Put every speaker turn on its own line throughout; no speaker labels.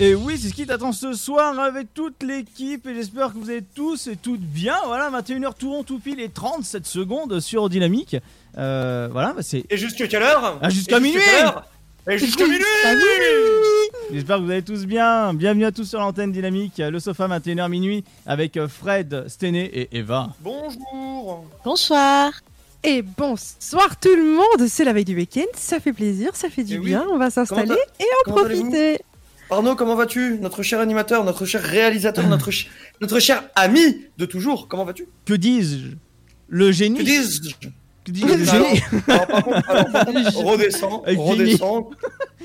Et oui, c'est ce qui t'attend ce soir avec toute l'équipe et j'espère que vous êtes tous et toutes bien. Voilà, 21h tout rond, tout pile et 37 secondes sur Dynamique. Euh, voilà, bah c'est...
Et jusqu'à quelle heure?
Ah, jusqu'à minuit
Et jusqu'à minuit
J'espère que vous allez tous bien. Bienvenue à tous sur l'antenne Dynamique, le sofa 21h minuit avec Fred, Stené et Eva.
Bonjour
Bonsoir.
Et bonsoir tout le monde, c'est la veille du week-end, ça fait plaisir, ça fait du
oui.
bien, on va s'installer et en profiter.
Arnaud, comment vas-tu? Notre cher animateur, notre cher réalisateur, notre, ch- notre cher ami de toujours, comment vas-tu?
Que dis-je? Le génie?
Que dis-je?
Avec
redescends.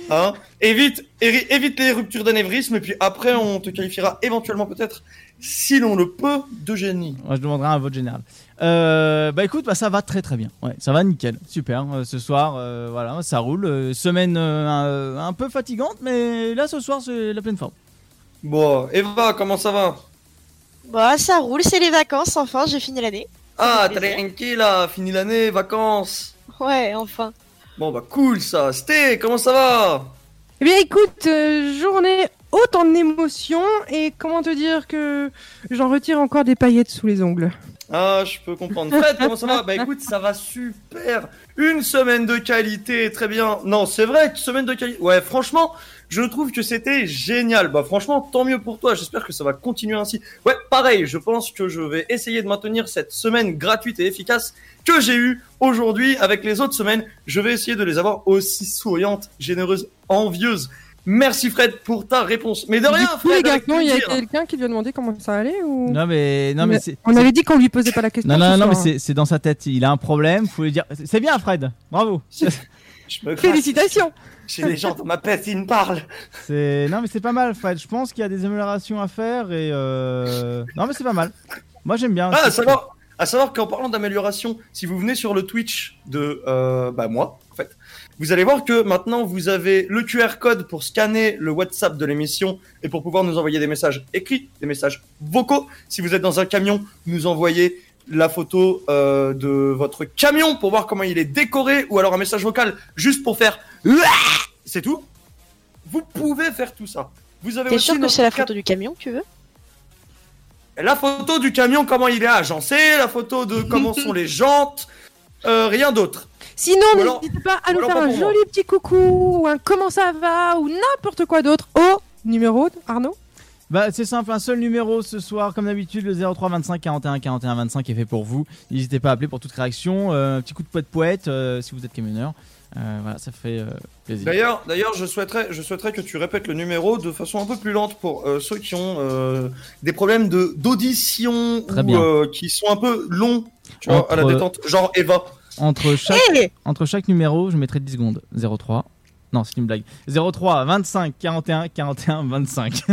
Hein. Évite, évite les ruptures d'anévrisme et puis après on te qualifiera éventuellement peut-être, si l'on le peut, de génie.
Moi, je demanderai un vote général. Euh, bah écoute, bah, ça va très très bien. Ouais, ça va nickel, super. Euh, ce soir, euh, voilà, ça roule. Euh, semaine euh, un, un peu fatigante, mais là ce soir c'est la pleine forme.
Bon, Eva, comment ça va?
Bah, ça roule, c'est les vacances, enfin, j'ai fini l'année.
Ah, tranquille là, fini l'année, vacances.
Ouais, enfin.
Bon bah cool ça. Sté, comment ça va?
Eh bien écoute, euh, journée haute en émotions et comment te dire que j'en retire encore des paillettes sous les ongles.
Ah, je peux comprendre. Fred, comment ça va? Bah écoute, ça va super. Une semaine de qualité, très bien. Non, c'est vrai, une semaine de qualité. Ouais, franchement, je trouve que c'était génial. Bah franchement, tant mieux pour toi. J'espère que ça va continuer ainsi. Ouais, pareil, je pense que je vais essayer de maintenir cette semaine gratuite et efficace que j'ai eue aujourd'hui avec les autres semaines. Je vais essayer de les avoir aussi souriantes, généreuses, envieuses. Merci Fred pour ta réponse. Mais de rien,
du coup,
Fred.
les garçons, il y a quelqu'un qui lui a demandé comment ça allait ou
Non mais non mais.
On avait dit qu'on lui posait pas la question.
Non, non, non, mais
soir, hein.
c'est dans sa tête. Il a un problème. Faut lui dire. c'est- bien, Fred. Bravo.
Je me.
Félicitations
J'ai les gens dans ma tête, ils me parlent.
C'est non, mais c'est pas mal, Fred. Je pense qu'il y a des améliorations à faire et euh... non, mais c'est pas mal. Moi, j'aime bien.
Ah, savoir, à savoir qu'en parlant d'amélioration, si vous venez sur le Twitch de euh, bah, moi, en fait, vous allez voir que maintenant vous avez le QR code pour scanner le WhatsApp de l'émission et pour pouvoir nous envoyer des messages écrits, des messages vocaux. Si vous êtes dans un camion, nous envoyez la photo euh, de votre camion pour voir comment il est décoré ou alors un message vocal juste pour faire c'est tout. Vous pouvez faire tout ça. Vous avez
T'es
aussi
sûr que c'est la photo du camion que tu veux?
La photo du camion, comment il est agencé, la photo de comment sont les jantes, euh, rien d'autre.
Sinon, n'hésitez pas à
ou
nous faire un
moi.
joli petit coucou ou un comment ça va ou n'importe quoi d'autre au numéro Arnaud.
Bah, c'est simple, un seul numéro ce soir, comme d'habitude, le 03 25 41 41 25 est fait pour vous. N'hésitez pas à appeler pour toute réaction. Euh, un petit coup de poète poète euh, si vous êtes camionneur. Euh, voilà, ça fait euh, plaisir.
D'ailleurs, d'ailleurs, je souhaiterais, je souhaiterais que tu répètes le numéro de façon un peu plus lente pour euh, ceux qui ont euh, des problèmes de d'audition ou euh, qui sont un peu longs, tu vois, à la détente, genre Eva.
Entre chaque,
Eh
entre chaque numéro, je mettrai 10 secondes. 03. Non, c'est une blague. 03 25 41 41 25.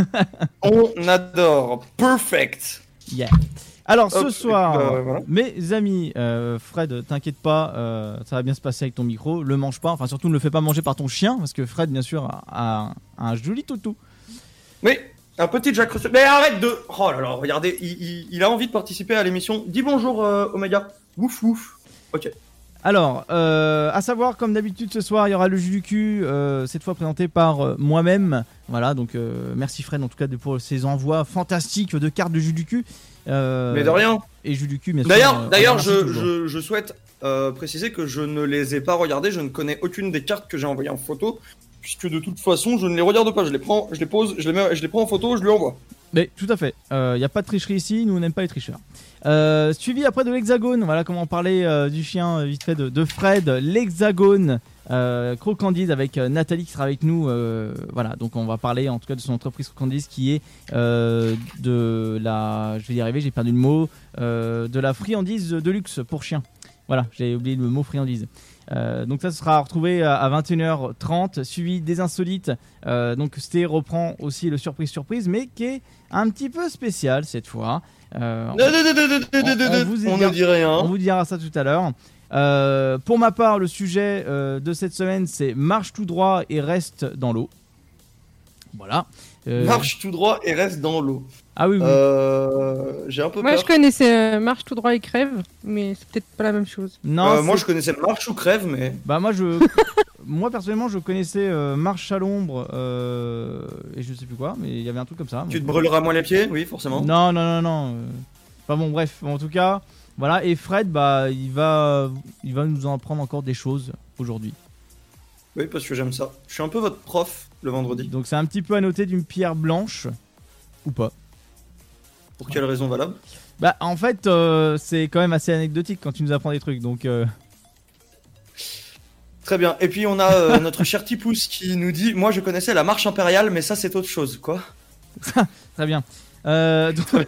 On adore, perfect.
yeah. Alors, ce
Hop,
soir,
euh, voilà.
mes amis, euh, Fred, t'inquiète pas, euh, ça va bien se passer avec ton micro. Le mange pas, enfin, surtout ne le fais pas manger par ton chien, parce que Fred, bien sûr, a, a un joli toutou.
Mais un petit Jack Russell. Mais arrête de. Oh là là, regardez, il, il- il a envie de participer à l'émission. Dis bonjour, euh, Omega. Ouf ouf. Ok.
Alors, euh, à savoir, comme d'habitude ce soir, il y aura le jus du cul, euh, cette fois présenté par euh, moi-même. Voilà, donc merci Fred en tout cas de, pour ces envois fantastiques de cartes de jus du cul.
Mais de rien.
Et jus du cul, bien sûr.
D'ailleurs, d'ailleurs, je,
toujours.
je, je souhaite préciser que je ne les ai pas regardées. Je ne connais aucune des cartes que j'ai envoyées en photo, puisque de toute façon, je ne les regarde pas. Je les prends, je les pose, je les mets, je les prends en photo, je lui envoie.
Mais tout à fait. Il n'y a pas de tricherie ici, nous on n'aime pas les tricheurs. Euh, suivi après de l'hexagone, voilà comment on parlait euh, du chien euh, vite fait de, Fred, l'hexagone, euh, Crocandise avec Nathalie qui sera avec nous. voilà, donc on va parler en tout cas de son entreprise Crocandise qui est de la, je vais y arriver, j'ai perdu le mot, de la friandise de luxe pour chiens. Voilà, j'ai oublié le mot friandise. Euh, donc ça sera retrouvé à à 21h30, suivi des insolites. Euh, donc Sté reprend aussi le surprise surprise, mais qui est un petit peu spécial cette fois. Euh, on vous
On ne dit rien.
on vous dira ça tout à l'heure. Euh, pour ma part, le sujet euh, de cette semaine, c'est marche tout droit et reste dans l'eau. Voilà. Euh,
Marche tout droit et reste dans l'eau.
Ah oui, oui.
Euh, J'ai un peu
Moi,
peur.
je connaissais euh, Marche tout droit et crève, mais c'est peut-être pas la même chose.
Non,
Euh, moi, je connaissais marche ou crève, mais
Bah moi je moi personnellement je connaissais euh, marche à l'ombre euh, et je sais plus quoi mais il y avait un truc comme ça.
tu te brûleras moins les pieds, oui, forcément.
Non non non non. euh, Enfin bon bref en tout cas voilà et Fred bah il va il va nous en apprendre encore des choses aujourd'hui.
Oui, parce que j'aime ça. Je suis un peu votre prof le vendredi.
Donc c'est un petit peu à noter d'une pierre blanche ou pas.
Pour quelle raison valable?
Bah en fait euh, c'est quand même assez anecdotique quand tu nous apprends des trucs donc euh,
Très bien. Et puis on a euh, notre cher Tipous qui nous dit Moi je connaissais la marche impériale, mais ça c'est autre chose. Quoi?
Très bien. Euh, donc,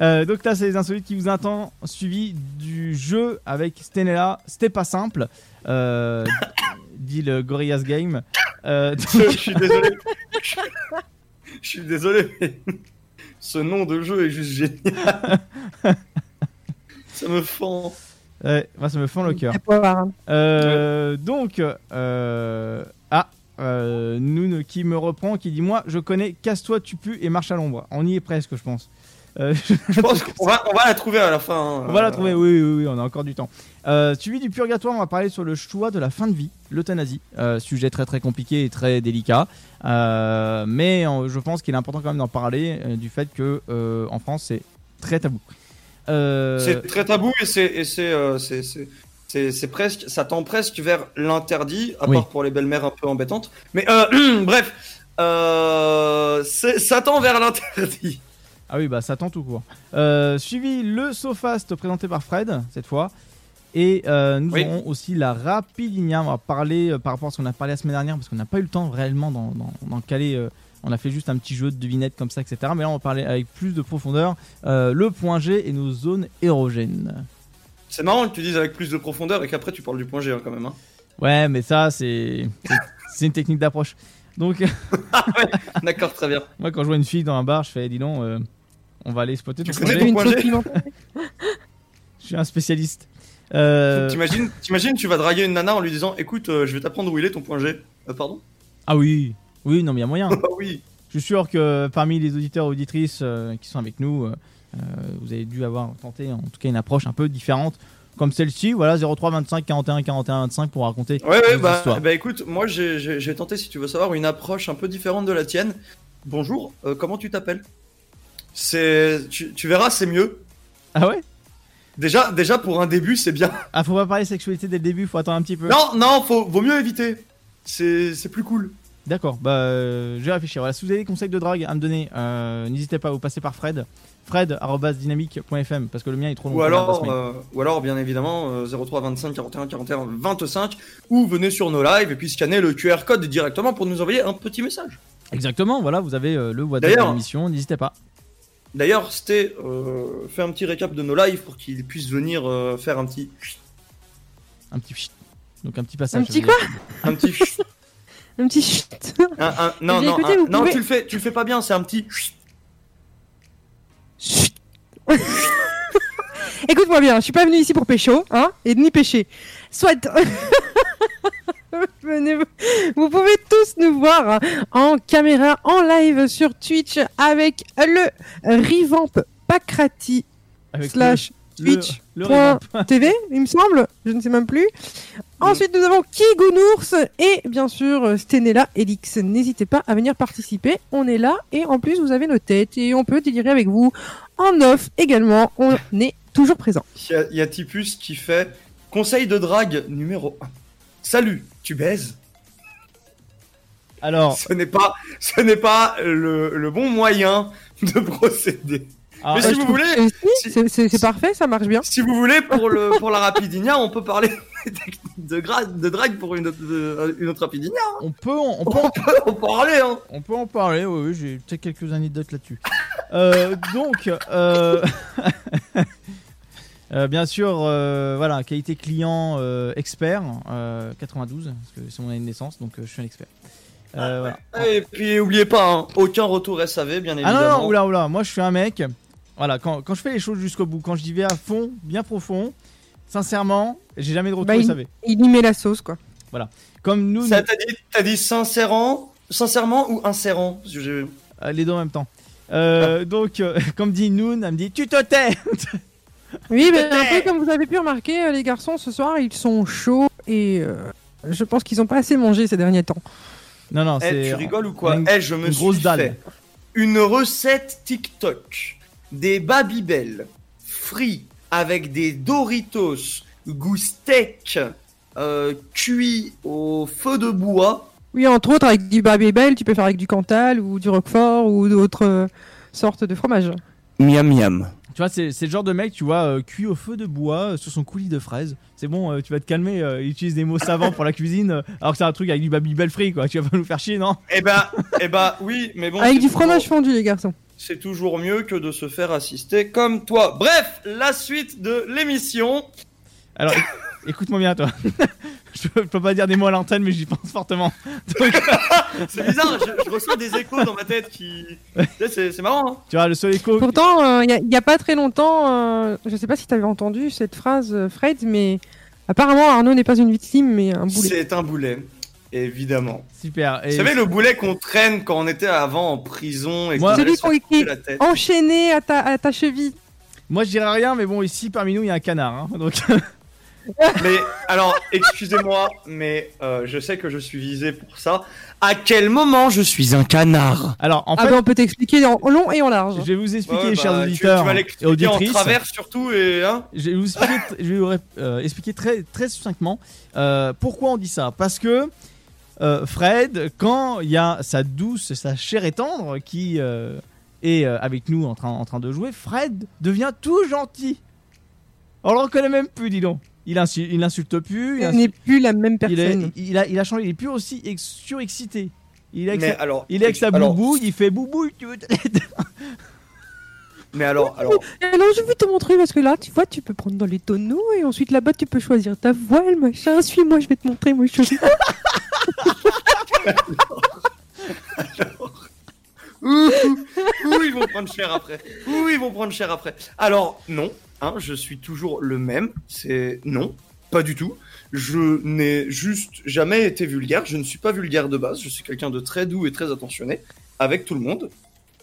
euh, donc là, c'est les insolites qui vous attendent, suivi du jeu avec Stenella. C'était pas simple, dit le Gorillaz Game. Donc-
Je suis désolé. Je suis désolé, mais ce nom de jeu est juste génial. ça me fend.
ouais, moi, ça me fend le cœur. Euh, donc, euh, ah, euh, Noun qui me reprend, qui dit Moi, je connais Casse-toi, tu pues et marche à l'ombre. On y est presque, je pense. Euh,
Je pense qu'on va, on va la trouver à la fin. hein.
On va la trouver, oui, oui, oui, on a encore du temps. Euh, suivi du purgatoire, on va parler sur le choix de la fin de vie, l'euthanasie. Euh, sujet très très compliqué et très délicat. Euh, mais euh, je pense qu'il est important quand même d'en parler euh, du fait que euh, en France c'est très tabou. Euh,
C'est très tabou et c'est euh, presque ça tend presque vers l'interdit à
Oui.
part pour les belles-mères un peu embêtantes. Mais euh, bref, euh, ça tend vers l'interdit.
Ah oui, bah ça tend tout court. Euh, suivi le SoFast présenté par Fred cette fois. Et euh, nous
Oui.
aurons aussi la Rapidinia. On va parler euh, par rapport à ce qu'on a parlé la semaine dernière parce qu'on n'a pas eu le temps réellement d'en caler. on a fait juste un petit jeu de devinettes comme ça, etc. Mais là, on va parler avec plus de profondeur. le point G et nos zones érogènes.
C'est marrant que tu dises avec plus de profondeur et qu'après tu parles du point G hein, quand même. hein.
Ouais, mais ça, c'est une technique d'approche. Donc,
D'accord, très bien.
moi, quand je vois une fille dans un bar, je fais, dis donc, on va aller spotter ton
ton
Une.
Je suis un spécialiste. Euh,
T'imagines, t'imagines, tu vas draguer une nana en lui disant, écoute, euh, je vais t'apprendre où il est ton point G. Euh, pardon?
Ah oui, oui, non, mais il y a moyen.
Ah oui.
Je suis sûr que parmi les auditeurs et auditrices euh, qui sont avec nous, euh, vous avez dû avoir tenté en tout cas une approche un peu différente comme celle-ci. Voilà, 03 25 41 41 25 pour raconter
Ouais, ouais, bah, bah écoute, moi j'ai- j'ai j'ai tenté, si tu veux savoir, une approche un peu différente de la tienne. Bonjour, euh, comment tu t'appelles? C'est, tu, tu verras, c'est mieux.
Ah ouais?
Déjà, déjà pour un début, c'est bien.
Ah, faut pas parler sexualité dès le début, faut attendre un petit peu.
Non, non, faut, vaut mieux éviter. C'est, c'est plus cool.
D'accord, bah euh, je vais réfléchir. Voilà, si vous avez des conseils de drague à me donner, euh, n'hésitez pas à vous passer par Fred. Fred.dynamique.fm parce que le mien est trop long.
Ou alors, euh, ou alors, bien évidemment, euh, 03 25 41 41 25, ou venez sur nos lives et puis scannez le QR code directement pour nous envoyer un petit message.
Exactement, voilà, vous avez le WhatsApp de l'émission, n'hésitez pas.
D'ailleurs, c'était euh, fait un petit récap de nos lives pour qu'ils puissent venir euh, faire un petit,
Un petit chut. Donc un petit passage.
Un petit
dire.
un petit,
Un petit chut.
un- un- non, non,
écoutez,
un- non,
pouvez-
tu le fais, tu le fais pas bien, c'est un petit.
Chut. Écoute-moi bien, je suis pas venu ici pour pécho, hein, et ni pécher. Soit. Venez, vous pouvez tous nous voir en caméra, en live sur Twitch avec le Revamp Pakrati
Avec
slash
le-
Twitch.
le
point
revamp.
TV, il me semble, je ne sais même plus. Ensuite, nous avons Kigounours et bien sûr Stenella Elix. N'hésitez pas à venir participer, on est là et en plus vous avez nos têtes et on peut délirer avec vous en off également. On est toujours présent.
Il y a, il y a Tipus qui fait conseil de drague numéro 1. Salut, tu baises
Alors,
Ce n'est pas, ce n'est pas le, le bon moyen de procéder.
alors,
Mais
euh,
si vous voulez,
Euh, si,
si-
c'est-
si-
parfait, ça marche bien.
si vous voulez pour le pour la rapidinia, on peut parler de, drague pour une autre, de- une autre rapidinia.
on peut, en- on peut,
On peut en parler, hein.
On peut en parler, oui, oui, j'ai peut-être quelques anecdotes là-dessus. Euh, donc, euh, euh, bien sûr, euh, voilà, qualité client euh, expert, euh, 92, parce que c'est mon année de naissance, donc euh, je suis un expert. Euh, voilà.
Et puis oubliez pas, hein, aucun retour SAV, bien
Ah
évidemment.
non, non, oula, oula, moi je suis un mec, voilà, quand, quand je fais les choses jusqu'au bout, quand j'y vais à fond, bien profond, Sincèrement, j'ai jamais de retour
Bah,
SAV.
Il y met la sauce, quoi.
Comme nous,
Ça, t'as dit, sincèrement, sincèrement ou insérant je-
les deux en même temps. Euh, Donc, euh, comme dit Noon, elle me dit Tu te tais
Oui, mais un peu comme vous avez pu remarquer, euh, les garçons, ce soir, ils sont chauds et euh, je pense qu'ils ont pas assez mangé ces derniers temps.
Non, non,
Eh,
c'est.
tu rigoles ou quoi
une-
Eh, je me
une
suis
grosse dalle.
fait une recette TikTok des Babybel frits avec des Doritos goût steak euh, cuits au feu de bois.
Oui, entre autres, avec du Babybel, tu peux faire avec du Cantal ou du Roquefort ou d'autres euh, sortes de fromages.
Miam miam.
Tu vois, c'est le genre de mec, tu vois, euh, cuit au feu de bois euh, sur son coulis de fraises. C'est bon, euh, tu vas te calmer. euh, il utilise des mots savants pour la cuisine, euh, alors que c'est un truc avec du Babybel frit, quoi. Tu vas pas nous faire chier, non?
Eh ben, eh ben, oui, mais bon.
avec du
toujours-
fromage fondu, les garçons.
C'est toujours mieux que de se faire assister comme toi. Bref, la suite de l'émission.
Alors, éc- écoute-moi bien, toi. je, peux, je peux pas dire des mots à l'antenne, mais j'y pense fortement. Donc,
C'est bizarre, je, je reçois des échos dans ma tête qui. C'est marrant, hein
tu vois, le seul écho.
Pourtant, euh, il n'y a, pas très longtemps, euh, je sais pas si tu avais entendu cette phrase, euh, Fred, mais apparemment Arnaud n'est pas une victime, mais un boulet.
C'est un boulet, évidemment.
Super. Et
Vous savez, le boulet qu'on traîne quand on était avant en prison et
Moi-
qu'on
Celui qui-
couper la tête.
Enchaîné à ta, à ta cheville.
Moi, je dirais rien, mais bon, ici, parmi nous, il y a un canard. hein. donc,
Mais alors, excusez-moi, mais euh, je sais que je suis visé pour ça. À quel moment je suis un canard?
Alors, en
ah
fait,
ben on peut t'expliquer en long et en large.
je vais vous expliquer,
Ouais, bah,
chers
tu-
auditeurs
tu,
et
en travers surtout et hein?
Je vais vous expliquer, je vais vous euh, expliquer très, très succinctement euh, pourquoi on dit ça. Parce que euh, Fred, quand il y a sa douce, sa chère et tendre qui euh, est euh, avec nous en train, en train de jouer, Fred devient tout gentil. On le reconnaît même plus, dis donc. Il, insu- il insulte plus. Il,
Il n'est plus la même
il est-
personne.
il a, il a changé. Il est plus aussi ex- surexcité. Il est avec,
Mais
sa,
alors,
il est avec sa
alors,
boubouille. Il fait boubouille. Tu veux
Mais alors, alors,
Alors je vais te montrer parce que là, tu vois, tu peux prendre dans les tonneaux et ensuite là-bas, tu peux choisir ta voile, machin. Suis-moi, je vais te montrer, moi, chérie.
ouh, ouh, ils vont prendre cher après. Ouh, ils vont prendre cher après. Alors, non, hein, je suis toujours le même. C'est non, pas du tout. Je n'ai juste jamais été vulgaire. Je ne suis pas vulgaire de base. Je suis quelqu'un de très doux et très attentionné avec tout le monde.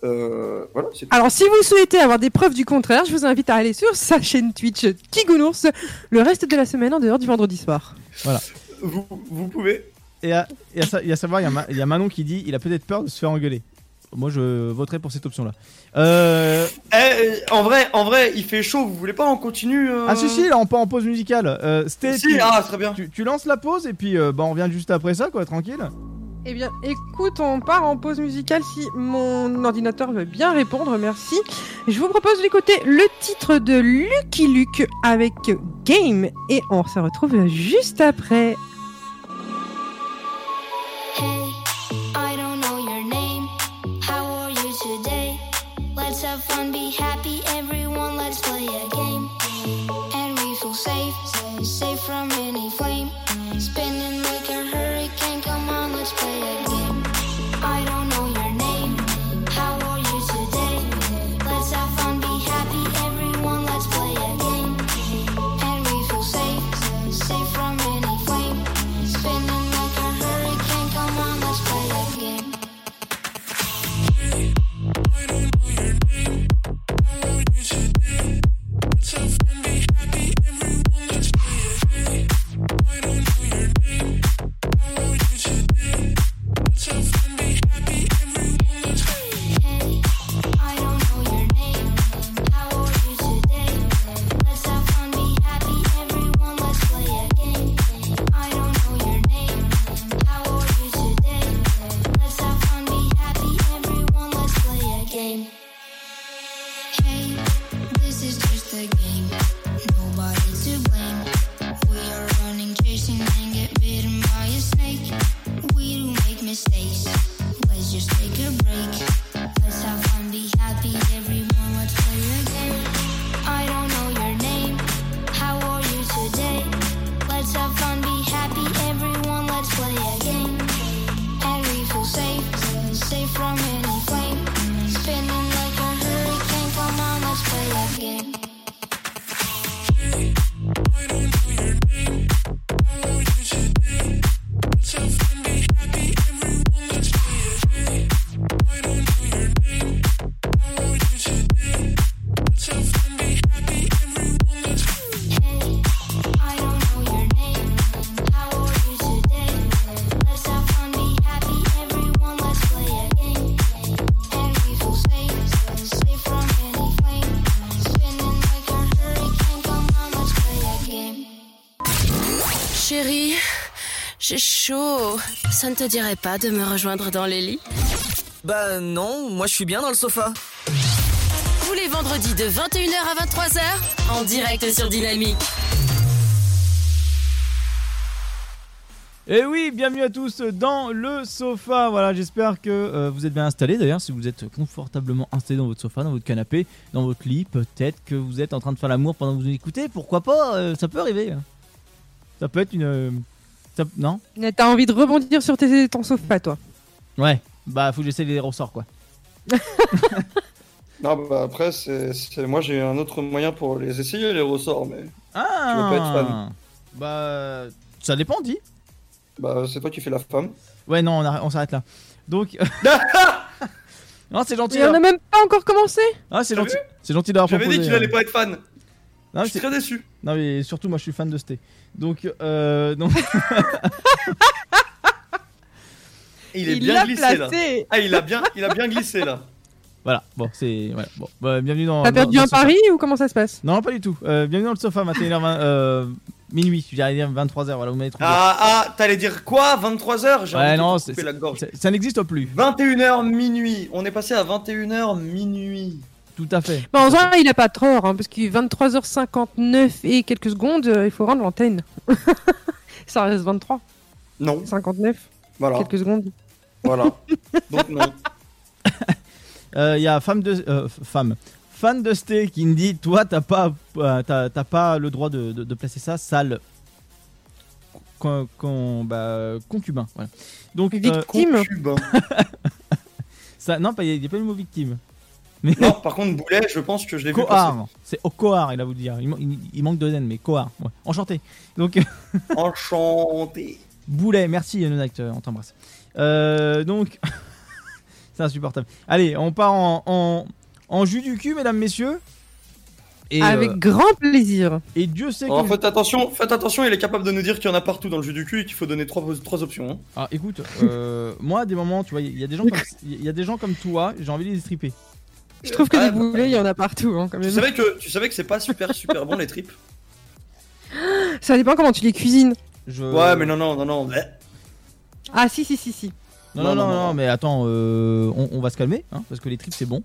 Euh, voilà.
Alors, si vous souhaitez avoir des preuves du contraire, je vous invite à aller sur sa chaîne Twitch Kigounours le reste de la semaine en dehors du vendredi soir.
Vous, vous pouvez.
Et à, et à sa- et à savoir, y il y, a Manon qui dit il a peut-être peur de se faire engueuler. Moi, je voterai pour cette option-là. Euh,
Eh, en vrai, en vrai, il fait chaud. Vous voulez pas on continue euh
Ah, si, si, là, on part en pause musicale. Euh, Sté,
Si,
tu,
ah, très bien.
tu- tu lances la pause et puis euh, bah, on revient juste après ça, quoi, tranquille.
Eh bien, écoute, on part en pause musicale si mon ordinateur veut bien répondre, merci. Je vous propose d'écouter le titre de Lucky Luke avec Game et on se retrouve juste après.
Hey, have fun, be happy,
Ça ne te dirait pas de me rejoindre dans les lits
Bah non, moi je suis bien dans le sofa.
Tous les vendredis de 21h à 23h, en direct sur Dynamique.
Et oui, bienvenue à tous dans le sofa. Voilà, j'espère que euh, vous êtes bien installés. D'ailleurs, si vous êtes confortablement installé dans votre sofa, dans votre canapé, dans votre lit, peut-être que vous êtes en train de faire l'amour pendant que vous nous écoutez. Pourquoi pas euh, Ça peut arriver. hein. Ça peut être une. Non
T'as envie de rebondir sur tes, ton sofa, toi.
Ouais. Bah, faut que j'essaie les ressorts, quoi.
Non, bah après, c'est, moi j'ai un autre moyen pour les essayer, les ressorts, mais
Ah
Tu veux pas être fan.
Bah, ça dépend, dit.
bah c'est toi qui fais la femme.
Ouais, non, on, arrête- on s'arrête là. Donc. non, c'est gentil.
On
hein.
n'a même pas encore commencé
Ah, c'est gentil. C'est gentil d'avoir
J'avais
proposé.
dit qu'il allait
euh.
pas être fan.
Non,
je suis très déçu.
non, mais surtout, moi, je suis fan de Sté. Donc, euh, donc
il est
Il
bien glissé là. Ah, il a bien, il a bien glissé là.
voilà. Bon, c'est voilà. Bon, bah, bienvenue dans.
T'as
dans-
perdu
dans
un
le sofa.
pari ou comment ça se passe?
Non, pas du tout. Euh, bienvenue dans le sofa, 21h20, euh, minuit. J'allais dire 23h. Voilà, vous m'avez trouvé.
Ah, ah, t'allais dire quoi 23h J'ai
Ouais, non, c'est-
la gorge.
Ça n'existe plus.
21h minuit. On est passé à 21h minuit.
Tout à fait.
Bah, en vrai, il a pas tort, hein, parce qu'il est 23h59 et quelques secondes, euh, il faut rendre l'antenne. ça reste 23,
Non,
59,
voilà,
quelques secondes.
voilà. Donc non.
Euh, Il y a femme de euh, femme fan de Sté qui me dit toi t'as pas euh, t'as t'as pas le droit de, de- de placer ça sale con, con- bah, concubin voilà donc euh,
Victime.
Concubin.
ça non pas il y, a pas le mot victime
Non, par contre, Boulet, je pense que je l'ai vu passer.
Cohar c'est au Cohar il a vous dire il, il- il manque deux N mais Cohar ouais. enchanté donc
Enchanté.
Boulet merci Nonact on t'embrasse Euh, donc c'est insupportable allez on part en, en, en jus du cul mesdames messieurs et,
Avec
euh,
grand plaisir.
et Dieu sait que
Alors faites attention, faites attention, il est capable de nous dire qu'il y en a partout dans le jeu du cul et qu'il faut donner trois, trois options. hein.
Ah écoute, euh, moi à des moments, tu vois, il y a des gens comme il y a des gens comme toi, j'ai envie de les stripper.
Je trouve que
Ah,
des boulets, il y en a partout, hein, quand
Tu
même.
savais que tu savais que c'est pas super super bon les tripes
Ça dépend comment tu les cuisines.
Je...
Ouais, mais non non non non.
Ah, si, si, si, si.
Non non non,
Non, non,
non,
non.
mais attends, euh, on, on va se calmer, hein, parce que les tripes c'est bon.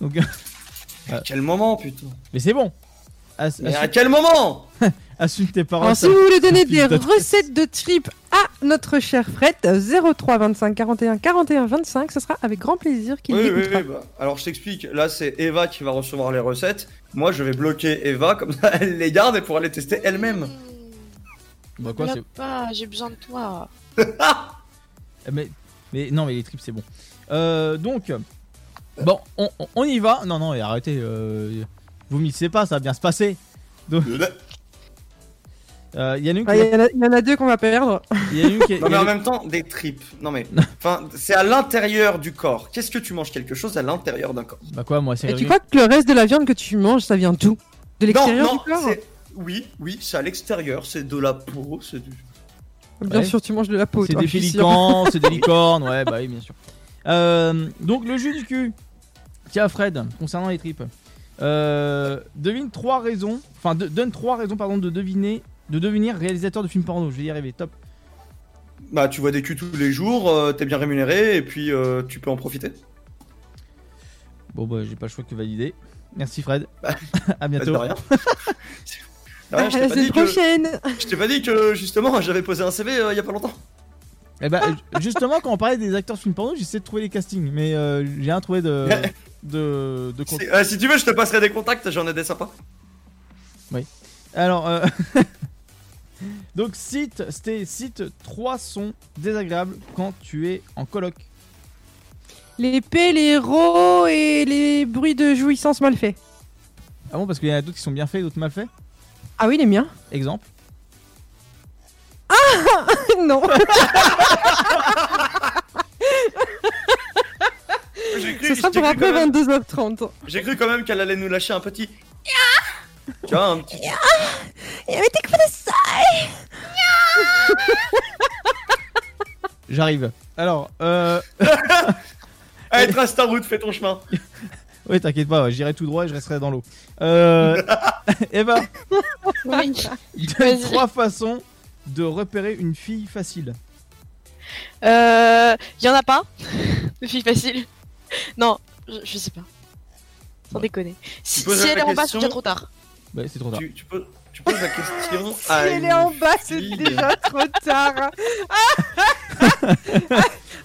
Donc,
À quel moment putain
mais c'est bon.
Mais à quel moment
assume tes paroles.
Alors, si vous voulez donner des recettes de tripes à notre cher Fred, 03 25 41 41 25, ce sera avec grand plaisir qu'il
Oui, oui, oui, bah, alors je t'explique, là c'est Eva qui va recevoir les recettes, moi je vais bloquer Eva, comme ça elle les garde et pourra les tester elle-même.
Bah quoi, c'est.
pas, j'ai besoin de toi.
Mais, mais non, mais les tripes c'est bon. Euh, donc, bon, on, y va. Non non, et arrêtez. Euh, vous m'y sais pas, ça va bien se passer. Euh, Il y en a une qui,
Ah, Il y, en a- y en a deux qu'on va perdre.
y a une qui-
Non mais
a
en
une-
même temps, des tripes, non mais, enfin, c'est à l'intérieur du corps. Qu'est-ce que tu manges quelque chose à l'intérieur d'un corps?
Bah quoi, moi c'est
Et tu crois que le reste de la viande que tu manges, ça vient d'où? De l'extérieur
non,
du corps?
Oui, oui, c'est à l'extérieur, c'est de la peau, c'est du...
Bien
Ouais.
sûr, tu manges de la peau.
C'est des pélicans, c'est des licornes, ouais, bah oui, bien sûr. Euh, donc, le jus du cul. Tiens, Fred, concernant les tripes. Euh, devine trois raisons, enfin, de- donne trois raisons, pardon, de deviner, de devenir réalisateur de films porno. Je vais y arriver, top.
Bah tu vois des culs tous les jours, euh, t'es bien rémunéré et puis euh, tu peux en profiter.
Bon, bah, j'ai pas le choix que valider. Merci, Fred.
Bah,
à
Bah,
bientôt.
de rien. Je
À la
pas
semaine
dit que-
prochaine.
je t'ai pas dit que justement j'avais posé un CV euh, il y a pas longtemps.
Eh bah, justement, quand on parlait des acteurs de films porno, j'essaie de trouver les castings, mais euh, j'ai rien trouvé de. de, de
Si, euh, si tu veux, je te passerai des contacts, j'en ai des sympas.
Alors, euh, donc cite, c'était cite trois sons désagréables quand tu es en coloc.
Les héros et les bruits de jouissance mal faits.
Ah bon, parce qu'il y en a d'autres qui sont bien faits, d'autres mal faits?
Ah oui, les miens
Exemple.
Non.
J'ai cru,
Ce sera pour après
quand même-
22h30.
j'ai cru quand même qu'elle allait nous lâcher un petit. Tu vois, un petit.
J'arrive. Alors, euh.
Allez, trace ta route, fais ton chemin.
Oui, t'inquiète pas, j'irai tout droit et je resterai dans l'eau. Euh. Eva,
Oui.
donne trois façons de repérer une fille facile
Euh, y en a pas de filles faciles. Non, je, je sais pas. Sans
Ouais.
déconner. Si, si elle est en bas, c'est déjà trop tard.
Ouais, c'est trop tard.
Tu, tu peux, tu poses la question
Si
à
elle
une
est en bas, c'est
fille.
déjà trop tard.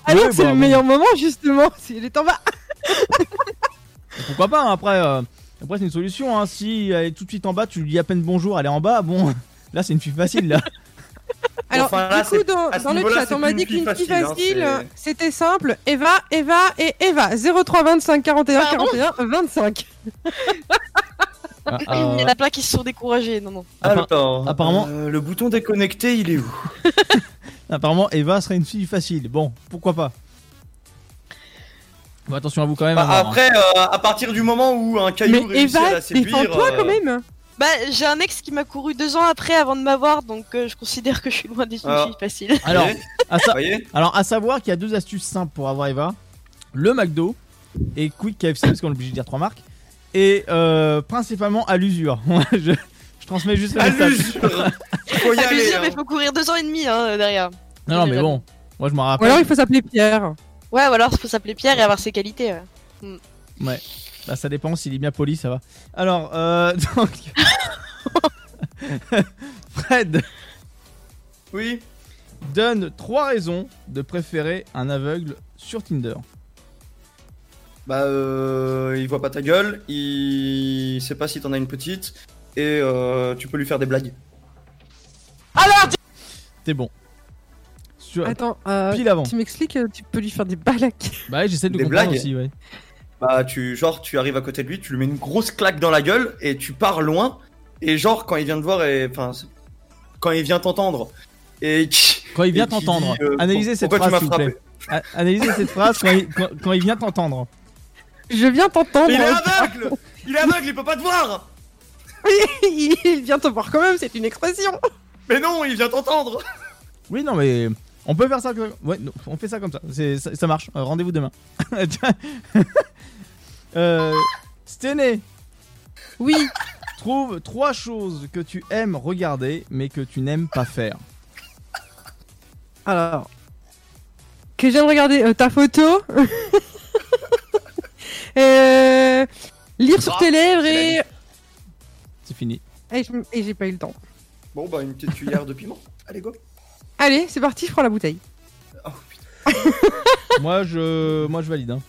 Alors
Ouais,
que c'est
bah,
le
bon.
meilleur moment, justement. Si elle est en bas.
Pourquoi pas hein, Après, euh, après c'est une solution. Hein. Si elle est tout de suite en bas, tu lui dis à peine bonjour, elle est en bas. Bon, là c'est une fille facile là.
Alors,
Enfin, là,
du coup, dans, le chat, on m'a dit qu'une fille
facile, hein,
c'était simple. Eva, Eva et Eva. 03 25 41
Pardon
41 25.
Ah,
Il
ah,
y en a plein qui se sont découragés. Non, non.
Alors,
apparemment-
euh, le bouton déconnecté, il est où
apparemment, Eva serait une fille facile. Bon, pourquoi pas Bon, attention à vous quand même.
Bah,
hein.
Après, euh, à partir du moment où un caillou
Mais
réussit à
Eva,
la séduire,
défends-toi
euh,
quand même.
Bah, j'ai un ex qui m'a couru deux ans après avant de m'avoir, donc euh, je considère que je suis loin d'être une
Ah.
fille facile.
Alors, à, sa- alors, à savoir qu'il y a deux astuces simples pour avoir Eva le McDo et Quick KFC, parce qu'on est obligé de dire trois marques, et euh, principalement à l'usure. je, je transmets juste le
À
message.
l'usure Faut y
À
aller
l'usure,
hein.
mais faut courir deux ans et demi hein, derrière.
Non, non, mais bon, moi je m'en
Ou
rappelle.
alors il faut s'appeler Pierre.
Ouais, ou alors faut s'appeler Pierre et avoir ses qualités. ouais.
Bah, ça dépend s'il est bien poli, ça va. Alors, euh, donc. Fred
Oui
donne trois raisons de préférer un aveugle sur Tinder.
Bah, euh, il voit pas ta gueule, il sait pas si t'en as une petite, et euh, tu peux lui faire des blagues.
T'es bon. Sur...
Attends, euh,
Pile avant.
tu m'expliques, euh, tu peux lui faire des balacs.
Bah, ouais, j'essaie de
Des
comprendre
blagues
aussi, ouais.
Bah, tu, genre, tu arrives à côté de lui, tu lui mets une grosse claque dans la gueule, et tu pars loin, et genre, quand il vient te voir, et enfin, quand il vient t'entendre, et
Quand il vient t'entendre,
euh,
analysez
pour-
cette
pourquoi tu
phrase,
m'as
s'il vous plaît. Analysez cette phrase quand il, quand, quand il vient t'entendre.
Je viens t'entendre.
Il est aveugle Il est aveugle, il peut pas te voir
il vient te voir quand même, c'est une expression.
Mais non, il vient t'entendre
Oui, non, mais on peut faire ça. comme- Ouais, non, on fait ça comme ça. C'est- ça, ça marche. Euh, Rendez-vous demain. euh, Stené,
Oui,
trouve trois choses que tu aimes regarder mais que tu n'aimes pas faire.
alors. Que j'aime regarder euh, ta photo. Euh, lire sur
Ah,
tes lèvres et.
C'est fini.
Et j'ai pas eu le temps.
Bon, bah, une petite cuillère de piment. Allez, go
Allez, c'est parti, je prends la bouteille.
Oh, putain.
moi, je, moi, je valide. hein.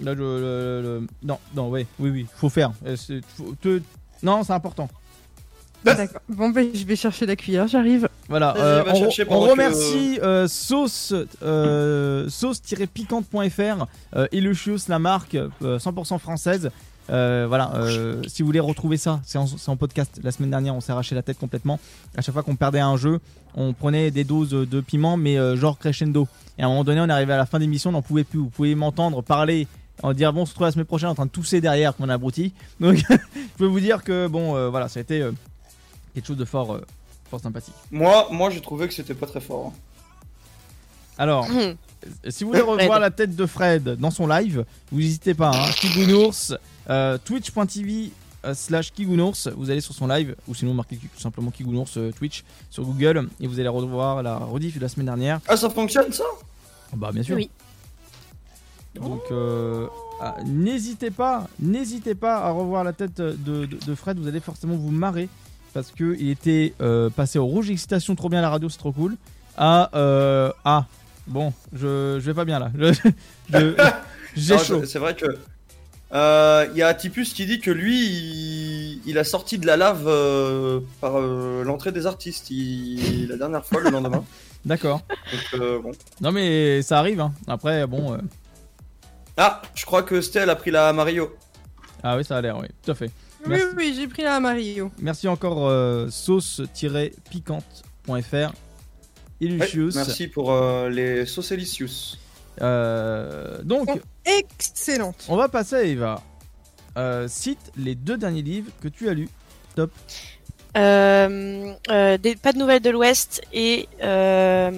Là, je, le- le- non, non, ouais, oui, oui, faut faire. Euh, c'est- faut te- Non, c'est important.
D'accord. Bon, ben, je vais chercher la cuillère, j'arrive.
Voilà, euh, on, on
que-
remercie euh, sauce euh, sauce-piquante.fr euh, Illustrious, la marque euh, 100% française. Euh, voilà, euh, si vous voulez retrouver ça, c'est en, podcast. La semaine dernière, on s'est arraché la tête complètement. À chaque fois qu'on perdait un jeu, on prenait des doses de piment, mais euh, genre crescendo. Et à un moment donné, on est arrivé à la fin d'émission, on n'en pouvait plus. Vous pouvez m'entendre parler, en dire bon, on se retrouve la semaine prochaine en train de tousser derrière comme un abruti. Donc, je peux vous dire que bon, euh, voilà, ça a été euh, quelque chose de fort, euh, fort sympathique.
Moi, moi, j'ai trouvé que c'était pas très fort. hein.
Alors,
Hum.
si vous voulez revoir la tête de Fred dans son live, vous n'hésitez pas. Hein. Kigounours, euh, twitch.tv euh, slash Kigounours, vous allez sur son live, ou sinon marquez tout simplement Kigounours euh, Twitch sur Google, et vous allez revoir la rediff de la semaine dernière.
Ah, ça fonctionne, ça?
Bah bien sûr.
Oui.
Donc euh, ah, n'hésitez pas, n'hésitez pas à revoir la tête de, de- de Fred, vous allez forcément vous marrer parce que il était euh, passé au rouge excitation trop bien à la radio, c'est trop cool. À euh, ah bon, je, je vais pas bien là. J'ai chaud.
c'est- vrai que. euh, Il y a Tipus qui dit que lui, il, il a sorti de la lave euh, par euh, l'entrée des artistes il- la dernière fois, le lendemain.
D'accord.
Euh, bon.
Non mais ça arrive. Hein. Après bon. euh,
Ah, je crois que Stel a pris la Mario.
Ah oui ça a l'air oui, tout à fait.
Oui,
Merci.
oui, j'ai pris la Mario.
Merci encore euh, sauce-piquante.fr.
Ouais,
Illustrious.
merci pour euh, les Saucelicius.
Euh, donc,
Oh. Excellente.
on va passer à Eva. Euh, cite les deux derniers livres que tu as lus.
Euh, euh, des, pas de nouvelles de l'Ouest et euh,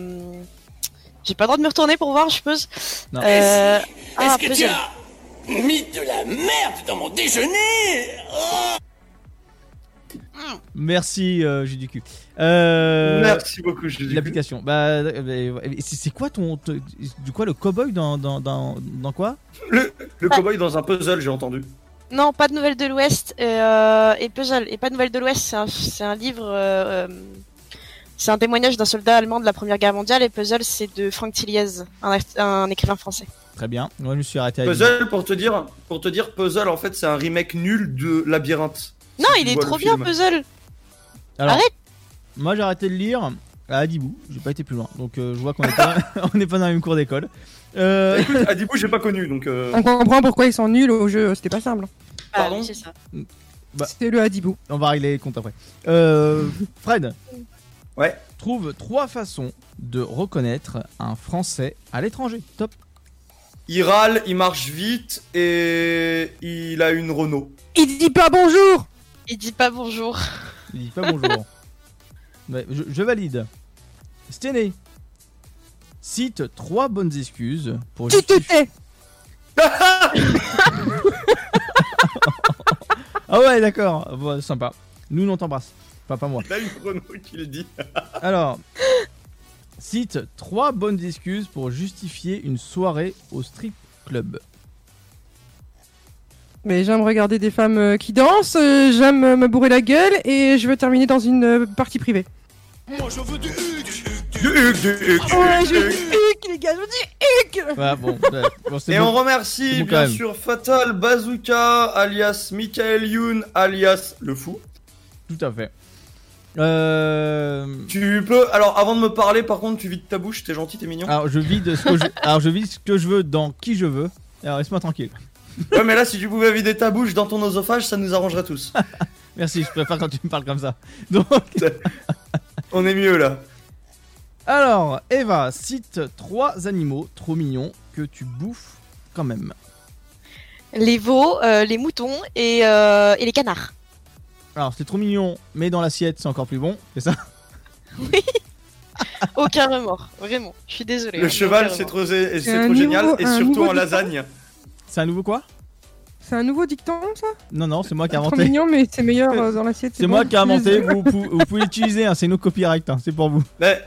j'ai pas le droit de me retourner pour voir, je suppose.
Non.
Euh, ah,
Est-ce que tu
puzzle.
as mis de la merde dans mon déjeuner
Merci, euh, cul. Euh,
Merci beaucoup, je dis.
L'application. Bah, euh, c'est quoi ton, du quoi le cowboy dans dans dans, dans quoi?
Le, le cowboy dans un puzzle, j'ai entendu.
Non, pas de nouvelles de l'Ouest euh, et Puzzle. Et pas de nouvelles de l'Ouest, c'est un, livre. euh, c'est un témoignage d'un soldat allemand de la Première Guerre mondiale. Et Puzzle, c'est de Franck Tilliez, un écrivain français.
Très bien. Moi, je me suis arrêté à
Puzzle, pour te dire, pour te dire, Puzzle, en fait, c'est un remake nul de Labyrinthe.
Non,
Si
il est trop bien,
film.
Puzzle.
Alors,
Arrête
Moi, j'ai arrêté de lire à Adibou. J'ai pas été plus loin. Donc, euh, je vois qu'on est pas, on n'est pas dans la même cour d'école. Euh,
Écoute, Adibou, j'ai pas connu, donc. euh,
On comprend pourquoi ils sont nuls au jeu, c'était pas simple.
Ah,
Pardon
oui, c'est ça.
Bah.
C'était le Hadibou.
on va régler les comptes après. Euh, Fred,
Ouais.
trouve trois façons de reconnaître un Français à l'étranger. Top.
Il râle, il marche vite et il a une Renault.
Il dit pas bonjour
Il dit pas bonjour.
Il dit pas bonjour. Ouais, je, je valide. Stené. Cite trois bonnes excuses pour
Tu te
justifier-
tais
Ah ouais, d'accord. Bon, sympa. Nous, on t'embrasse. Enfin, pas moi.
Il a une Renault qui le dit.
Alors, cite trois bonnes excuses pour justifier une soirée au strip club.
Mais j'aime regarder des femmes euh, qui dansent, euh, j'aime euh, me bourrer la gueule et je veux terminer dans une partie privée.
Du Hugues, du Hugues, du Hugues,
Ouais,
du
je veux du huc, les gars, je veux du huc
bon. ouais, bon,
Et
bon.
on remercie bien
même.
sûr Fatal Bazooka alias Michael Youn alias le fou.
Tout à fait. Euh...
Tu peux alors avant de me parler par contre tu vides ta bouche, t'es gentil, t'es mignon.
Alors, je vide ce que je... Alors, je vide ce que je veux dans qui je veux. Alors, laisse-moi tranquille.
Ouais mais là si tu pouvais vider ta bouche dans ton oesophage ça nous arrangerait tous.
Merci, je préfère quand tu me parles comme ça. Donc,
On est mieux là.
alors, Eva, cite trois animaux trop mignons que tu bouffes quand même.
Les veaux, euh, les moutons et, euh, et les canards.
Alors, c'est trop mignon, mais dans l'assiette, c'est encore plus bon, c'est ça
Aucun remords, vraiment. Je suis désolée.
Le
hein,
cheval c'est trop, c'est
C'est
trop génial et surtout en lasagne.
C'est un nouveau quoi
C'est un nouveau dicton, ça
Non, non, c'est moi qui ai
Trop
inventé.
mignon, mais c'est meilleur euh, dans l'assiette.
C'est moi
bon.
qui ai inventé, vous, pou- vous pouvez l'utiliser, hein, c'est nos copyright, hein, c'est pour vous.
Mais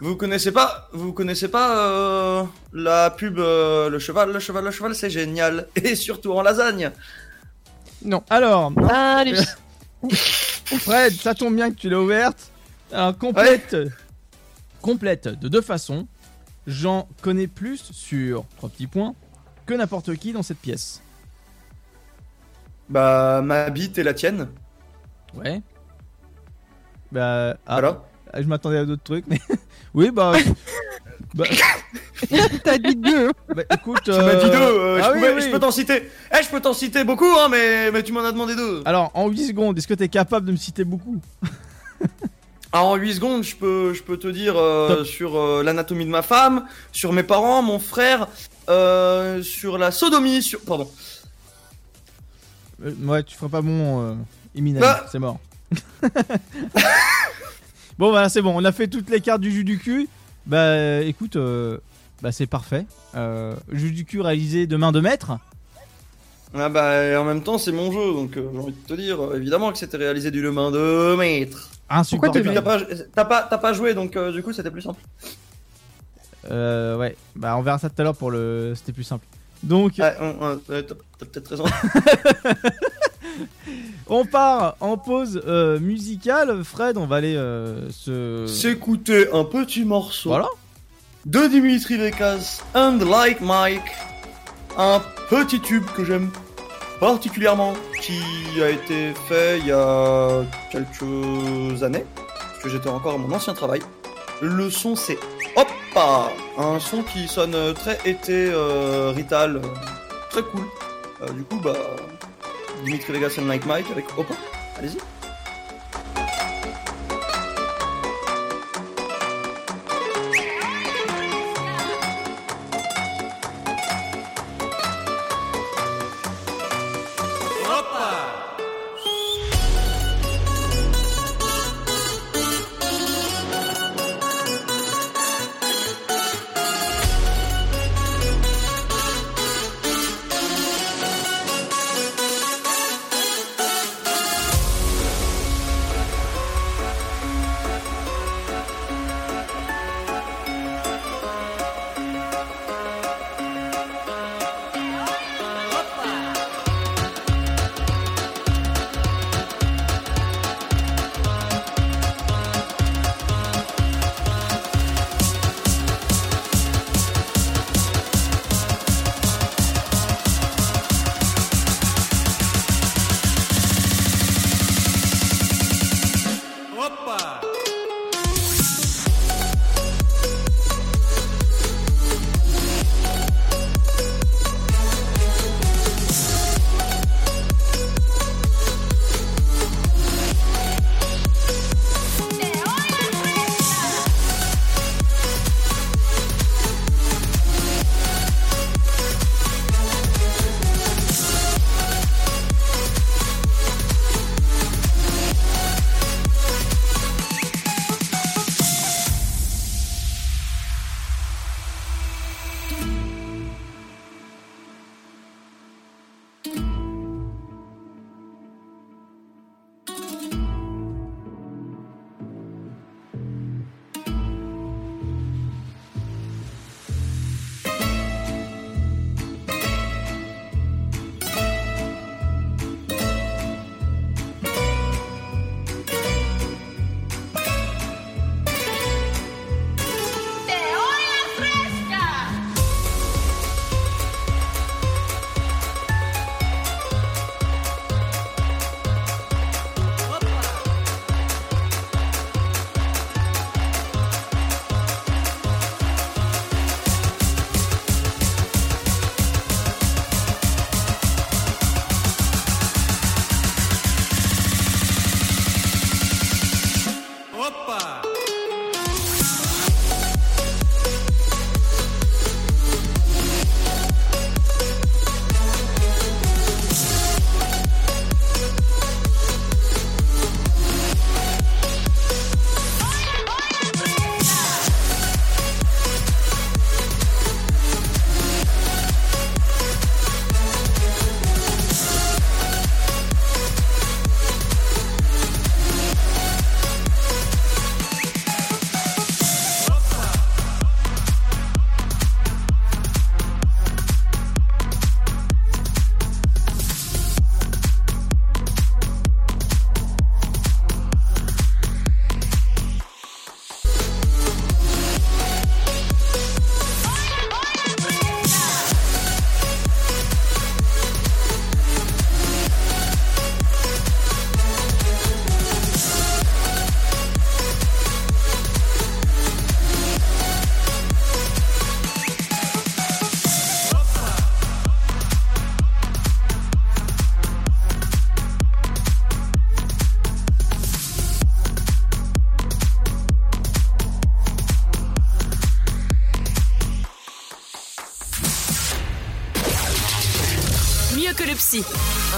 vous connaissez pas, vous connaissez pas euh, la pub euh, le cheval, le cheval, le cheval, c'est génial et surtout en lasagne.
Alors,
Ah.
Fred, ça tombe bien que tu l'as ouverte. Alors, complète, complète de deux façons. J'en connais plus sur trois petits points que n'importe qui dans cette pièce.
Bah ma bite et la tienne.
Ouais. Bah, ah,
Voilà.
je m'attendais à d'autres trucs, mais oui, bah, bah,
T'as dit deux.
bah, écoute.
Tu m'as dit deux, euh,
ah
je,
oui,
pouvais-
oui.
je peux t'en citer. Eh, je peux t'en citer beaucoup, hein, mais, mais tu m'en as demandé deux.
Alors, en 8 secondes, est-ce que t'es capable de me citer beaucoup?
Ah, en 8 secondes, je peux, je peux te dire euh,
Top.
sur euh, l'anatomie de ma femme, sur mes parents, mon frère, euh, sur la sodomie, sur. Pardon.
Euh, Ouais, tu feras pas bon, euh, Eminem,
Bah.
c'est mort. Bon, voilà, c'est bon, on a fait toutes les cartes du jus du cul. Bah, écoute, euh, bah, c'est parfait. Euh, jus du cul réalisé de main de maître.
Ah, bah, en même temps, c'est mon jeu, donc euh, j'ai envie de te dire, euh, évidemment que c'était réalisé du main de maître.
Insupportable.
Puis t'as pas, t'as pas, t'as pas joué, donc euh, du coup, c'était plus simple.
Euh, ouais, bah, on verra ça tout à l'heure pour le. C'était plus simple. Donc,
ouais, t'as t'as peut-être raison.
on part en pause euh, musicale. Fred, on va aller euh, se.
S'écouter un petit morceau.
Voilà.
de Dimitri Vegas and Like Mike. Un petit tube que j'aime particulièrement, qui a été fait il y a quelques années, parce que j'étais encore à mon ancien travail. Le son c'est Hoppa Un son qui sonne très été euh, Rital, très cool. Euh, du coup, bah, Dimitri Vegas and Like Mike avec Hoppa, allez-y.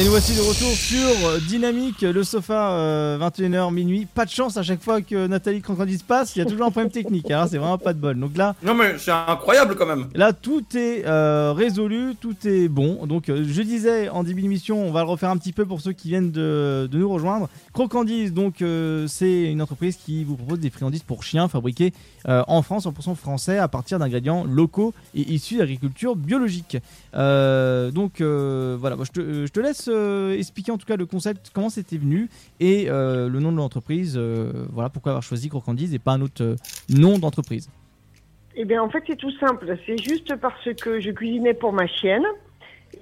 Et nous voici de retour sur euh, Dynamique, le sofa, euh, 21h minuit. Pas de chance à chaque fois que Nathalie Crocandise passe, il y a toujours un problème technique. Alors c'est vraiment pas de bol. Donc là,
Non mais c'est incroyable quand même.
Là, tout est euh, résolu, tout est bon. Donc, euh, je disais en début d'émission, on va le refaire un petit peu pour ceux qui viennent de, de nous rejoindre. Crocandise, donc, euh, c'est une entreprise qui vous propose des friandises pour chiens fabriquées euh, en France, 100% français, à partir d'ingrédients locaux et issus d'agriculture biologique. Euh, donc, euh, voilà, je, te, laisse euh, expliquer en tout cas le concept, comment c'était venu et le nom de l'entreprise. voilà, pourquoi avoir choisi Crocandise et pas un autre nom d'entreprise.
Eh bien, en fait, c'est tout simple. C'est juste parce que je cuisinais pour ma chienne.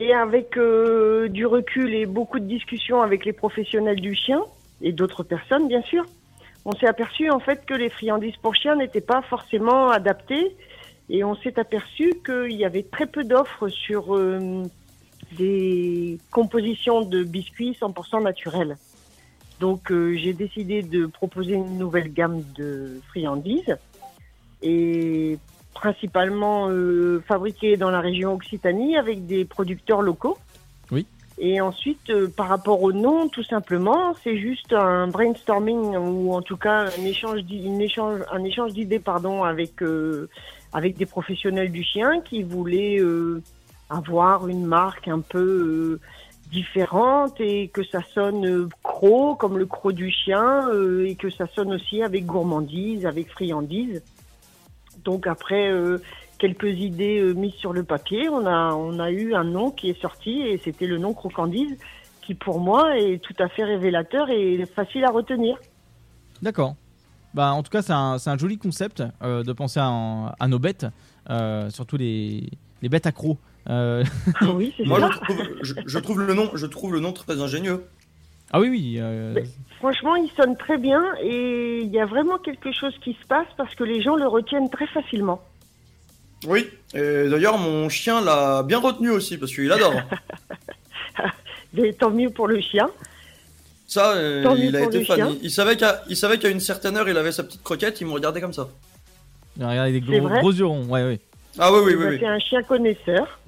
Et avec du recul et beaucoup de discussions avec les professionnels du chien, et d'autres personnes, bien sûr, on s'est aperçu, en fait, que les friandises pour chiens n'étaient pas forcément adaptées. Et on s'est aperçu qu'il y avait très peu d'offres sur euh, des compositions de biscuits 100% naturels. Donc, euh, j'ai décidé de proposer une nouvelle gamme de friandises et principalement euh, fabriqué dans la région Occitanie avec des producteurs locaux.
Oui.
Et ensuite, euh, par rapport au nom, tout simplement, c'est juste un brainstorming ou en tout cas un échange, échange, un échange d'idées, pardon, avec avec des professionnels du chien qui voulaient euh, avoir une marque un peu euh, différente et que ça sonne euh, croc comme le croc du chien euh, et que ça sonne aussi avec gourmandise, avec friandise. Donc après euh, quelques idées euh, mises sur le papier, on a on a eu un nom qui est sorti et c'était le nom Crocandise qui pour moi est tout à fait révélateur et facile à retenir.
D'accord. Bah, en tout cas, c'est un, c'est un joli concept euh, de penser à, à nos bêtes, euh, surtout les, les bêtes accros. Euh,
Ah oui, c'est
Moi
ça.
je trouve, je, je trouve le nom, je trouve le nom très ingénieux.
Ah oui, oui. euh,
Mais- Franchement, il sonne très bien et il y a vraiment quelque chose qui se passe parce que les gens le retiennent très facilement.
Oui. Et d'ailleurs mon chien l'a bien retenu aussi parce qu'il adore.
Mais tant mieux pour le chien.
Ça, euh, il a été fan.
chien.
Il, il savait qu'à, il savait qu'à une certaine heure, il avait sa petite croquette, il me regardait comme ça.
regardez des
C'est
gros, gros yeux ronds. Ouais, ouais.
Ah oui, oui, oui.
Bah,
oui.
C'est un chien connaisseur.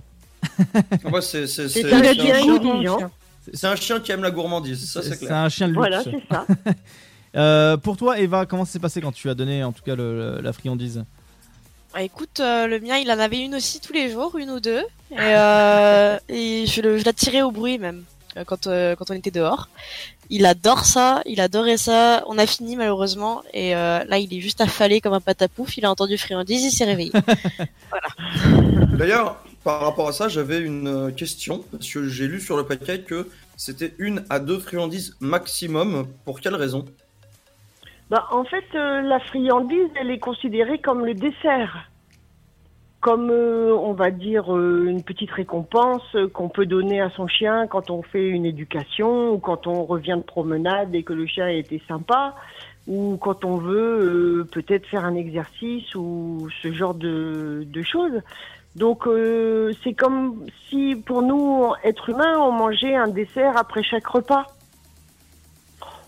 Ouais, c'est, c'est,
C'est
c'est,
un
c'est
chien
un chien,
intelligent.
c'est un chien qui aime la gourmandise, ça c'est
C'est
clair.
un chien de luxe.
Voilà, c'est ça.
Euh, pour toi, Eva, comment ça s'est passé quand tu as donné en tout cas le- le- la friandise?
Bah, écoute, euh, le mien, il en avait une aussi tous les jours, une ou deux. Et, euh, et je, le, je la tirais au bruit même, euh, quand, euh, quand on était dehors. Il adore ça, il adorait ça. On a fini malheureusement. Et euh, là, il est juste affalé comme un patapouf. Il a entendu friandise, il s'est réveillé.
D'ailleurs, par rapport à ça, j'avais une euh, question, parce que j'ai lu sur le paquet que c'était une à deux friandises maximum. Pour quelle raison?
Bah, en fait, euh, la friandise, elle est considérée comme le dessert. Comme, euh, on va dire, euh, une petite récompense euh, qu'on peut donner à son chien quand on fait une éducation ou quand on revient de promenade et que le chien a été sympa ou quand on veut euh, peut-être faire un exercice ou ce genre de, de choses. Donc, euh, c'est comme si pour nous, êtres humains, on mangeait un dessert après chaque repas.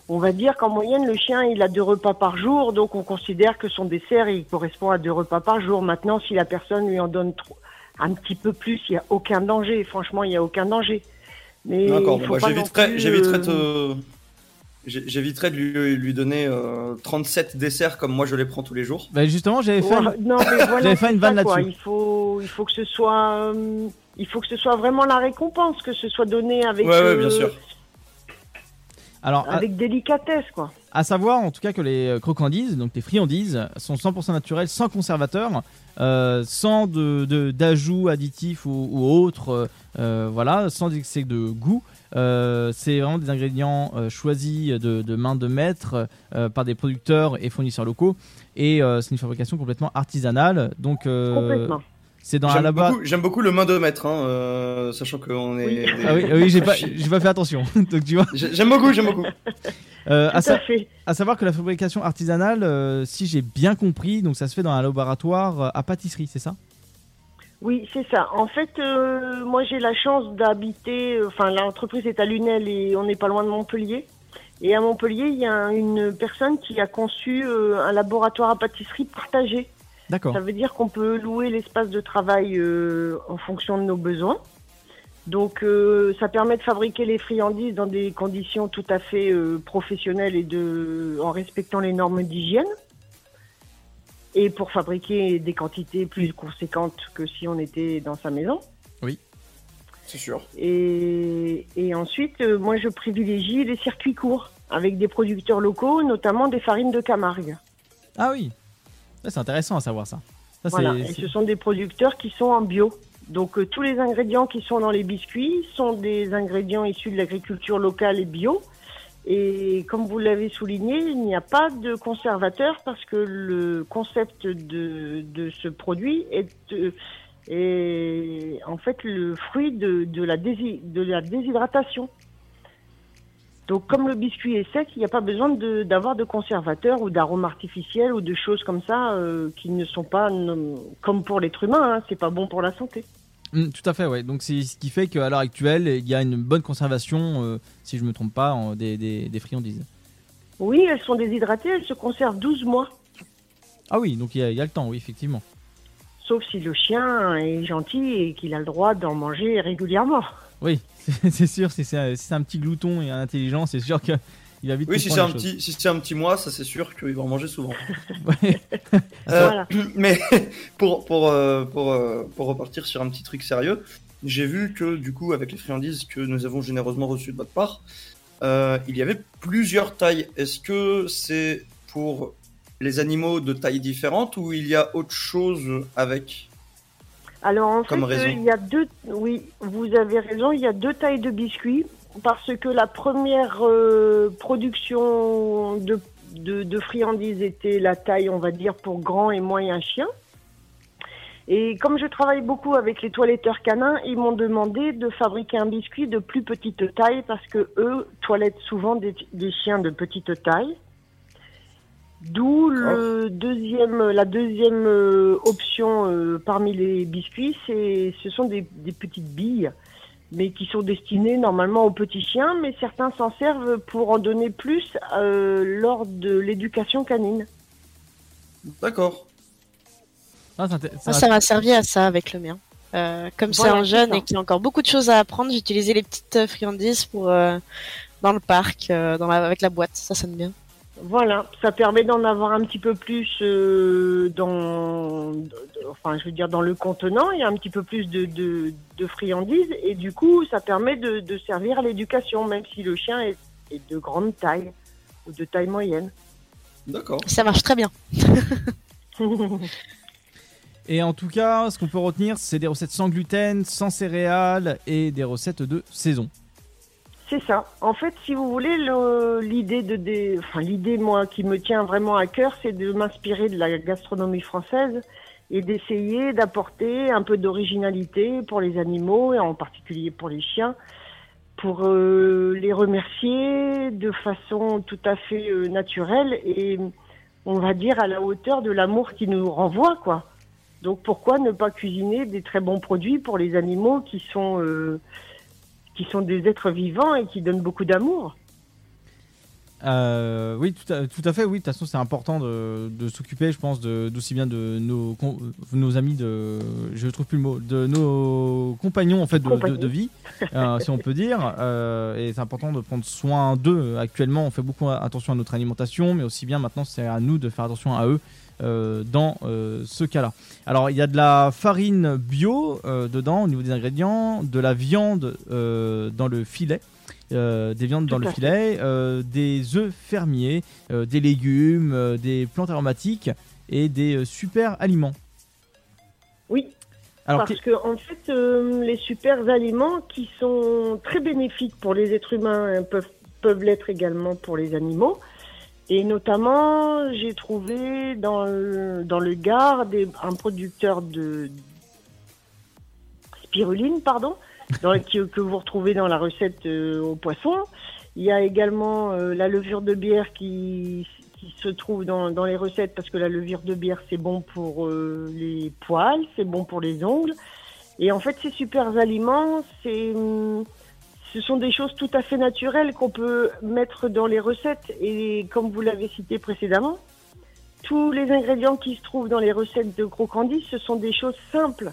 On va dire qu'en moyenne, le chien, il a deux repas par jour, donc on considère que son dessert, il correspond à deux repas par jour. Maintenant, si la personne lui en donne trop, un petit peu plus, il n'y a aucun danger. Franchement, il n'y a aucun danger. Mais
D'accord, bah, j'éviterai, j'éviterai
euh,
de, j'ai- j'éviterai de lui, lui donner euh, 37 desserts comme moi je les prends tous les jours.
Bah, Justement, j'avais fait.
Ouais, voilà,
fait une vanne là-dessus.
Il faut, il faut que ce soit, euh, il faut que ce soit vraiment la récompense, que ce soit donné avec,
Ouais, ouais, bien
euh,
sûr.
Alors, à,
avec délicatesse, quoi.
à savoir en tout cas que les euh, crocandises, donc les friandises, sont 100% naturelles, sans conservateur, euh, sans de- de- d'ajouts additifs ou, ou autres, euh, euh, voilà, sans excès de goût. Euh, c'est vraiment des ingrédients choisis de, de main de maître par des producteurs et fournisseurs locaux. Et c'est une fabrication complètement artisanale. Donc,
Complètement.
C'est dans un
J'aime beaucoup, j'aime beaucoup le main de maître, hein, euh, sachant qu'on est.
Oui.
des-
Ah oui, ah oui j'ai pas, j'ai pas fait attention. Donc, tu vois.
J'ai- J'aime beaucoup, j'aime beaucoup.
Euh,
Tout
à, sa-
à fait.
à savoir que la fabrication artisanale, euh, si j'ai bien compris, donc ça se fait dans un laboratoire euh, à pâtisserie, c'est ça?
Oui, c'est ça. En fait, euh, moi j'ai la chance d'habiter, euh, enfin l'entreprise est à Lunel et on n'est pas loin de Montpellier. Et à Montpellier, il y a une personne qui a conçu euh, un laboratoire à pâtisserie partagé.
D'accord.
Ça veut dire qu'on peut louer l'espace de travail euh, en fonction de nos besoins. Donc euh, ça permet de fabriquer les friandises dans des conditions tout à fait euh, professionnelles et de en respectant les normes d'hygiène. Et pour fabriquer des quantités plus conséquentes que si on était dans sa maison.
C'est sûr.
Et, et ensuite, euh, moi je privilégie les circuits courts avec des producteurs locaux, notamment des farines de Camargue.
Ah oui. C'est intéressant à savoir ça. Ça,
Voilà,
c'est-
et ce sont des producteurs qui sont en bio. Donc euh, tous les ingrédients qui sont dans les biscuits sont des ingrédients issus de l'agriculture locale et bio. Et comme vous l'avez souligné, il n'y a pas de conservateur parce que le concept de, de ce produit est, euh, est en fait le fruit de, de, la, dési- de la déshydratation. Donc comme le biscuit est sec, il n'y a pas besoin d'avoir de, conservateur ou d'arômes artificiels ou de choses comme ça euh, qui ne sont pas comme pour l'être humain, hein, c'est pas bon pour la santé.
Mm, tout à fait, ouais. Donc c'est ce qui fait qu'à l'heure actuelle, il y a une bonne conservation, euh, si je me trompe pas, en- des, des, des friandises.
Oui, elles sont déshydratées, elles se conservent 12 mois.
Ah oui, donc il y, a- il y a le temps, oui, effectivement.
Sauf si le chien est gentil et qu'il a le droit d'en manger régulièrement.
Oui, c'est sûr, si c'est un, si c'est un petit glouton et un intelligent, c'est sûr qu'il va vite
Oui, si c'est un
choses.
petit, si c'est un petit mois, ça c'est sûr qu'il va en manger souvent.
Ouais.
Euh,
Voilà.
Mais pour pour euh, pour euh, pour repartir sur un petit truc sérieux, j'ai vu que du coup avec les friandises que nous avons généreusement reçues de votre part, euh, il y avait plusieurs tailles. Est-ce que c'est pour les animaux de tailles différentes ou il y a autre chose avec
Alors en
Comme
fait, euh, il y a deux. Oui, vous avez raison. Il y a deux tailles de biscuits parce que la première euh, production de, de, de friandises était la taille, on va dire, pour grand et moyen chien. Et comme je travaille beaucoup avec les toiletteurs canins, ils m'ont demandé de fabriquer un biscuit de plus petite taille parce que eux toilettent souvent des, des chiens de petite taille. D'où le deuxième, la deuxième euh, option euh, parmi les biscuits, c'est, ce sont des, des petites billes, mais qui sont destinées normalement aux petits chiens, mais certains s'en servent pour en donner plus euh, lors de l'éducation canine.
D'accord.
Ah,
Moi, ça m'a servi à ça avec le mien. Euh, comme c'est un jeune
ça.
et qu'il a encore beaucoup de choses à apprendre, j'utilisais les petites friandises pour euh, dans le parc, euh, dans la, avec la boîte. Ça sonne bien.
Voilà, ça permet d'en avoir un petit peu plus euh, dans, de- de- enfin, je veux dire dans le contenant. Il y a un petit peu plus de, de, de friandises et du coup, ça permet de, de servir à l'éducation, même si le chien est, est de grande taille ou de taille moyenne.
D'accord.
Ça marche très bien.
Et en tout cas, ce qu'on peut retenir, c'est des recettes sans gluten, sans céréales et des recettes de saison.
C'est ça. En fait, si vous voulez, le- l'idée de, enfin l'idée moi qui me tient vraiment à cœur, c'est de m'inspirer de la gastronomie française et d'essayer d'apporter un peu d'originalité pour les animaux et en particulier pour les chiens, pour euh, les remercier de façon tout à fait euh, naturelle et on va dire à la hauteur de l'amour qui nous renvoie, quoi. Donc pourquoi ne pas cuisiner des très bons produits pour les animaux qui sont euh, qui sont des êtres vivants et qui donnent beaucoup d'amour.
Euh, oui, tout à, tout à fait. Oui, de toute façon, c'est important de, de s'occuper, je pense, d'aussi bien de nos, nos amis de, je trouve plus le mot, de nos compagnons en fait de, de,
Compagnons.
de vie, euh, si on peut dire. Euh, et c'est important de prendre soin d'eux. Actuellement, on fait beaucoup attention à notre alimentation, mais aussi bien maintenant, c'est à nous de faire attention à eux. Euh, dans euh, ce cas-là. Alors il y a de la farine bio euh, dedans au niveau des ingrédients, de la viande dans le filet, des viandes dans le filet, des œufs fermiers, des légumes, des plantes aromatiques et des super aliments.
Oui,
Alors
parce que en fait, euh, les super aliments qui sont très bénéfiques pour les êtres humains hein, peuvent peuvent l'être également pour les animaux. Et notamment, j'ai trouvé dans le, dans le Gard un producteur de spiruline, pardon, que vous retrouvez dans la recette euh, au poisson. Il y a également euh, la levure de bière qui, qui se trouve dans, dans les recettes parce que la levure de bière c'est bon pour euh, les poils, c'est bon pour les ongles. Et en fait, ces super aliments, c'est hum, ce sont des choses tout à fait naturelles qu'on peut mettre dans les recettes. Et comme vous l'avez cité précédemment, tous les ingrédients qui se trouvent dans les recettes de crocandis, ce sont des choses simples.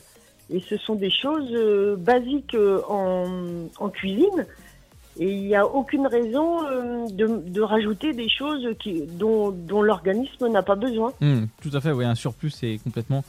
Et ce sont des choses euh, basiques euh, en, cuisine. Et il n'y a aucune raison euh, de, rajouter des choses qui, dont, l'organisme n'a pas besoin.
Hmm, tout à fait, oui, un surplus c'est complètement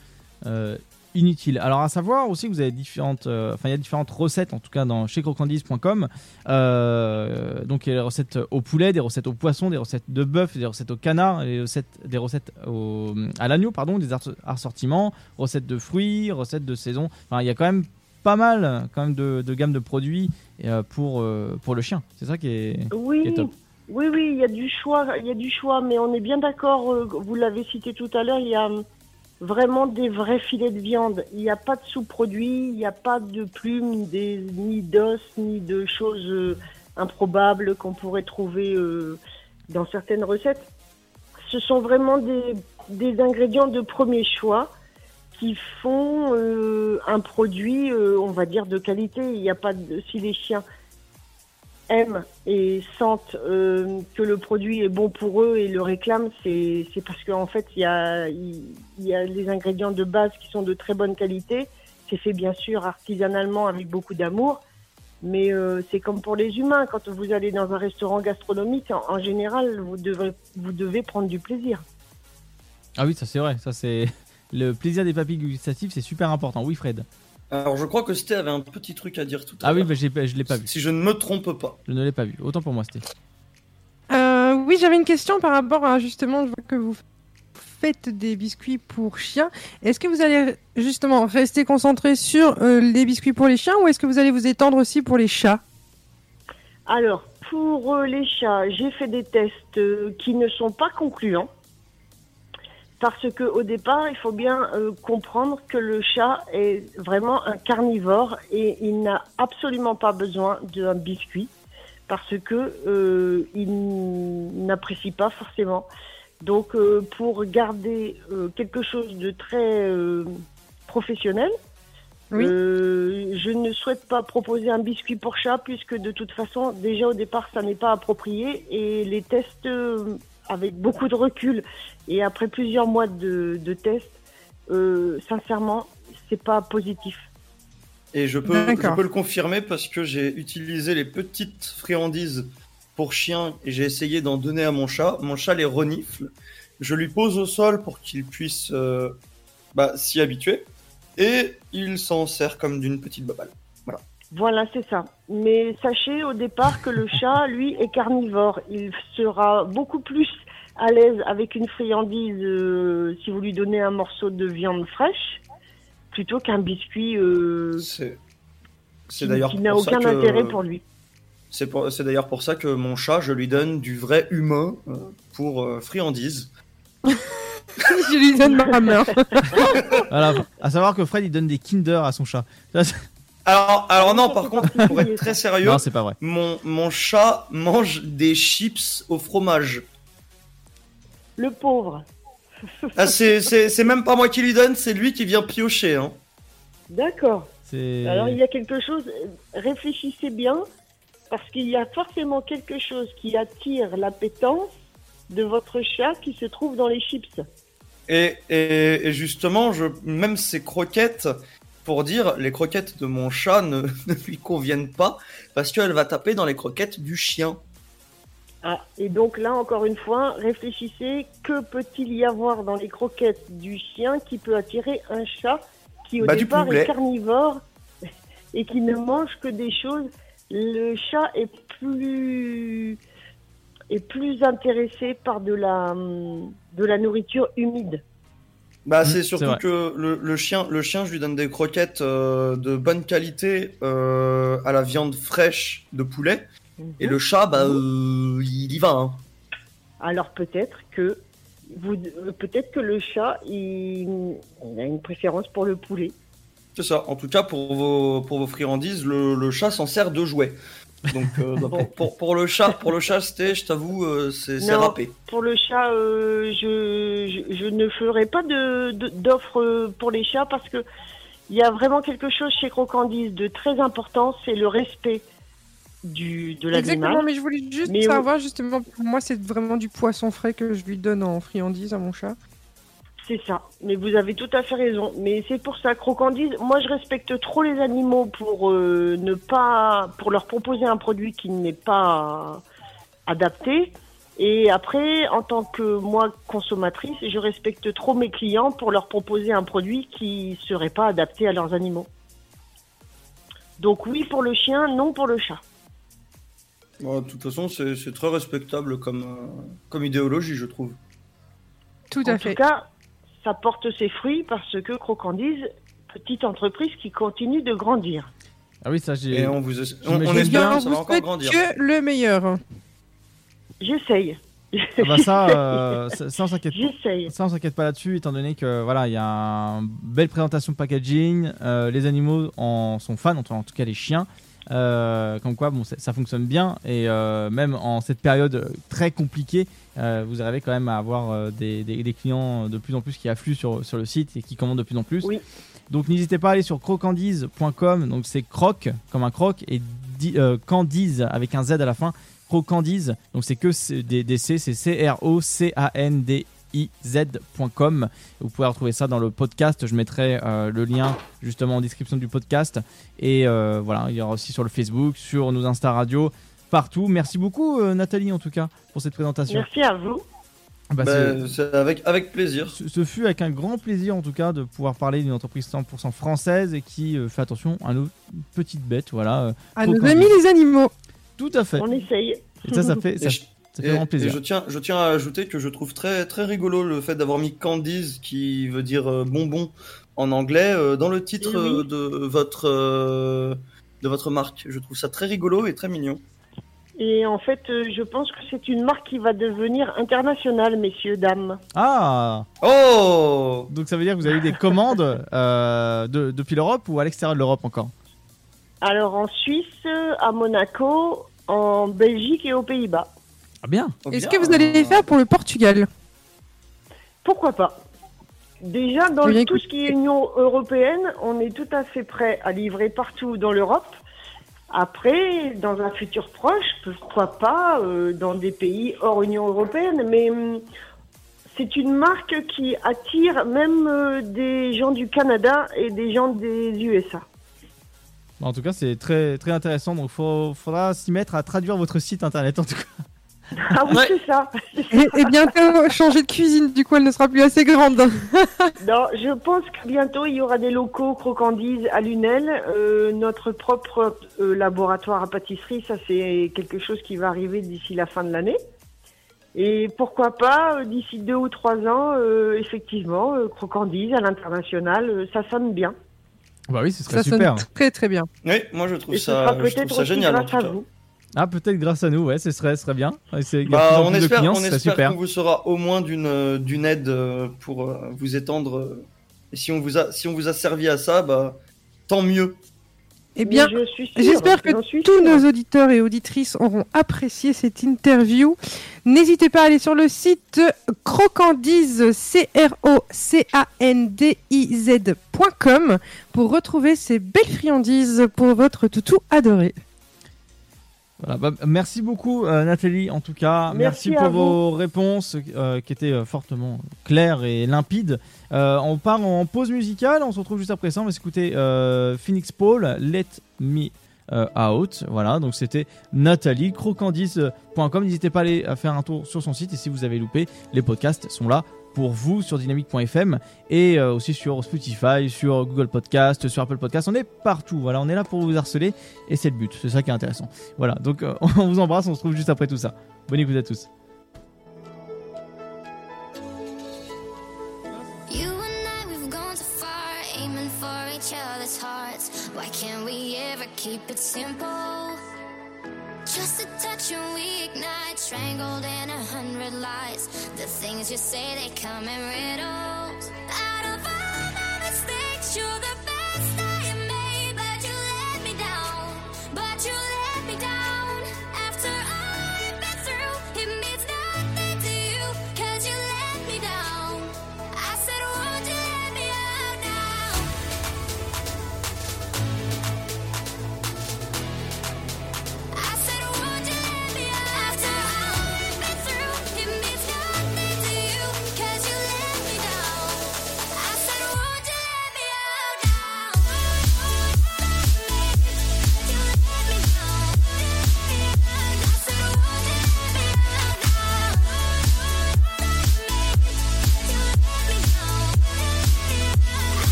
inutile. Alors à savoir aussi que vous avez différentes, euh, enfin il y a différentes recettes en tout cas dans chez crocandise.com. Euh, donc il y a des recettes au poulet, des recettes au poisson, des recettes de bœuf, des recettes au canard, des recettes, des recettes au, à l'agneau, pardon, des assortiments, recettes de fruits, recettes de saison. Enfin il y a quand même pas mal quand même de, de gamme de produits euh, pour euh, pour le chien. C'est ça qui est, qui est
Oui,
top.
oui, oui, il y a du choix, il y a du choix, mais on est bien d'accord. Vous l'avez cité tout à l'heure, il y a vraiment des vrais filets de viande. Il n'y a pas de sous-produits, il n'y a pas de plumes, ni d'os, ni de choses euh, improbables qu'on pourrait trouver euh, dans certaines recettes. Ce sont vraiment des, ingrédients de premier choix qui font euh, un produit, on va dire, de qualité. Il n'y a pas de, si chiens aiment et sentent euh, que le produit est bon pour eux et le réclament, c'est parce qu'en fait, il y a, y les ingrédients de base qui sont de très bonne qualité. C'est fait bien sûr artisanalement avec beaucoup d'amour. Mais euh, c'est comme pour les humains, quand vous allez dans un restaurant gastronomique, en, en général, vous devez, vous devez prendre du plaisir.
Ah oui, ça c'est vrai, ça c'est le plaisir des papilles gustatives, c'est super important. Oui, Fred.
Alors, je crois que Sté avait un petit truc à dire tout à
Ah oui,
l'heure.
bah, j'ai pas- je l'ai pas vu.
Si je ne me trompe pas.
Je ne l'ai pas vu. Autant pour moi, c'était.
Euh, oui, j'avais une question par rapport à justement, je vois que vous faites des biscuits pour chiens. Est-ce que vous allez justement rester concentré sur euh, les biscuits pour les chiens ou est-ce que vous allez vous étendre aussi pour les chats?
Alors, pour euh, les chats, j'ai fait des tests euh, qui ne sont pas concluants. Parce que au départ, il faut bien euh, comprendre que le chat est vraiment un carnivore et il n'a absolument pas besoin d'un biscuit parce que euh, il n'apprécie pas forcément. Donc, euh, pour garder quelque chose de très professionnel,
Oui.
je ne souhaite pas proposer un biscuit pour chat puisque de toute façon, déjà au départ, ça n'est pas approprié et les tests avec beaucoup de recul et après plusieurs mois de, de tests, euh, sincèrement, c'est pas positif.
Et je peux, je
D'accord.
peux le confirmer parce que j'ai utilisé les petites friandises pour chiens et j'ai essayé d'en donner à mon chat. Mon chat les renifle. Je lui pose au sol pour qu'il puisse euh, bah, s'y habituer. Et il s'en sert comme d'une petite babale.
Voilà, c'est ça. Mais sachez au départ que le chat, lui, est carnivore. Il sera beaucoup plus à l'aise avec une friandise euh, si vous lui donnez un morceau de viande fraîche plutôt qu'un biscuit euh,
C'est c'est
qui, n'a aucun
que-
intérêt pour lui.
C'est pour- c'est d'ailleurs pour ça que mon chat, je lui donne du vrai humain euh, pour euh, friandises.
Je lui donne ma main.
Voilà. À savoir que Fred il donne des Kinder à son chat.
Alors, alors non, par contre, pour être très sérieux,
Non, c'est pas vrai.
mon, mon chat mange des chips au fromage.
Le pauvre.
Ah, c'est- c'est c'est même pas moi qui lui donne, c'est lui qui vient piocher. Hein.
D'accord.
C'est.
Alors il y a quelque chose, réfléchissez bien, parce qu'il y a forcément quelque chose qui attire l'appétence de votre chat qui se trouve dans les chips.
Et, et, et justement, je, même ses croquettes, pour dire, les croquettes de mon chat ne, ne lui conviennent pas parce qu'elle va taper dans les croquettes du chien.
Ah, et donc là, encore une fois, réfléchissez, que peut-il y avoir dans les croquettes du chien qui peut attirer un chat qui au
Bah,
départ est carnivore et qui ne mange que des choses? Le chat est plus est plus intéressé par de la de la nourriture humide.
Bah,
Mm,
c'est surtout que le, le chien, le chien, je lui donne des croquettes euh, de bonne qualité euh, à la viande fraîche de poulet. Et le chat, bah, euh, il y va. Hein.
Alors peut-être que vous euh, peut-être que le chat il, il a une préférence pour le poulet.
C'est ça. En tout cas, pour vos, pour vos friandises, le, le chat s'en sert de jouet. Donc, euh, bah, pour, pour, pour le chat, pour le chat, c'était, je t'avoue, euh, c'est râpé.
Pour le chat, euh, je, je, je ne ferai pas de de- d'offre euh, pour les chats parce que il y a vraiment quelque chose chez Crocandise de très important, c'est le respect. du de
Exactement,
l'animal.
mais je voulais juste
Mais
savoir, justement, pour moi, c'est vraiment du poisson frais que je lui donne en friandise à mon chat.
C'est ça. Mais vous avez tout à fait raison. Mais c'est pour ça, Crocandise, moi je respecte trop les animaux pour euh, ne pas, pour leur proposer un produit qui n'est pas adapté. Et après, en tant que moi consommatrice, je respecte trop mes clients pour leur proposer un produit qui serait pas adapté à leurs animaux. Donc oui pour le chien, non pour le chat.
Bon, de toute façon, c'est très respectable comme, euh, comme idéologie, je trouve.
Tout
en
à
tout
fait.
cas, ça porte ses fruits parce que Crocandise, petite entreprise qui continue de grandir.
Ah oui, ça j'ai.
Et on vous on, on
bien,
espère que ça
vous
va encore grandir.
que le meilleur.
J'essaye.
Ah bah ça, euh, ça, ça, on s'inquiète.
J'essaye.
Ça, on s'inquiète pas là-dessus, étant donné que voilà, il y a une belle présentation de packaging. euh, les animaux en sont fans, en tout- en tout cas les chiens. Euh, comme quoi, bon, ça, fonctionne bien et euh, même en cette période très compliquée, euh, vous arrivez quand même à avoir des, des- des clients de plus en plus qui affluent sur, sur le site et qui commandent de plus en plus.
Oui.
Donc n'hésitez pas à aller sur crocandise.com. Donc c'est croc comme un croc et di- candise avec un Z à la fin. Crocandise. Donc c'est que des, des C, c'est C R O C A N D I Z.com. Vous pouvez retrouver ça dans le podcast. Je mettrai euh, le lien justement en description du podcast. Et euh, voilà, il y aura aussi sur le Facebook, sur nos Insta Radio, partout. Merci beaucoup euh, Nathalie en tout cas pour cette présentation.
Merci à vous.
Bah,
Bah,
c'est-
avec, avec plaisir.
ce ce fut avec un grand plaisir en tout cas de pouvoir parler d'une entreprise 100% française et qui euh, fait attention à nos petites bêtes. Voilà, euh,
À nos amis les animaux.
tout à fait.
On essaye.
Et ça, ça fait, ça,
Et je-
ça fait
Et,
vraiment
et
plaisir.
je tiens, je tiens à ajouter que je trouve très, très rigolo le fait d'avoir mis Candies, qui veut dire euh, bonbon en anglais, euh, dans le titre
Eh oui.
euh, de votre, euh, de votre marque. Je trouve ça très rigolo et très mignon.
Et en fait, euh, je pense que c'est une marque qui va devenir internationale, messieurs, dames.
Ah,
Oh
donc ça veut dire que vous avez eu des commandes euh, de- depuis l'Europe ou à l'extérieur de l'Europe encore?
Alors en Suisse, à Monaco, en Belgique et aux Pays-Bas.
Ah bien.
Oh,
Est-ce que vous allez les faire pour le Portugal?
Pourquoi pas Déjà, dans tout ce qui est Union européenne, on est tout à fait prêt à livrer partout dans l'Europe. Après, dans un futur proche, pourquoi pas euh, dans des pays hors Union européenne, mais hum, c'est une marque qui attire même euh, des gens du Canada et des gens des USA.
En tout cas, c'est très très intéressant. Donc, il faudra s'y mettre à traduire votre site internet. En tout cas,
Ah oui,
Ouais.
c'est ça.
et, et bientôt changer de cuisine, du coup elle ne sera plus assez grande.
Non, je pense que bientôt il y aura des locaux Crocandise à Lunel. Euh, notre propre euh, laboratoire à pâtisserie, ça c'est quelque chose qui va arriver d'ici la fin de l'année. Et pourquoi pas, euh, d'ici deux ou trois ans, euh, effectivement, euh, Crocandise à l'international, euh, ça sonne bien.
bah oui, ce serait
Ça
super.
sonne très très bien.
Oui, moi je trouve
Et
ça, je trouve ça génial en
grâce
tout
à
cas.
vous.
Ah, peut-être grâce à nous, ouais, ce serait, ce serait bien. Il y a
Bah, on espère,
clients,
on espère
super.
qu'on vous sera au moins d'une euh, d'une aide euh, pour euh, vous étendre. Et si on vous a si on vous a servi à ça, bah tant mieux.
Eh bien, J'espère que tous nos auditeurs et auditrices auront apprécié cette interview. N'hésitez pas à aller sur le site crocandise, c r o c a n d i z.com pour retrouver ces belles friandises pour votre toutou adoré.
Voilà, bah, merci beaucoup euh, Nathalie en tout cas.
Merci
pour vos réponses euh, qui étaient euh, fortement claires et limpides. Euh, on part en pause musicale, on se retrouve juste après ça. On va s'écouter euh, Phoenix Paul, Let Me Out. Voilà, donc c'était Nathalie, crocandis.com. N'hésitez pas à aller faire un tour sur son site et si vous avez loupé, les podcasts sont là pour vous sur dynamique.fm et euh, aussi sur Spotify, sur Google Podcast, sur Apple Podcast. On est partout. Voilà, on est là pour vous harceler et c'est le but. C'est ça qui est intéressant. Voilà, donc euh, on vous embrasse, on se retrouve juste après tout ça. Bonne écoute à tous.
Just a touch and we ignite, strangled in a hundred lies. The things you say, they come in riddles. Out of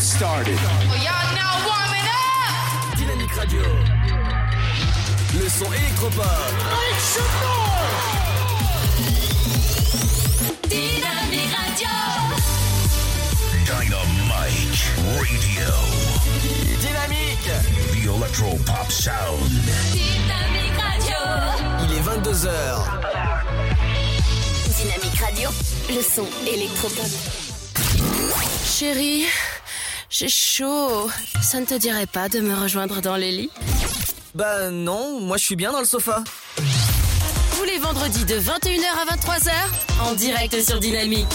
started.
Ça ne te dirait pas de me rejoindre dans les lits
Bah non, moi je suis bien dans le sofa.
Tous les vendredis de 21h à 23h, en direct sur Dynamique.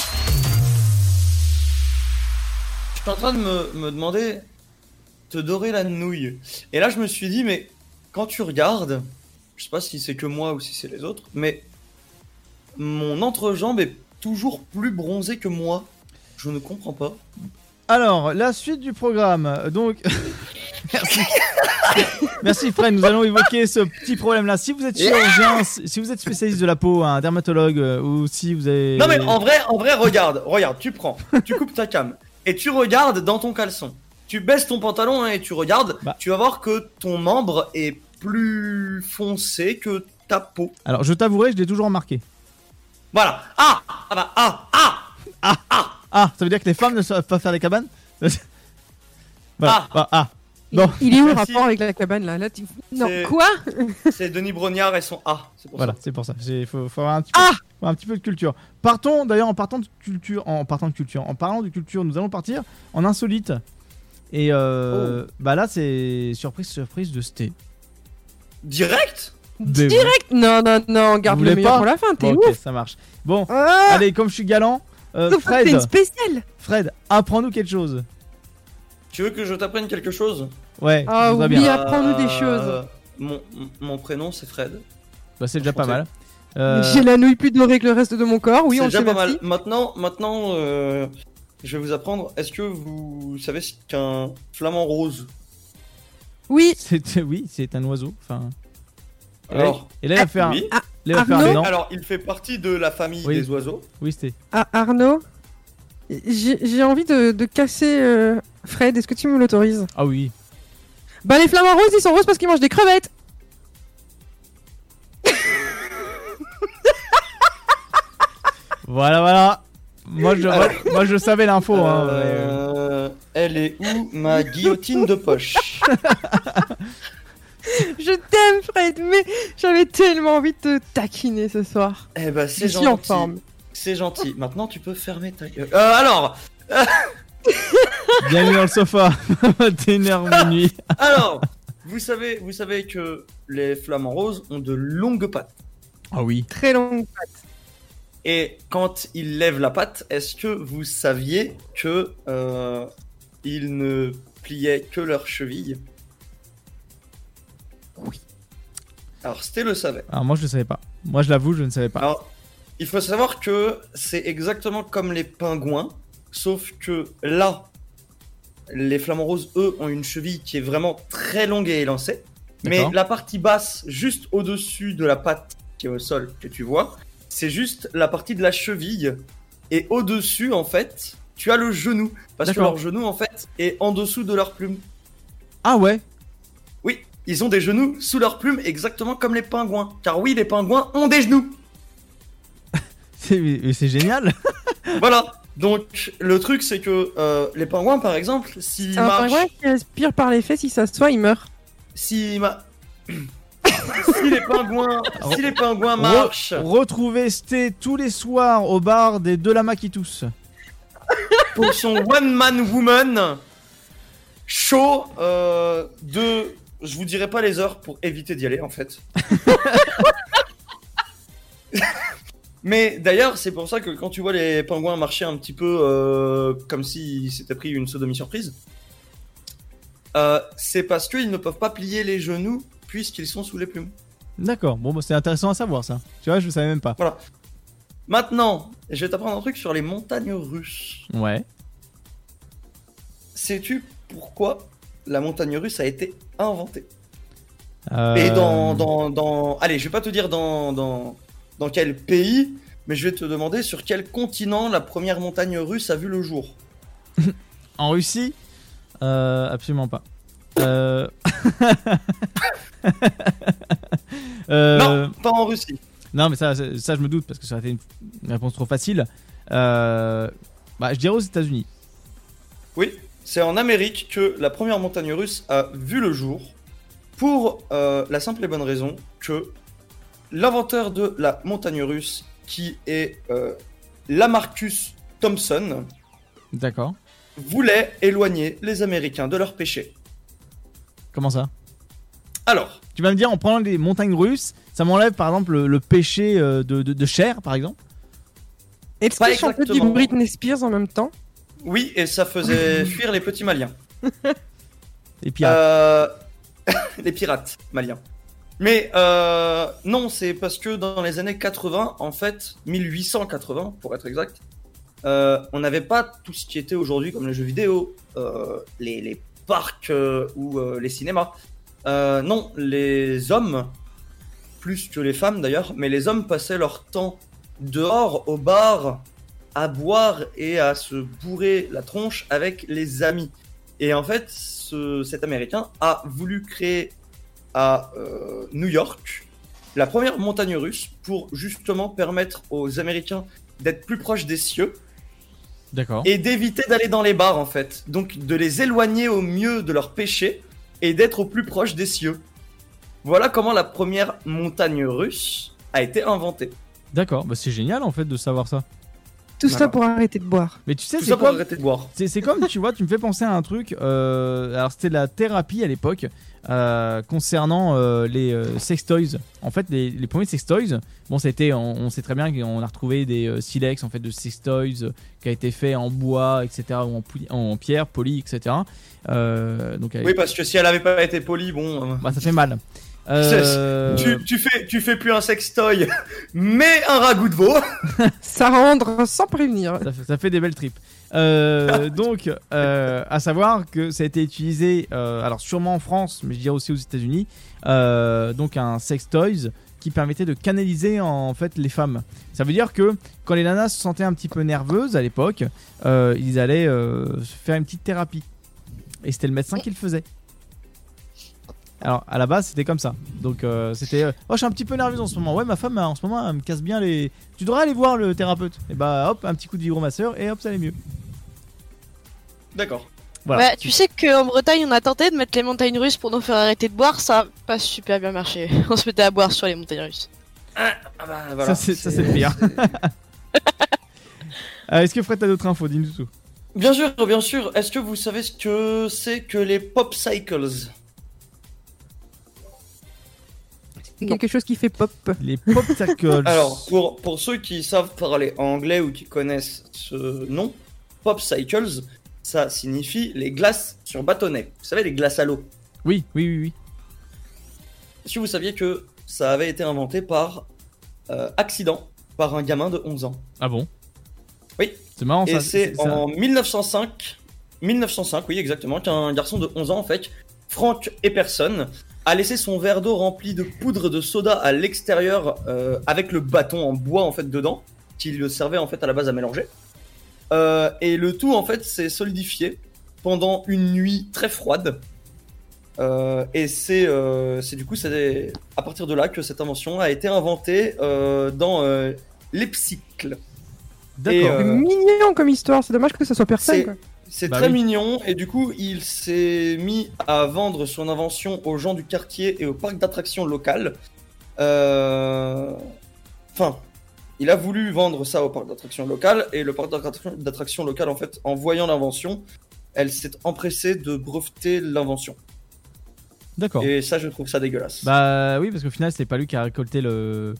Je suis en train de me, me demander te dorer la nouille. Et là, je me suis dit, mais quand tu regardes, je sais pas si c'est que moi ou si c'est les autres, mais mon entrejambe est toujours plus bronzé que moi. Je ne comprends pas.
Alors, la suite du programme. Donc, merci. merci Fred. Nous allons évoquer ce petit problème-là. Si vous êtes chirurgien, si si vous êtes spécialiste de la peau, un dermatologue, euh, ou si vous avez.
Non mais en vrai, en vrai, regarde, regarde, tu prends, tu coupes ta cam et tu regardes dans ton caleçon. Tu baisses ton pantalon hein, et tu regardes,
Bah.
tu vas voir que ton membre est plus foncé que ta peau.
Alors, je t'avouerai, je l'ai toujours remarqué.
Voilà. Ah, ah bah ah, ah.
Ah, ça veut dire que les femmes ne savent pas faire les cabanes Voilà.
Ah.
Bah, ah.
Il-
Bon.
Il est où le rapport avec la cabane là, là tu- Non, quoi?
C'est Denis Brognard et son A. C'est pour
Voilà,
ça.
c'est pour ça. Il faut, faut avoir un petit, peu,
Ah
un petit peu de culture. Partons, d'ailleurs, en partant de culture, en partant de culture, en parlant de culture, nous allons partir en insolite. Et euh, bah là, c'est surprise, surprise de Sté.
Direct?
Direct? Non, non, non, garde le meilleur
pas
pour la fin, t'es
Bon, ok,
ouf
ça marche. Bon,
Ah
allez, comme je suis galant, euh,
une
Fred,
spéciale
Fred, apprends-nous quelque chose.
Tu veux que je t'apprenne quelque chose?
Ouais,
Ah oui,
bien.
apprends-nous des
Euh,
choses.
Mon, mon prénom c'est Fred.
Bah, c'est déjà pas mal. Euh,
J'ai la nouille plus dorée que le reste de mon corps, oui, on
déjà pas
merci.
mal. Maintenant, maintenant, euh, je vais vous apprendre. Est-ce que vous savez ce qu'un flamant rose?
Oui,
c'est- oui, c'est un oiseau. Enfin, et là,
Alors,
et là, il va faire, un-
oui.
Un
Arnaud.
Alors, il fait partie de la famille
Oui.
des oiseaux.
Oui, c'était.
Ah, Arnaud, j'ai j'ai envie de, de casser euh, Fred, est-ce que tu me l'autorises?
Ah oui.
Bah les flamants roses, ils sont roses parce qu'ils mangent des crevettes
Voilà, voilà. Moi, je,
Alors.
moi, je savais l'info. hein, mais-
Euh, elle est où ma guillotine de poche?
Je t'aime Fred, mais j'avais tellement envie de te taquiner ce soir.
Eh ben,
Je
c'est
en
gentil.
forme.
C'est gentil. Maintenant, tu peux fermer ta gueule. Euh, alors,
Bienvenue dans le sofa. 21h minuit.
alors, vous savez, vous savez que les flamants roses ont de longues pattes.
Ah oui.
Très longue.
Et quand ils lèvent la patte, est-ce que vous saviez que euh, ils ne pliaient que leurs chevilles? Alors, Sté le savait.
Alors moi, je ne savais pas. Moi, je l'avoue, je ne savais pas.
Alors, il faut savoir que c'est exactement comme les pingouins, sauf que là les flamants roses, eux, ont une cheville qui est vraiment très longue et élancée. Mais la partie basse, juste au-dessus de la patte qui est au sol, que tu vois, c'est juste la partie de la cheville. Et au-dessus, en fait, tu as le genou. Parce que leur genou, en fait, est en dessous de leur plume.
Ah ouais
ils ont des genoux sous leur plume, exactement comme les pingouins. Car oui, les pingouins ont des genoux.
C'est mais c'est génial
voilà. Donc, le truc, c'est que euh, les pingouins, par exemple, s'ils
C'est un
marchent...
pingouin qui respire par les fesses, si ça se soit, il meurt.
Si, ma- si les pingouins, si les pingouins marchent,
Retrouvez Sté tous les soirs au bar des deux lamas qui toussent.
pour son one man woman show euh, de, je vous dirai pas les heures pour éviter d'y aller en fait. Mais d'ailleurs, c'est pour ça que quand tu vois les pingouins marcher un petit peu euh, comme s'ils s'étaient pris une sodomie surprise, euh, c'est parce qu'ils ne peuvent pas plier les genoux puisqu'ils sont sous les plumes.
D'accord, bon bah, c'est intéressant à savoir ça. Tu vois, je savais même pas.
Maintenant, je vais t'apprendre un truc sur les montagnes russes.
Ouais.
Sais-tu pourquoi la montagne russe a été inventée
Euh,
Et dans, dans, dans... Allez, je vais pas te dire dans, dans, dans quel pays, mais je vais te demander sur quel continent la première montagne russe a vu le jour.
En Russie? Euh, Absolument pas. Euh... euh,
Non, pas en Russie.
Non, mais ça, ça, ça, je me doute parce que ça aurait été une réponse trop facile. Euh, Bah, je dirais aux États-Unis.
Oui, c'est en Amérique que la première montagne russe a vu le jour pour euh, la simple et bonne raison que l'inventeur de la montagne russe, qui est euh, Lamarcus Thompson,
D'accord.
voulait éloigner les Américains de leurs péchés.
Comment ça?
Alors,
Tu vas me dire en prenant les montagnes russes, ça m'enlève par exemple le, le péché euh, de, de, de chair, par exemple?
Est-ce
Pas
qu'il chantait du
exactement.
Britney Spears en même temps?
Oui, et ça faisait fuir les petits maliens.
Et pirates.
Euh, les pirates maliens. Mais euh, non, c'est parce que dans les années 80, en fait, 1880 pour être exact, euh, on n'avait pas tout ce qui était aujourd'hui comme les jeux vidéo, euh, les, les parcs euh, ou euh, les cinémas. Euh, non, les hommes, plus que les femmes d'ailleurs, mais les hommes passaient leur temps dehors au bar à boire et à se bourrer la tronche avec les amis. Et en fait, ce- cet Américain a voulu créer à euh, New York la première montagne russe pour justement permettre aux Américains d'être plus proches des cieux
D'accord.
et d'éviter d'aller dans les bars en fait. Donc de les éloigner au mieux de leurs péchés et d'être au plus proche des cieux. Voilà comment la première montagne russe a été inventée.
D'accord, bah, c'est génial en fait de savoir ça.
Tout ça
Voilà.
pour arrêter de boire.
Mais tu sais, c'est
ça
quoi
arrêter de boire.
C'est c'est comme, tu vois, tu me fais penser à un truc. euh, alors, c'était la thérapie à l'époque euh, concernant euh, les euh, sex toys. En fait, les, les premiers sex toys, bon, c'était, on, on sait très bien qu'on a retrouvé des euh, silex en fait de sex toys euh, qui a été fait en bois, etc., ou en, pou- en pierre, poli, etc. Euh, donc, avec-
Oui, parce que si elle avait pas été polie, bon. euh,
bah, ça fait mal. Euh,
Tu, tu fais, tu fais plus un sextoy, mais un ragoût de veau.
Ça rendre sans prévenir.
ça, fait, ça fait des belles tripes. Euh, donc, euh, à savoir que ça a été utilisé, euh, alors sûrement en France, mais je dirais aussi aux États-Unis, euh, donc un sex toys qui permettait de canaliser en fait les femmes. Ça veut dire que quand les nanas se sentaient un petit peu nerveuses à l'époque, euh, ils allaient euh, faire une petite thérapie. Et c'était le médecin qui le faisait. Alors à la base c'était comme ça. Donc euh, c'était euh, oh je suis un petit peu nerveuse en ce moment. Ouais ma femme en ce moment elle me casse bien les. Tu devrais aller voir le thérapeute. Et bah hop un petit coup de vibromasseur et hop ça allait mieux.
D'accord.
Voilà.
Ouais, tu sais qu'en Bretagne, on a tenté de mettre les montagnes russes pour nous faire arrêter de boire, ça a pas super bien marché. On se mettait à boire sur les montagnes russes.
Ah bah voilà.
ça c'est ça c'est le pire. Euh, Est-ce que Fred t'as d'autres infos? Dis-nous tout.
Bien sûr, bien sûr. Est-ce que vous savez ce que c'est que les pop cycles?
C'est quelque chose qui fait pop.
Les popsicles.
Alors, pour, pour ceux qui savent parler anglais ou qui connaissent ce nom, pop cycles, ça signifie les glaces sur bâtonnet. Vous savez, les glaces à l'eau.
Oui oui oui oui.
Est-ce que vous saviez que ça avait été inventé par euh, accident par un gamin de 11 ans?
Ah bon?
Oui.
C'est marrant
Et
ça.
c'est
ça-
en 1905, 1905, oui, exactement, qu'un garçon de 11 ans, en fait, Frank Epperson, a laissé son verre d'eau rempli de poudre de soda à l'extérieur euh, avec le bâton en bois, en fait, dedans, qui le servait, en fait, à la base à mélanger. Euh, et le tout, en fait, s'est solidifié pendant une nuit très froide. Euh, et c'est du coup c'est à partir de là que cette invention a été inventée dans euh, l'Epcycle.
D'accord.
Mignon comme histoire, c'est dommage que ça soit personne.
C'est
Bah
très
oui.
mignon et du coup il s'est mis à vendre son invention aux gens du quartier et au parc d'attractions local. Euh, Enfin, il a voulu vendre ça au parc d'attractions local et le parc d'attraction- d'attractions local en fait, en voyant l'invention, elle s'est empressée de breveter l'invention.
D'accord.
Et ça, je trouve ça dégueulasse.
Bah oui, parce qu'au final, c'est pas lui qui a récolté le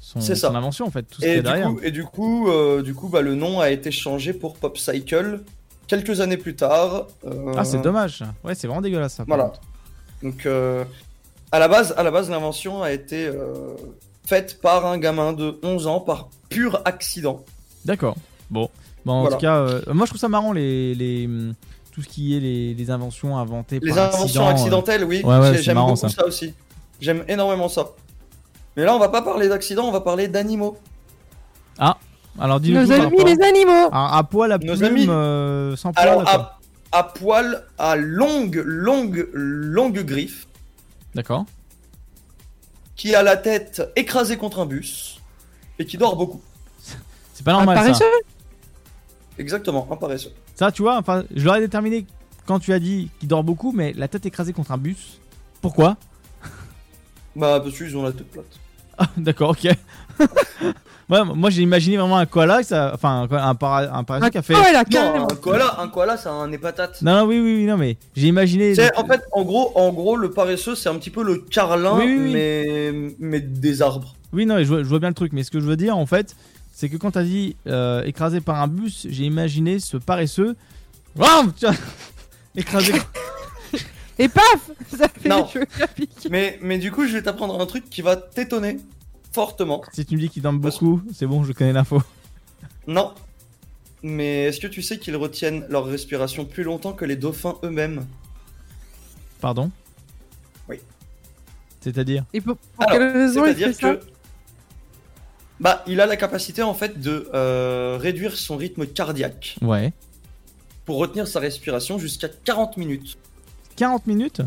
son,
ça.
invention en fait, tout ce
Et du,
derrière.
coup, et du coup, euh, du coup, bah, le nom a été changé pour Popcycle quelques années plus tard. euh,
Ah, c'est dommage. Ouais, c'est vraiment dégueulasse ça.
Voilà.
contre.
Donc, euh, à la base, à la base, l'invention a été euh, faite par un gamin de 11 ans par pur accident.
D'accord. Bon. Bon, en
Voilà.
tout cas, euh, moi je trouve ça marrant les, les hum, tout ce qui est les, les inventions inventées
Les
par
inventions
accident, euh.
accidentelles, oui,
Ouais, ouais,
j'aime beaucoup
ça.
ça. aussi. J'aime énormément ça. Mais là, on va pas parler d'accidents, on va parler d'animaux.
Alors dis-nous
Nos amis les animaux
Alors, à poil, à
Nos
plume,
amis.
euh, sans poil.
Alors, à, à poil, à longue, longue, longue griffe,
D'accord.
qui a la tête écrasée contre un bus et qui dort beaucoup.
C'est pas
Un
normal ça.
paresseux?
Exactement, un paresseux.
Ça, tu vois, enfin, je l'aurais déterminé quand tu as dit qu'il dort beaucoup, mais la tête écrasée contre un bus. Pourquoi?
Bah, parce qu'ils ont la tête plate.
Ah, d'accord, ok. Ouais, moi j'ai imaginé vraiment un koala, ça... enfin un, koala- un, para- un paresseux
Un
qui a fait.
koala,
Non,
carrément.
un koala, un koala, c'est un épatate.
Non, non, oui, oui, oui, non, mais j'ai imaginé.
En fait, en gros, en gros, le paresseux, c'est un petit peu le carlin,
Oui, oui, oui.
mais mais des arbres.
Oui, non, mais je vois, je vois bien le truc, mais ce que je veux dire en fait, c'est que quand t'as dit euh, écrasé par un bus, j'ai imaginé ce paresseux. Écrasé.
Et paf Ça fait
Non. Mais mais du coup, je vais t'apprendre un truc qui va t'étonner fortement.
si tu me dis qu'il dorment beaucoup, c'est bon, je connais l'info.
Non. Mais est-ce que tu sais qu'ils retiennent leur respiration plus longtemps que les dauphins eux-mêmes?
Pardon?
Oui.
C'est-à-dire?
Et pour, pour
Alors,
quelle raison il fait
C'est-à-dire
ça?
que bah, il a la capacité en fait de euh, réduire son rythme cardiaque
Ouais.
pour retenir sa respiration jusqu'à 40 minutes.
40 minutes?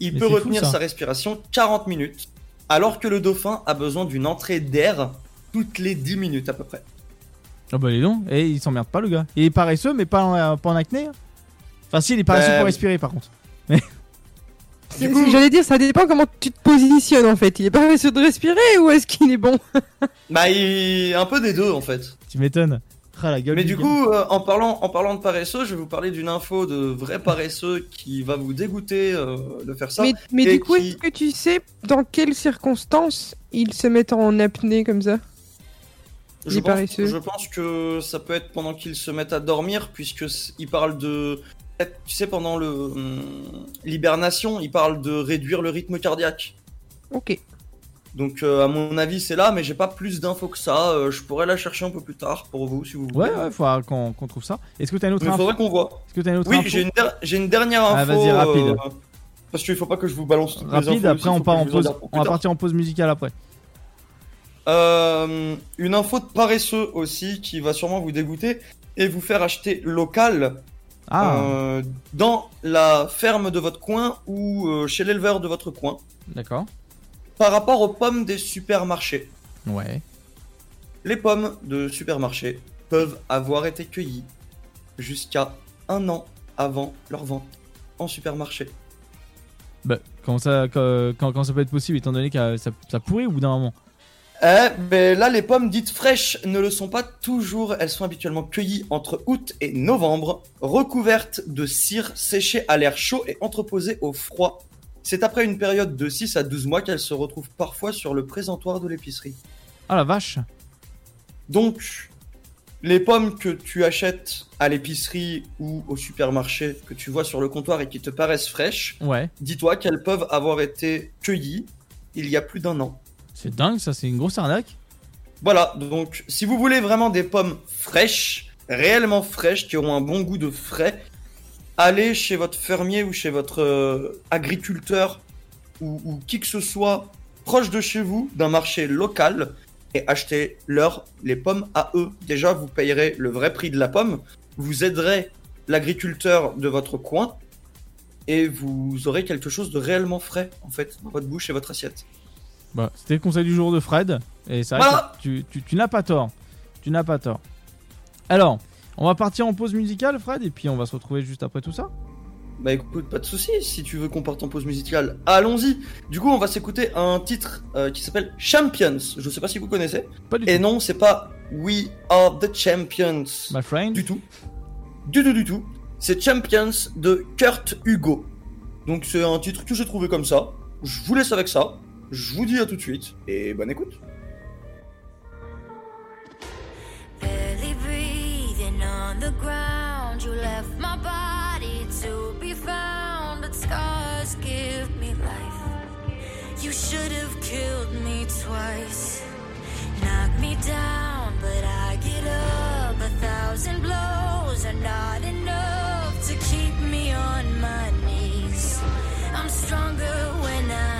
Il
Mais
peut
fou,
retenir sa respiration 40 minutes, alors que le dauphin a besoin d'une entrée d'air toutes les 10 minutes à peu près.
Ah bah les donc, et il s'emmerde pas le gars. Il est paresseux, mais pas en, pas en acné. hein. Enfin, si, il est paresseux pour respirer par contre.
J'allais dire, ça dépend comment tu te positionnes en fait. Il est pas sûr de respirer ou est-ce qu'il est bon?
Bah, il... un peu des deux en fait.
Tu m'étonnes. La gueule.
Mais
du
coup, euh, en, parlant, en parlant de paresseux, je vais vous parler d'une info de vrai paresseux qui va vous dégoûter euh, de faire ça.
Mais, mais du coup,
qui-
est-ce que tu sais dans quelles circonstances ils se mettent en apnée comme ça
Je
Les
pense,
paresseux?
je pense que ça peut être pendant qu'ils se mettent à dormir, puisque c- il parle de, tu sais, pendant le hum, l'hibernation, il parle de réduire le rythme cardiaque.
Ok.
Donc euh, à mon avis c'est là, mais j'ai pas plus d'infos que ça. euh, je pourrais la chercher un peu plus tard pour vous si vous voulez.
Ouais, ouais, faudra qu'on trouve ça. Est-ce que t'as une autre
Mais il
info
faudrait qu'on voit.
Est-ce que t'as une autre
Oui,
info
j'ai une, der- j'ai une dernière info.
Ah, vas-y, rapide.
euh, parce qu'il faut pas que je vous balance toutes les
Rapide,
infos
après
aussi,
on part en pause. On va partir en pause musicale après.
Euh, une info de paresseux aussi qui va sûrement vous dégoûter et vous faire acheter local
Ah,
euh, dans la ferme de votre coin ou euh, chez l'éleveur de votre coin
d'accord.
Par rapport aux pommes des supermarchés.
Ouais.
Les pommes de supermarché peuvent avoir été cueillies jusqu'à un an avant leur vente en supermarché.
Bah, comment ça, quand, quand, quand ça peut être possible étant donné que ça, ça pourrit au bout d'un moment?
Eh, ben là, les pommes dites fraîches ne le sont pas toujours. Elles sont habituellement cueillies entre août et novembre, recouvertes de cire, séchées à l'air chaud et entreposées au froid. C'est après une période de 6 à 12 mois qu'elles se retrouvent parfois sur le présentoir de l'épicerie.
Ah la vache
Donc, les pommes que tu achètes à l'épicerie ou au supermarché, que tu vois sur le comptoir et qui te paraissent fraîches,
Ouais.
dis-toi qu'elles peuvent avoir été cueillies il y a plus d'un an.
C'est dingue ça, c'est une grosse arnaque.
Voilà, donc si vous voulez vraiment des pommes fraîches, réellement fraîches, qui auront un bon goût de frais, allez chez votre fermier ou chez votre euh, agriculteur ou, ou qui que ce soit proche de chez vous d'un marché local et achetez leur les pommes à eux. Déjà, vous payerez le vrai prix de la pomme, vous aiderez l'agriculteur de votre coin et vous aurez quelque chose de réellement frais en fait dans votre bouche et votre assiette.
Bah, c'était le conseil du jour de Fred. Et vrai
Voilà.
tu- tu n'as pas tort. Tu n'as pas tort. Alors, on va partir en pause musicale, Fred, et puis on va se retrouver juste après tout ça.
Bah écoute, pas de souci. Si tu veux qu'on parte en pause musicale, allons-y. Du coup, on va s'écouter un titre euh, qui s'appelle Champions. Je sais pas si vous connaissez.
Pas du
Et
tout.
non, c'est pas We Are the Champions.
My friend.
Du tout. Du tout, du tout. C'est Champions de Kurt Hugo. Donc c'est un titre que j'ai trouvé comme ça. Je vous laisse avec ça. Je vous dis à tout de suite. Et bonne écoute.
The ground. You left my body to be found, but scars give me life. You should have killed me twice. Knock me down, but I get up. A thousand blows are not enough to keep me on my knees. I'm stronger when I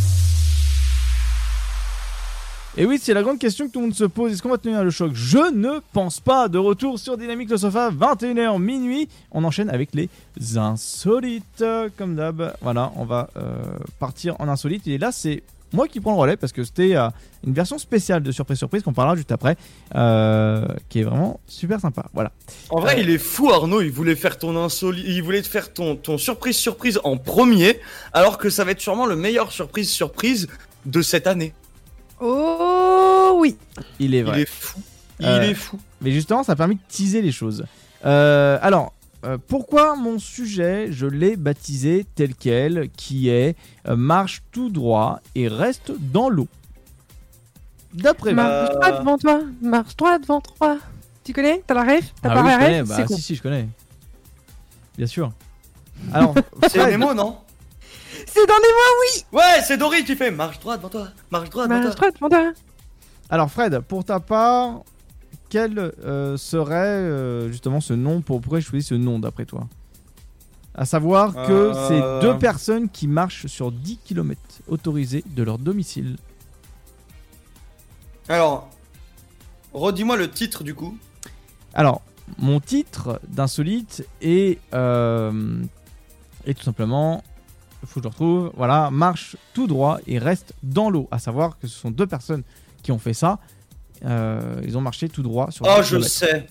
Et oui, c'est la grande question que tout le monde se pose. Est-ce qu'on va tenir le choc? Je ne pense pas. De retour sur Dynamique le Sofa, 21h minuit. On enchaîne avec les insolites. Comme d'hab, voilà, on va euh, partir en insolite. Et là, c'est moi qui prends le relais parce que c'était euh, une version spéciale de Surprise Surprise qu'on parlera juste après. euh, qui est vraiment super sympa. Voilà.
En vrai,
Euh.
il est fou Arnaud, il voulait faire ton insoli... il voulait te faire ton, ton surprise surprise en premier, alors que ça va être sûrement le meilleur surprise surprise de cette année.
Oh oui.
Il est
Il
vrai.
est fou. Il
Euh,
est fou.
Mais justement, ça a permis de teaser les choses. Euh, alors, euh, pourquoi mon sujet, je l'ai baptisé tel quel, qui est euh, marche tout droit et reste dans l'eau? D'après moi.
Marche droit devant toi, marche droit devant toi. Tu connais? T'as la ref? T'as
Ah
pas
oui,
la ref?
Bah,
C'est con.
si, si, je connais. Bien sûr. Alors,
C'est Nemo, non?
C'est dans les
Ouais, c'est Dory qui fait marche droit devant toi, marche droit
mots
devant
Marche
toi.
devant toi.
alors Fred, pour ta part, quel euh, serait euh, justement ce nom pour pourquoi choisir ce nom d'après toi? À savoir que
Euh.
c'est deux personnes qui marchent sur 10 km autorisés de leur domicile.
Alors, redis-moi le titre du coup.
Alors, mon titre d'insolite est, euh, est tout simplement, faut que je le retrouve, voilà, marche tout droit et reste dans l'eau. À savoir que ce sont deux personnes qui ont fait ça. Euh, ils ont marché tout droit sur
Oh,
10
je
kilomètres.
sais,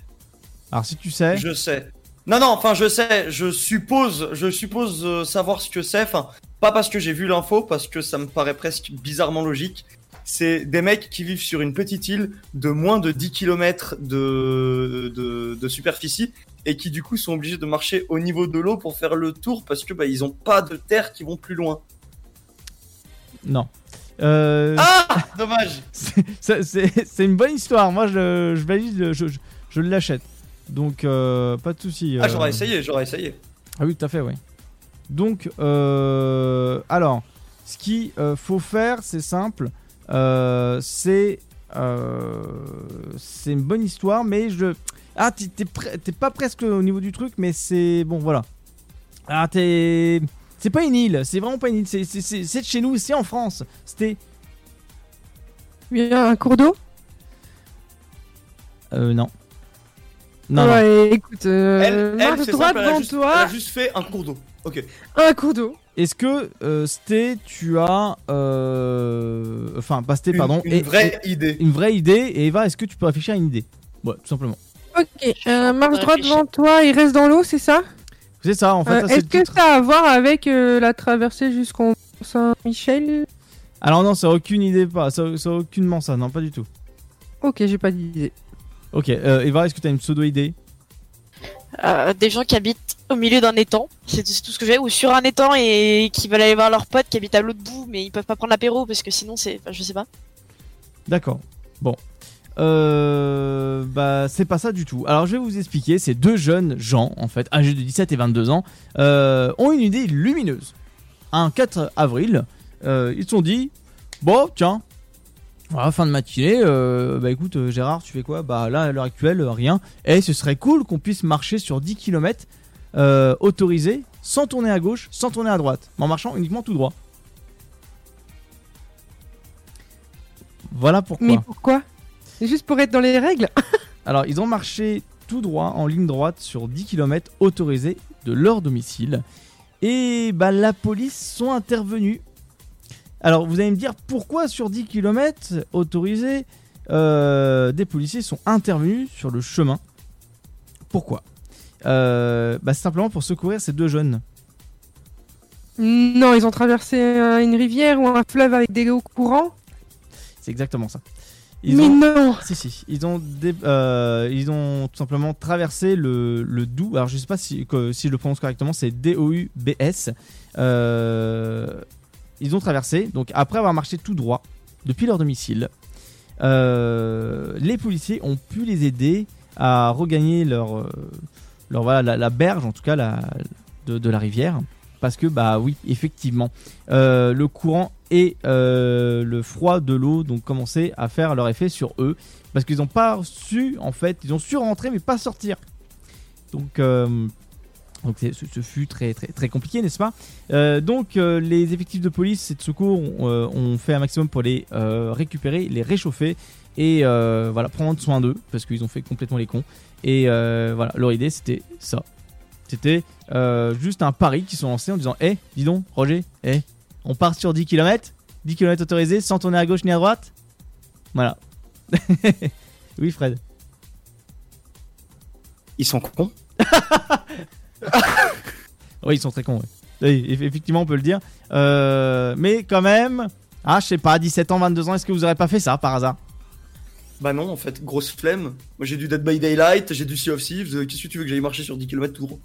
Alors, si tu sais,
je sais. Non, non, enfin, je sais, je suppose, je suppose euh, savoir ce que c'est. Enfin, pas parce que j'ai vu l'info, parce que ça me paraît presque bizarrement logique. C'est des mecs qui vivent sur une petite île de moins de 10 km de, de, de superficie et qui du coup sont obligés de marcher au niveau de l'eau pour faire le tour parce que bah, ils ont pas de terre qui vont plus loin.
non. Euh,
Ah Dommage
c'est- une bonne histoire. Moi, je, je valide, je, je, je l'achète. Donc, euh, pas de souci.
Ah,
euh.
j'aurais essayé, j'aurais essayé.
Ah oui, tout à fait, oui. Donc, alors, ce qu'il faut faire, c'est simple. C'est c'est une bonne histoire, mais je. Ah, t'es pas presque au niveau du truc, mais c'est. Bon, voilà. Ah, t'es. C'est pas une île, c'est vraiment pas une île. C'est- C'est c'est- c'est de chez nous, c'est en France. C'était.
Il y a un cours d'eau?
Euh, non. Non,
écoute, euh,
Elle, elle
marche
c'est
droit
simple, elle a,
devant
juste, elle
toi,
a juste fait un cours d'eau. Ok.
un cours d'eau.
Est-ce que, euh, Sté, tu as. euh, Enfin, pas Sté,
Une,
pardon.
une
et-
vraie idée.
une vraie idée et Eva est-ce que tu peux réfléchir à une idée? Ouais, tout simplement.
Ok, euh, marche droit devant toi, il reste dans l'eau, c'est ça?
C'est ça en fait.
Euh, Est-ce que
titre.
ça a à voir avec euh, la traversée jusqu'au Saint-Michel?
Alors non, ça a aucune idée pas, ça, ça a aucunement ça, non pas du tout.
Ok, j'ai pas d'idée.
Ok, euh, Eva, est-ce que tu as une pseudo idée
Euh, des gens qui habitent au milieu d'un étang, c'est c'est tout ce que j'ai, ou sur un étang et qui veulent aller voir leurs potes qui habitent à l'autre bout, mais ils peuvent pas prendre l'apéro parce que sinon c'est, enfin, je sais pas.
D'accord. Bon. Euh, bah c'est pas ça du tout. Alors je vais vous expliquer. Ces deux jeunes gens, en fait, âgés de 17 et 22 ans, euh, ont une idée lumineuse. Un 4 avril, euh, ils se sont dit, bon tiens, voilà, fin de matinée, euh, bah écoute Gérard, tu fais quoi? Bah là à l'heure actuelle, rien. Et ce serait cool qu'on puisse marcher sur 10 km autorisés, sans tourner à gauche, sans tourner à droite, mais en marchant uniquement tout droit. Voilà pourquoi.
Mais pourquoi? C'est juste pour être dans les règles
Alors, ils ont marché tout droit en ligne droite sur 10 km autorisés de leur domicile. Et bah, la police sont intervenus. Alors, vous allez me dire pourquoi sur 10 km autorisés, euh, des policiers sont intervenus sur le chemin? Pourquoi? Euh, bah, Simplement pour secourir ces deux jeunes.
Non, ils ont traversé euh, une rivière ou un fleuve avec des hauts courants?
C'est exactement ça. Ils
Mais
ont...
non
Si, si. Ils ont, dé- euh, ils ont tout simplement traversé le, le Doubs. Alors, je sais pas si, que- si je le prononce correctement, c'est D-O-U-B-S. Euh, ils ont traversé, donc après avoir marché tout droit depuis leur domicile, euh, les policiers ont pu les aider à regagner leur, leur voilà, la, la berge, en tout cas la, de, de la rivière. Parce que, bah oui, effectivement, le courant et euh, le froid de l'eau donc commençaient à faire leur effet sur eux. Parce qu'ils n'ont pas su, en fait, ils ont su rentrer mais pas sortir. Donc, euh, donc ce, fut très, très, très compliqué, n'est-ce pas? Euh, Donc, euh, les effectifs de police et de secours ont, fait un maximum pour les récupérer, les réchauffer et voilà, prendre soin d'eux parce qu'ils ont fait complètement les cons. Et voilà, leur idée c'était ça. C'était juste un pari qu'ils sont lancés en disant Eh, dis donc, Roger, eh, on part sur 10 km, 10 km autorisés sans tourner à gauche ni à droite. Voilà. oui, Fred.
Ils sont cons.
Oui, ils sont très cons. ouais. Oui, eff- effectivement, on peut le dire. Euh, mais quand même, ah, je sais pas, 17 ans, 22 ans, est-ce que vous aurez pas fait ça par hasard?
Bah non, en fait, grosse flemme. Moi j'ai du Dead by Daylight, j'ai du Sea of Thieves. euh, Qu'est-ce que tu veux que j'aille marcher sur 10 km tout droit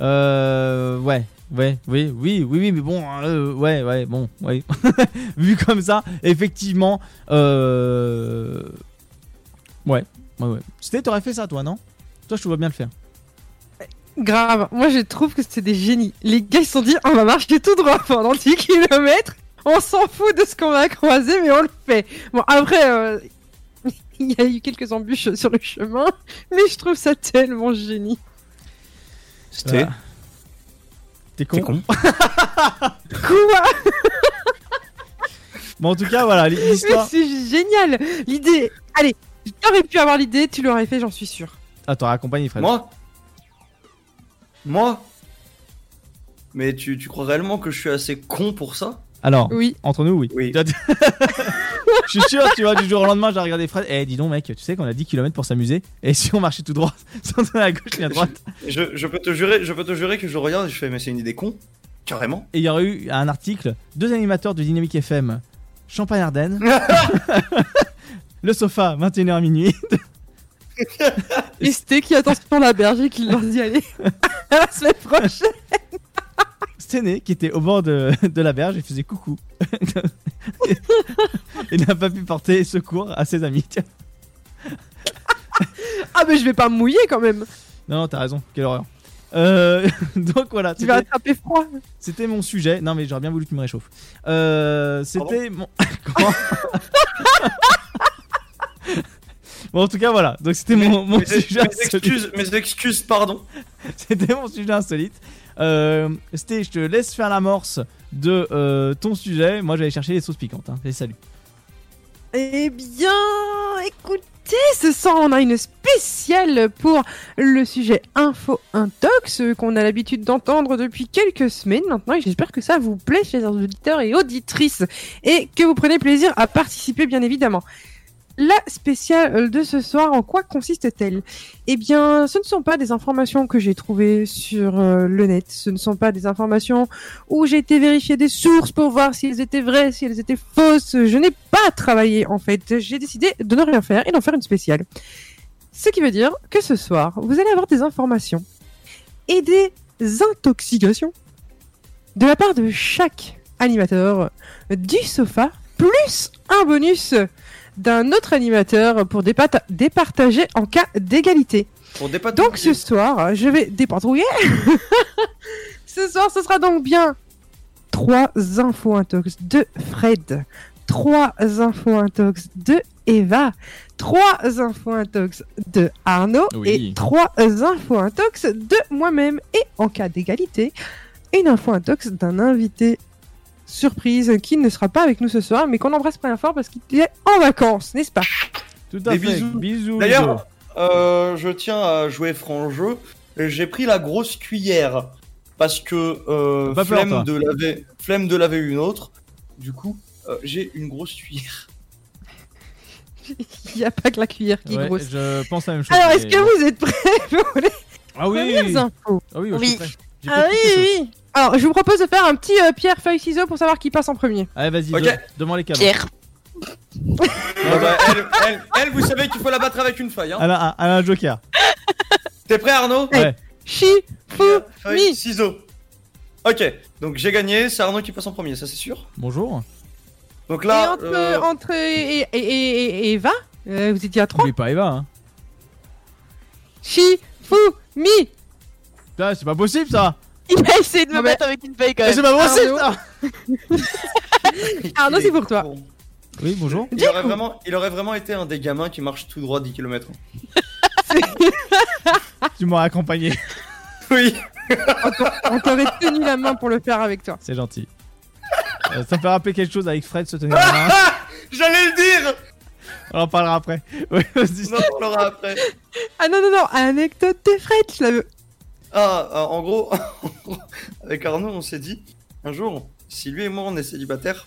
Euh, ouais, ouais, oui, oui, oui, oui, mais bon, euh, ouais, ouais, bon, ouais. Vu comme ça, effectivement, euh... ouais, ouais, ouais. C'était, t'aurais fait ça, toi, non? Toi, je te vois bien le faire.
Grave. Moi, je trouve que c'était des génies. Les gars, ils se sont dit, on va marcher tout droit pendant 10 km. On s'en fout de ce qu'on va croiser, mais on le fait. Bon, après, euh, il y a eu quelques embûches sur le chemin, mais je trouve ça tellement génie.
C'était.
Voilà. T'es con.
T'es con.
Quoi
Bon, en tout cas, voilà,
Mais
l'histoire.
c'est génial L'idée... Allez, t'aurais pu avoir l'idée, tu l'aurais fait, j'en suis sûr.
Ah, t'aurais accompagné Fred.
Moi? Moi? Mais tu, tu crois réellement que je suis assez con pour ça?
Alors,
Oui.
entre nous, oui.
Oui.
Je suis sûr, tu vois, du jour au lendemain, j'ai regardé Fred. Eh, dis donc, mec, tu sais qu'on a 10 km pour s'amuser. Et si on marchait tout droit, sans tourner à gauche ni à droite
je, je peux te jurer, je peux te jurer que je regarde et je fais mais c'est une idée con Carrément
Et il y aurait eu un article deux animateurs de Dynamique FM, Champagne-Ardenne, le sofa, 21h minuit.
Et c'était qui attend sur la berge et qui leur dit allez, à la semaine prochaine
Stené qui était au bord de, de la berge et faisait coucou. Il n'a pas pu porter secours à ses amis. Tiens.
Ah mais je vais pas me mouiller quand même
Non, non, t'as raison, quelle horreur. Euh, donc voilà,
Tu vas
c'était-
attraper froid
c'était mon sujet. Non, mais j'aurais bien voulu que tu me réchauffes. Euh, c'était mon. Comment bon, en tout cas, voilà. Donc c'était mon, mon
mes,
sujet
mes excuses, mes excuses, pardon.
C'était mon sujet insolite. Euh, Sté, je te laisse faire l'amorce de euh, ton sujet. Moi, j'allais chercher les sauces piquantes. Hein.
Eh bien, écoutez, ce soir on a une spéciale pour le sujet Info Intox qu'on a l'habitude d'entendre depuis quelques semaines maintenant et j'espère que ça vous plaît, chers auditeurs et auditrices, et que vous prenez plaisir à participer bien évidemment. La spéciale de ce soir, en quoi consiste-t-elle? Eh bien, ce ne sont pas des informations que j'ai trouvées sur euh, le net, ce ne sont pas des informations où j'ai été vérifier des sources pour voir si elles étaient vraies, si elles étaient fausses. Je n'ai pas travaillé en fait. J'ai décidé de ne rien faire et d'en faire une spéciale. Ce qui veut dire que ce soir, vous allez avoir des informations et des intoxications de la part de chaque animateur du sofa, plus un bonus d'un autre animateur pour départager en cas d'égalité. Donc ce soir, je vais dépatrouiller. ce soir, ce sera donc bien trois infos intox de Fred, trois infos intox de Eva, trois infos intox de Arnaud
Oui.
et trois infos intox de moi-même. Et en cas d'égalité, une info intox d'un invité surprise qui ne sera pas avec nous ce soir, mais qu'on embrasse bien fort parce qu'il est en vacances, n'est-ce pas
Tout à
Des
fait.
bisous.
Bisous.
D'ailleurs, euh, je tiens à jouer franc jeu. J'ai pris la grosse cuillère parce que euh,
Pas
flemme de laver, flemme de laver une autre. Du coup, euh, j'ai une grosse cuillère.
Il n'y a pas que la cuillère qui est grosse.
je pense la même chose.
Alors, est-ce que vous êtes prêts pour les
Ah oui
premières infos
Ah oui, ouais, je
Oui.
suis prêt. J'ai
Ah oui. Alors, je vous propose de faire un petit euh, pierre, feuille, ciseaux pour savoir qui passe en premier.
Allez, vas-y,
Ok.
de- devant les câbles.
Pierre.
Ah bah, elle, elle- elle, vous savez qu'il faut la battre avec une feuille. Hein.
Elle a, un- elle a un joker.
T'es prêt, Arnaud
Ouais.
Chi, fou,
Feuille,
mi.
ciseaux. Ok, donc j'ai gagné. C'est Arnaud qui passe en premier, ça c'est sûr.
Bonjour.
Donc
Et
là,
entre,
euh,
entre et, et, et- et Eva, euh, vous étiez à 3.
N'oublie pas Eva. Hein.
Chi, fou, mi.
Putain, c'est pas possible ça.
Il a essayé de me mettre avec une feuille quand
Mais
même.
c'est pas possible
Arnaud. c'est
est
pour toi.
con.
Oui, bonjour.
Il aurait, vraiment, il aurait vraiment été un des gamins qui marche tout droit 10 km.
Tu m'aurais accompagné.
Oui.
On t'aurait tenu la main pour le faire avec toi.
C'est gentil. Euh, ça me fait rappeler quelque chose avec Fred se tenir la main.
J'allais le dire
On en parlera après. Oui.
On en parlera après.
Ah non, non, non, anecdote de Fred, je la veux.
Ah, ah, en gros, avec Arnaud, on s'est dit, un jour, si lui et moi on est célibataires,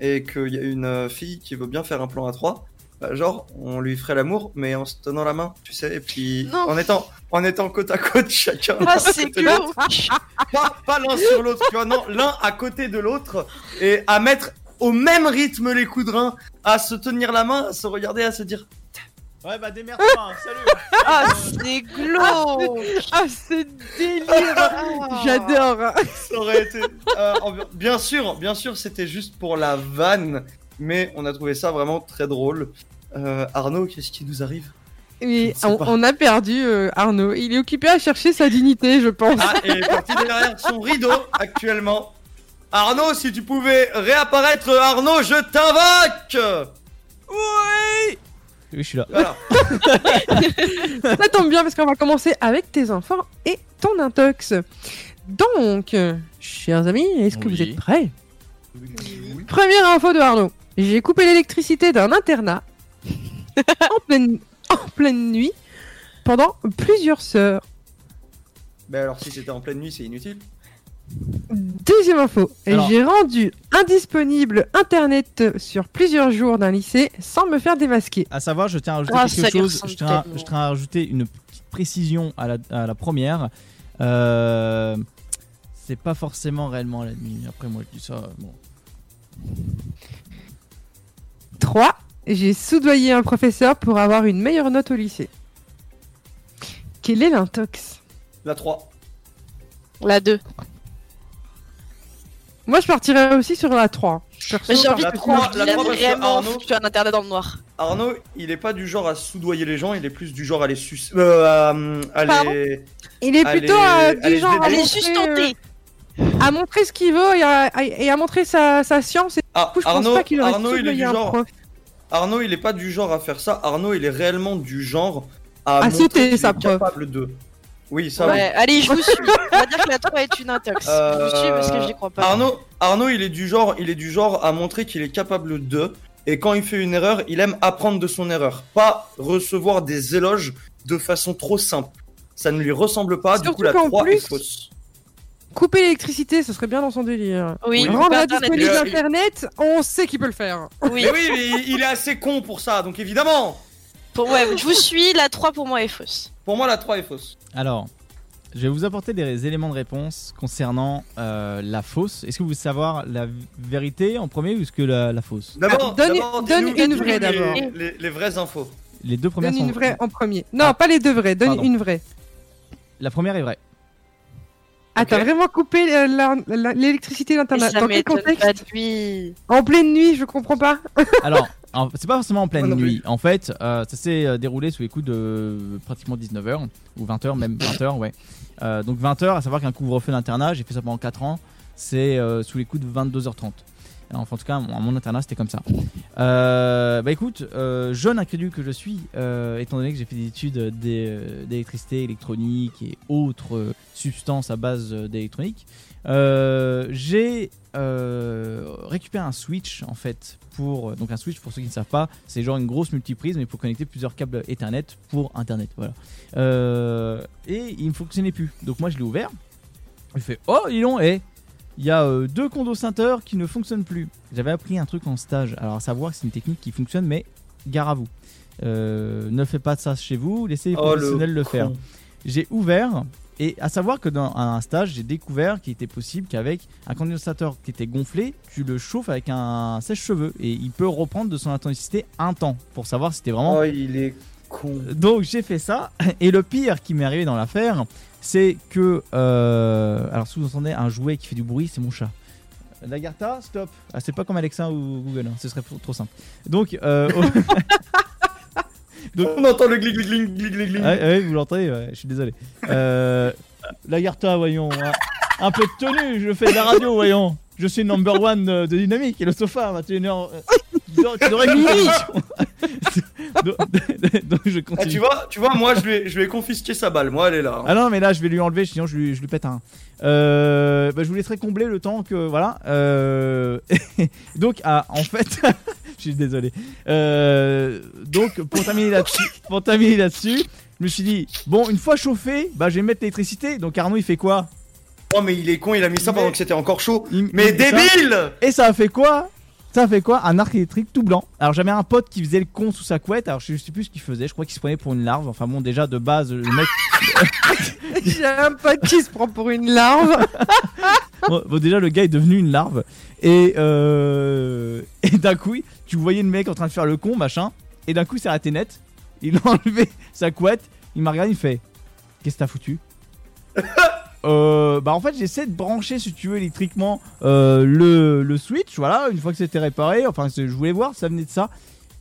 et qu'il y a une euh, fille qui veut bien faire un plan à trois, bah, genre, on lui ferait l'amour, mais en se tenant la main, tu sais, et puis
Non.
en étant, en étant côte à côte chacun.
Ah, c'est.
Pas, pas l'un sur l'autre, tu vois, non, l'un à côté de l'autre, et à mettre au même rythme les coups de rein, à se tenir la main, à se regarder, à se dire,
Ouais, bah démerde-toi, salut.
Ah, c'est glauque
Ah, c'est délire J'adore
Ça aurait été. euh, en- bien sûr, bien sûr, c'était juste pour la vanne, mais on a trouvé ça vraiment très drôle. Euh, Arnaud, qu'est-ce qui nous arrive?
Oui,
Je sais
on, a perdu euh, Arnaud. Il est occupé à chercher sa dignité, je pense.
Ah, et il est parti derrière son rideau actuellement. Arnaud, si tu pouvais réapparaître, Arnaud, je t'invoque
Oui, je suis là.
Voilà.
Ça tombe bien parce qu'on va commencer avec tes enfants et ton intox. Donc, chers amis, est-ce que vous
Oui.
êtes prêts? Première info de Arnaud. J'ai coupé l'électricité d'un internat en, pleine, en pleine nuit pendant plusieurs heures.
Mais alors, si c'était en pleine nuit, c'est inutile.
Deuxième info.
Alors-
J'ai rendu indisponible Internet sur plusieurs jours d'un lycée sans me faire démasquer.
À savoir, je tiens à rajouter
ça
quelque chose. Je tiens, à- je tiens à rajouter une petite précision à la, à la première. Euh, c'est pas forcément réellement la nuit. Après, moi, je dis ça. Bon.
3. J'ai soudoyé un professeur pour avoir une meilleure note au lycée. Quel est l'intox?
La 3.
La 2.
Moi, je partirais aussi sur la 3. Perso,
Mais j'ai envie
la
de
la
qu'il a
trois parce que
vraiment
Arnaud-
foutu un internet dans le noir.
Arnaud, il est pas du genre à soudoyer les gens, il est plus du genre à les sus... Euh, à, les...
Il est plutôt euh, du genre à montrer,
sustenter
euh, à montrer ce qu'il veut et à, à- et à montrer sa, sa science. Et
Ah,
du coup, je
Arnaud,
pense pas qu'il aurait
Arnaud, il est du genre...
prof.
Arnaud, il est pas du genre à faire ça. Arnaud, il est réellement du genre à,
À
montrer
sauter sa prof.
capable de. Oui, ça
Ouais, allez, je vous suis. On va dire que la 3 est une intox.
Euh,
Je vous suis parce que j'y crois
oui.
pas.
Arnaud, Arnaud, il est du genre, il est du genre à montrer qu'il est capable de. Et quand il fait une erreur, il aime apprendre de son erreur, pas recevoir des éloges de façon trop simple. Ça ne lui ressemble pas. du
Surtout
coup, la
qu'en
3
plus-
est fausse.
Couper l'électricité, ce serait bien dans son délire.
Oui,
Rendre
pas
indisponible
Il-
Internet, on sait qu'il peut le faire.
Oui,
Mais oui, mais il est assez con pour ça, donc évidemment.
Pour, ouais, je vous suis. La 3 pour moi est fausse.
Pour moi, la 3 est fausse.
Alors, je vais vous apporter des éléments de réponse concernant euh, la fausse. Est-ce que vous voulez savoir la vérité en premier ou est-ce que la, la fausse?
D'abord,
donne-
d'abord,
donne une vraie
les-
d'abord.
Les, les vraies infos.
Les deux premières
Donne
sont
une vraie en premier. Non,
Ah.
pas les deux vraies, donne
Pardon.
une vraie.
La première est vraie.
Ah,
Ok.
t'as vraiment coupé euh, l'électricité
Et
d'Internet Dans quel contexte. En pleine nuit, je comprends pas.
Alors, c'est pas forcément en pleine nuit. En fait, euh, ça s'est euh, déroulé sous les coups de euh, pratiquement 19h ou 20h, même 20h, ouais. Euh, donc 20h, à savoir qu'un couvre-feu d'internat, j'ai fait ça pendant 4 ans, c'est euh, sous les coups de 22h30. Alors, Enfin, en tout cas, mon, mon internat, c'était comme ça. Bah écoute, jeune incrédule que je suis, étant donné que j'ai fait des études d'é- d'électricité, électronique et autres substances à base d'électronique, j'ai euh, un switch en fait pour donc un switch pour ceux qui ne savent pas c'est genre une grosse multiprise mais pour connecter plusieurs câbles Ethernet pour internet voilà. Euh, et il ne fonctionnait plus. Donc moi je l'ai ouvert. Je fais oh ils l'ont et il y a euh, deux condensateurs qui ne fonctionnent plus. J'avais appris un truc en stage. Alors à savoir que c'est une technique qui fonctionne mais gare à vous. Euh, ne faites pas ça chez vous. Laissez les
Oh,
professionnels le, faire. J'ai ouvert et à savoir que dans un stage, j'ai découvert qu'il était possible qu'avec un condensateur qui était gonflé, tu le chauffes avec un sèche-cheveux et il peut reprendre de son intensité un temps pour savoir si c'était vraiment.
Oh, il est con.
Donc j'ai fait ça et le pire qui m'est arrivé dans l'affaire, c'est que euh, alors si vous entendez un jouet qui fait du bruit, c'est mon chat. Lagarta, stop. Ah, c'est pas comme Alexa ou Google, hein, ce serait trop simple. Donc, euh, Donc-
On entend le glig glig glig glig glig glig.
Ouais, ouais, vous l'entendez, ouais, je suis désolé. Euh, Lagarta, voyons. Un, un peu de tenue, je fais de la radio, voyons. Je suis number one de, de Dynamique et le sofa, 21h. Tu devrais écouter donc, donc, je
Ah, tu vois, tu vois, moi je ai, je lui ai confisqué sa balle. Moi, elle est là. hein.
Ah non, mais là, je vais lui enlever, sinon je lui, je lui pète un. Euh, bah, je vous laisserai combler le temps que. Voilà. Euh, donc, ah, en fait. Je suis désolé. Euh, donc, pour terminer là-dessus, pour terminer là-dessus, je me suis dit, bon, une fois chauffé, bah, je vais mettre l'électricité. Donc, Arnaud, il fait quoi?
Oh, mais il est con, il a mis ça pendant que c'était encore chaud.
Il-
Mais
il met ça.
débile
Et ça a fait quoi? Ça fait quoi Un arc électrique tout blanc. Alors j'avais un pote qui faisait le con sous sa couette. Alors je sais plus ce qu'il faisait. Je crois qu'il se prenait pour une larve. Enfin bon, déjà de base, le mec.
J'ai un pote qui se prend pour une larve.
bon, bon, déjà le gars est devenu une larve. Et euh... et d'un coup, tu voyais le mec en train de faire le con, machin. Et d'un coup, il s'est arrêté net. Il a enlevé sa couette. Il m'a regardé, il fait Qu'est-ce que t'as foutu? Euh, bah en fait j'essaie de brancher si tu veux électriquement euh, le, le switch voilà une fois que c'était réparé. Enfin je voulais voir ça venait de ça.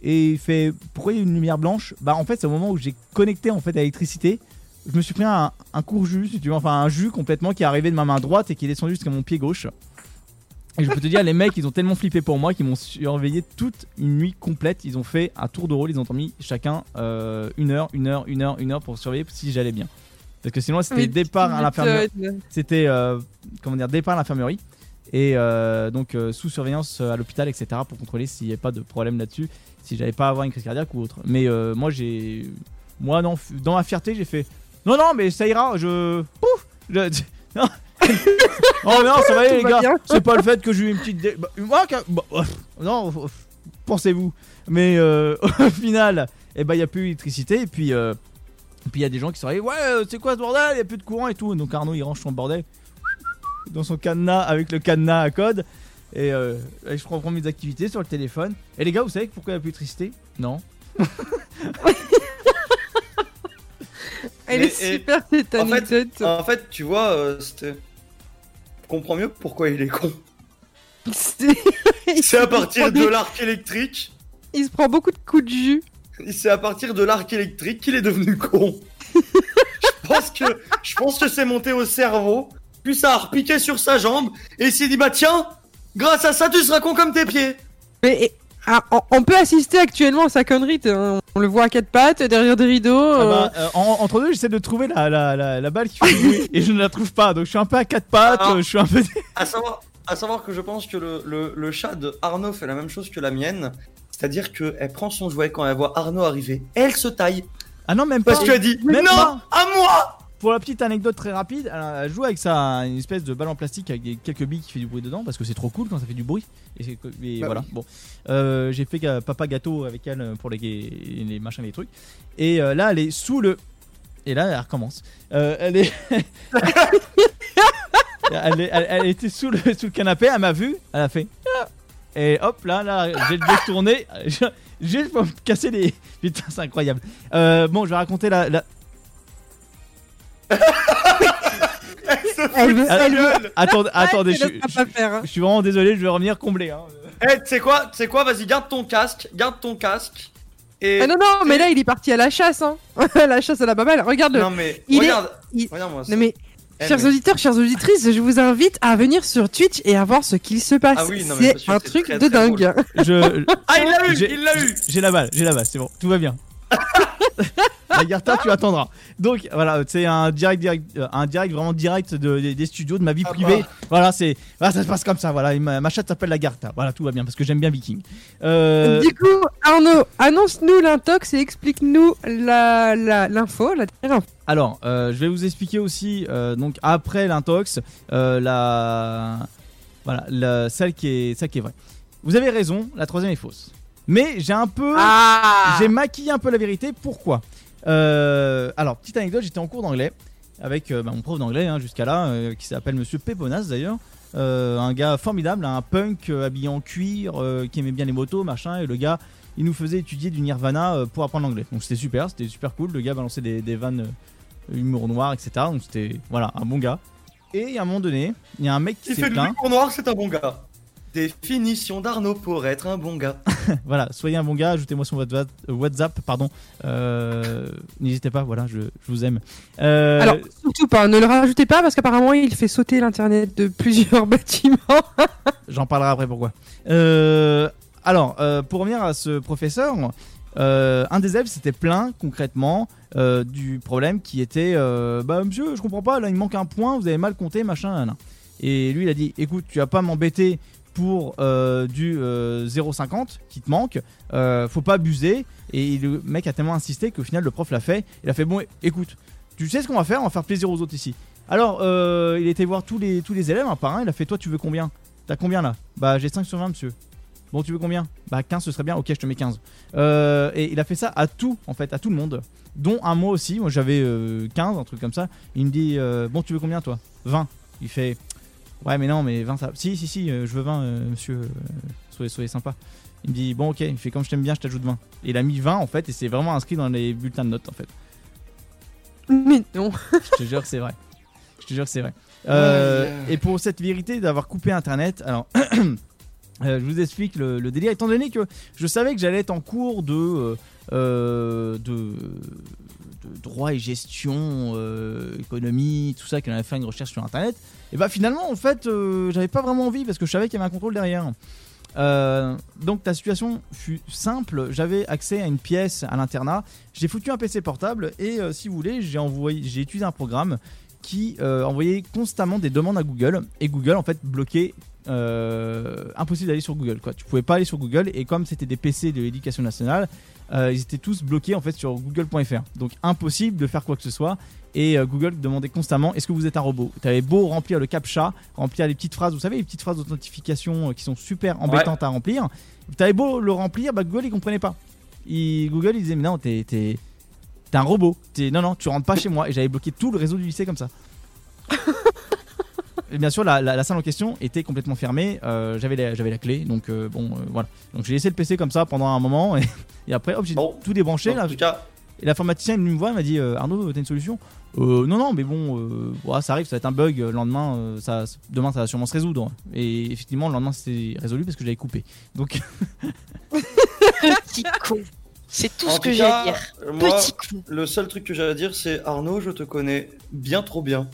Et il fait pourquoi il y a une lumière blanche? Bah en fait c'est au moment où j'ai connecté en fait à l'électricité je me suis pris un, un court jus si tu veux enfin un jus complètement qui est arrivé de ma main droite et qui est descendu jusqu'à mon pied gauche. Et je peux te dire les mecs ils ont tellement flippé pour moi qu'ils m'ont surveillé toute une nuit complète. Ils ont fait un tour de rôle ils ont mis chacun euh, une heure une heure une heure une heure pour surveiller si j'allais bien parce que sinon c'était départ à l'infirmerie. c'était euh, comment dire départ à l'infirmerie. Et euh, donc euh, sous surveillance euh, à l'hôpital etc pour contrôler s'il n'y avait pas de problème là-dessus si j'allais pas avoir une crise cardiaque ou autre. Mais euh, moi j'ai moi non dans ma fierté j'ai fait non non mais ça ira je pouf je- non. Oh non ça va aller les
va
gars c'est pas le fait que j'ai eu une petite dé- bah, moi, qu'un- bah, ouf, non ouf, pensez-vous. Mais euh, au final eh ben il y a plus d'électricité et puis euh, puis il y a des gens qui sont arrivés, ouais, euh, c'est quoi ce bordel? Il y a plus de courant et tout. Donc Arnaud il range son bordel dans son cadenas avec le cadenas à code. Et, euh, et je reprends mes activités sur le téléphone. Et les gars, vous savez pourquoi il n'y a plus d'électricité Non.
Elle
Mais-
est
et-
super cette
en fait-
anecdote.
En fait, tu vois, euh, c'était. Je comprends mieux pourquoi il est con.
C'est
à partir de l'arc électrique.
Il se prend beaucoup de coups de jus.
C'est à partir de l'arc électrique qu'il est devenu con. je pense que je pense que c'est monté au cerveau, puis ça a repiqué sur sa jambe et il s'est dit bah tiens, grâce à ça tu seras con comme tes pieds.
Mais ah, on, peut assister actuellement à sa connerie. t'es- On, le voit à quatre pattes, derrière des rideaux.
Ah
euh,
bah, euh, en- entre deux, j'essaie de trouver la, la, la, la balle qui fait bruit et je ne la trouve pas. Donc je suis un peu à quatre pattes. Euh, Je suis un peu.
À savoir, à savoir que je pense que le, le, le chat de Arnaud fait la même chose que la mienne. C'est-à-dire qu'elle prend son jouet quand elle voit Arnaud arriver. Elle se taille.
Ah non, même pas.
Parce qu'elle dit
Même
Non
pas.
À moi
Pour la petite anecdote très rapide, elle, joue avec ça, une espèce de balle en plastique avec des- quelques billes qui fait du bruit dedans parce que c'est trop cool quand ça fait du bruit. Et,
Bah
voilà.
oui.
Bon, Euh, j'ai fait papa gâteau avec elle pour les, les machins, les trucs. Et euh, là, elle est sous le. Et là, elle recommence. Euh, elle est. elle, est- elle- elle était sous le, sous le canapé, elle m'a vu, elle a fait. Ah Et hop, là, là, j'ai le dos tourné. Juste pour me casser les. Putain, c'est incroyable. Euh, bon, je vais raconter la- la,
Elle veut,
Ah,
elle veut.
Attendez, attendez,
elle
je,
hein.
je suis vraiment désolé, je vais revenir combler. hein.
Eh, tu sais quoi Tu sais quoi Vas-y, garde ton casque. Garde ton casque. Et.
Ah non, non, mais là, il est parti à la chasse. Hein. la chasse à la babelle. Regarde.
Non, mais.
il est-
regarde.
il-
Regarde-moi ça.
Non, mais.
Eh,
Chers auditeurs, chères auditrices, je vous invite à venir sur Twitch et à voir ce qu'il se passe.
Ah oui, non, mais bien
c'est un truc
très,
de
très
dingue.
Je,
Ah, il l'a eu Il l'a eu
j'ai la balle, j'ai la balle, c'est bon, tout va bien. La Garta, tu attendras. Donc voilà, c'est un direct, direct, euh, un direct vraiment direct de- des- des studios, de ma vie
Ah
privée.
bah.
Voilà, c'est, voilà, ça se passe comme ça. Voilà, ma, ma chatte s'appelle la Garta. Voilà, tout va bien parce que j'aime bien Viking. Euh,
Du coup, Arnaud, annonce-nous l'intox et explique-nous la- la- l'info, la, dernière info.
Alors, euh, je vais vous expliquer aussi, euh, donc après l'intox, euh, la, voilà, la, celle qui est, celle qui est vraie. Vous avez raison, la troisième est fausse. Mais j'ai un peu,
Ah
j'ai maquillé un peu la vérité. Pourquoi Euh, Alors, petite anecdote, j'étais en cours d'anglais avec euh, bah, mon prof d'anglais hein, jusqu'à là, euh, qui s'appelle Monsieur Péponas d'ailleurs. Euh, un gars formidable, un punk euh, habillé en cuir, euh, qui aimait bien les motos, machin. Et le gars, il nous faisait étudier du Nirvana euh, pour apprendre l'anglais. Donc c'était super, c'était super cool. Le gars balançait des, des vannes euh, humour noir, etc. Donc c'était voilà un bon gars. Et à un moment donné, il y a un mec qui
Il
s'est
fait de
plaint.
l'humour noir, c'est un bon gars. Définition d'Arnaud pour être un bon gars.
voilà, soyez un bon gars, ajoutez-moi sur votre wa- WhatsApp, pardon. Euh, N'hésitez pas, voilà, je, je vous aime. Euh,
Alors, surtout pas, ne le rajoutez pas parce qu'apparemment il fait sauter l'internet de plusieurs bâtiments.
J'en parlerai après pourquoi. Euh, alors, euh, pour revenir à ce professeur, euh, un des élèves s'était plaint concrètement euh, du problème qui était euh, Bah, monsieur, je comprends pas, là il me manque un point, vous avez mal compté, machin. Et lui il a dit Écoute, tu vas pas m'embêter pour euh, du euh, 0,50 qui te manque, euh, faut pas abuser. Et le mec a tellement insisté qu'au final le prof l'a fait. Il a fait Bon, écoute, tu sais ce qu'on va faire? On va faire plaisir aux autres ici. Alors, euh, il était voir tous les, tous les élèves un par un. Il a fait Toi, tu veux combien? T'as combien là? Bah, j'ai 5 sur 20, monsieur. Bon, tu veux combien? Bah, 15, ce serait bien. Ok, je te mets 15. Euh, et il a fait ça à tout, en fait, à tout le monde. Dont un moi aussi. Moi, j'avais euh, 15, un truc comme ça. Il me dit Bon, tu veux combien toi? 20. Il fait Ouais, mais non, mais 20 ça. Si, si, si, euh, je veux 20, euh, monsieur. euh, soyez, soyez sympa. Il me dit, bon, ok, il fait comme je t'aime bien, je t'ajoute 20. Et il a mis 20 en fait, et c'est vraiment inscrit dans les bulletins de notes en fait.
Mais non.
Je te jure que c'est vrai. Je te jure que c'est vrai. Euh. Et pour cette vérité d'avoir coupé internet, alors. euh, je vous explique le, le délire, étant donné que je savais que j'allais être en cours de, euh, euh, de, droit et gestion, euh, économie, tout ça, qu'on avait fait une recherche sur internet, et bah finalement, en fait, euh, j'avais pas vraiment envie parce que je savais qu'il y avait un contrôle derrière. Euh, donc ta situation fut simple, j'avais accès à une pièce à l'internat, j'ai foutu un PC portable et si vous voulez, j'ai envoyé, j'ai utilisé un programme qui envoyait constamment des demandes à Google. Et Google en fait bloquait euh, impossible d'aller sur Google quoi. Tu pouvais pas aller sur Google et comme c'était des PC de l'éducation nationale, euh, ils étaient tous bloqués en fait sur google.fr. Donc impossible de faire quoi que ce soit et euh, Google demandait constamment est-ce que vous êtes un robot? Tu avais beau remplir le captcha, remplir les petites phrases, vous savez les petites phrases d'authentification euh, qui sont super embêtantes à remplir. Tu avais beau le remplir, bah, Google il comprenait pas. Il- Google il disait mais non t'es t'es- t'es un robot. T'es- non non tu rentres pas chez moi et j'avais bloqué tout le réseau du lycée comme ça. Bien sûr, la, la- la salle en question était complètement fermée. euh, j'avais la, j'avais la clé, donc euh, bon, euh, voilà. Donc j'ai laissé le PC comme ça pendant un moment et, et après, hop, j'ai
Bon.
tout débranché.
En
Là,
tout cas,
et l'informaticien, il me voit, il m'a dit euh, Arnaud, t'as une solution? Euh, Non, non, mais bon, euh, ouais, ça arrive, ça va être un bug. Le lendemain, euh, ça, demain, ça va sûrement se résoudre. Et effectivement, le lendemain, c'était résolu parce que j'avais coupé. Donc,
Petit con. C'est tout
en
ce que j'ai à dire.
moi,
Petit con.
le seul truc que j'ai à dire, c'est Arnaud, je te connais bien trop bien.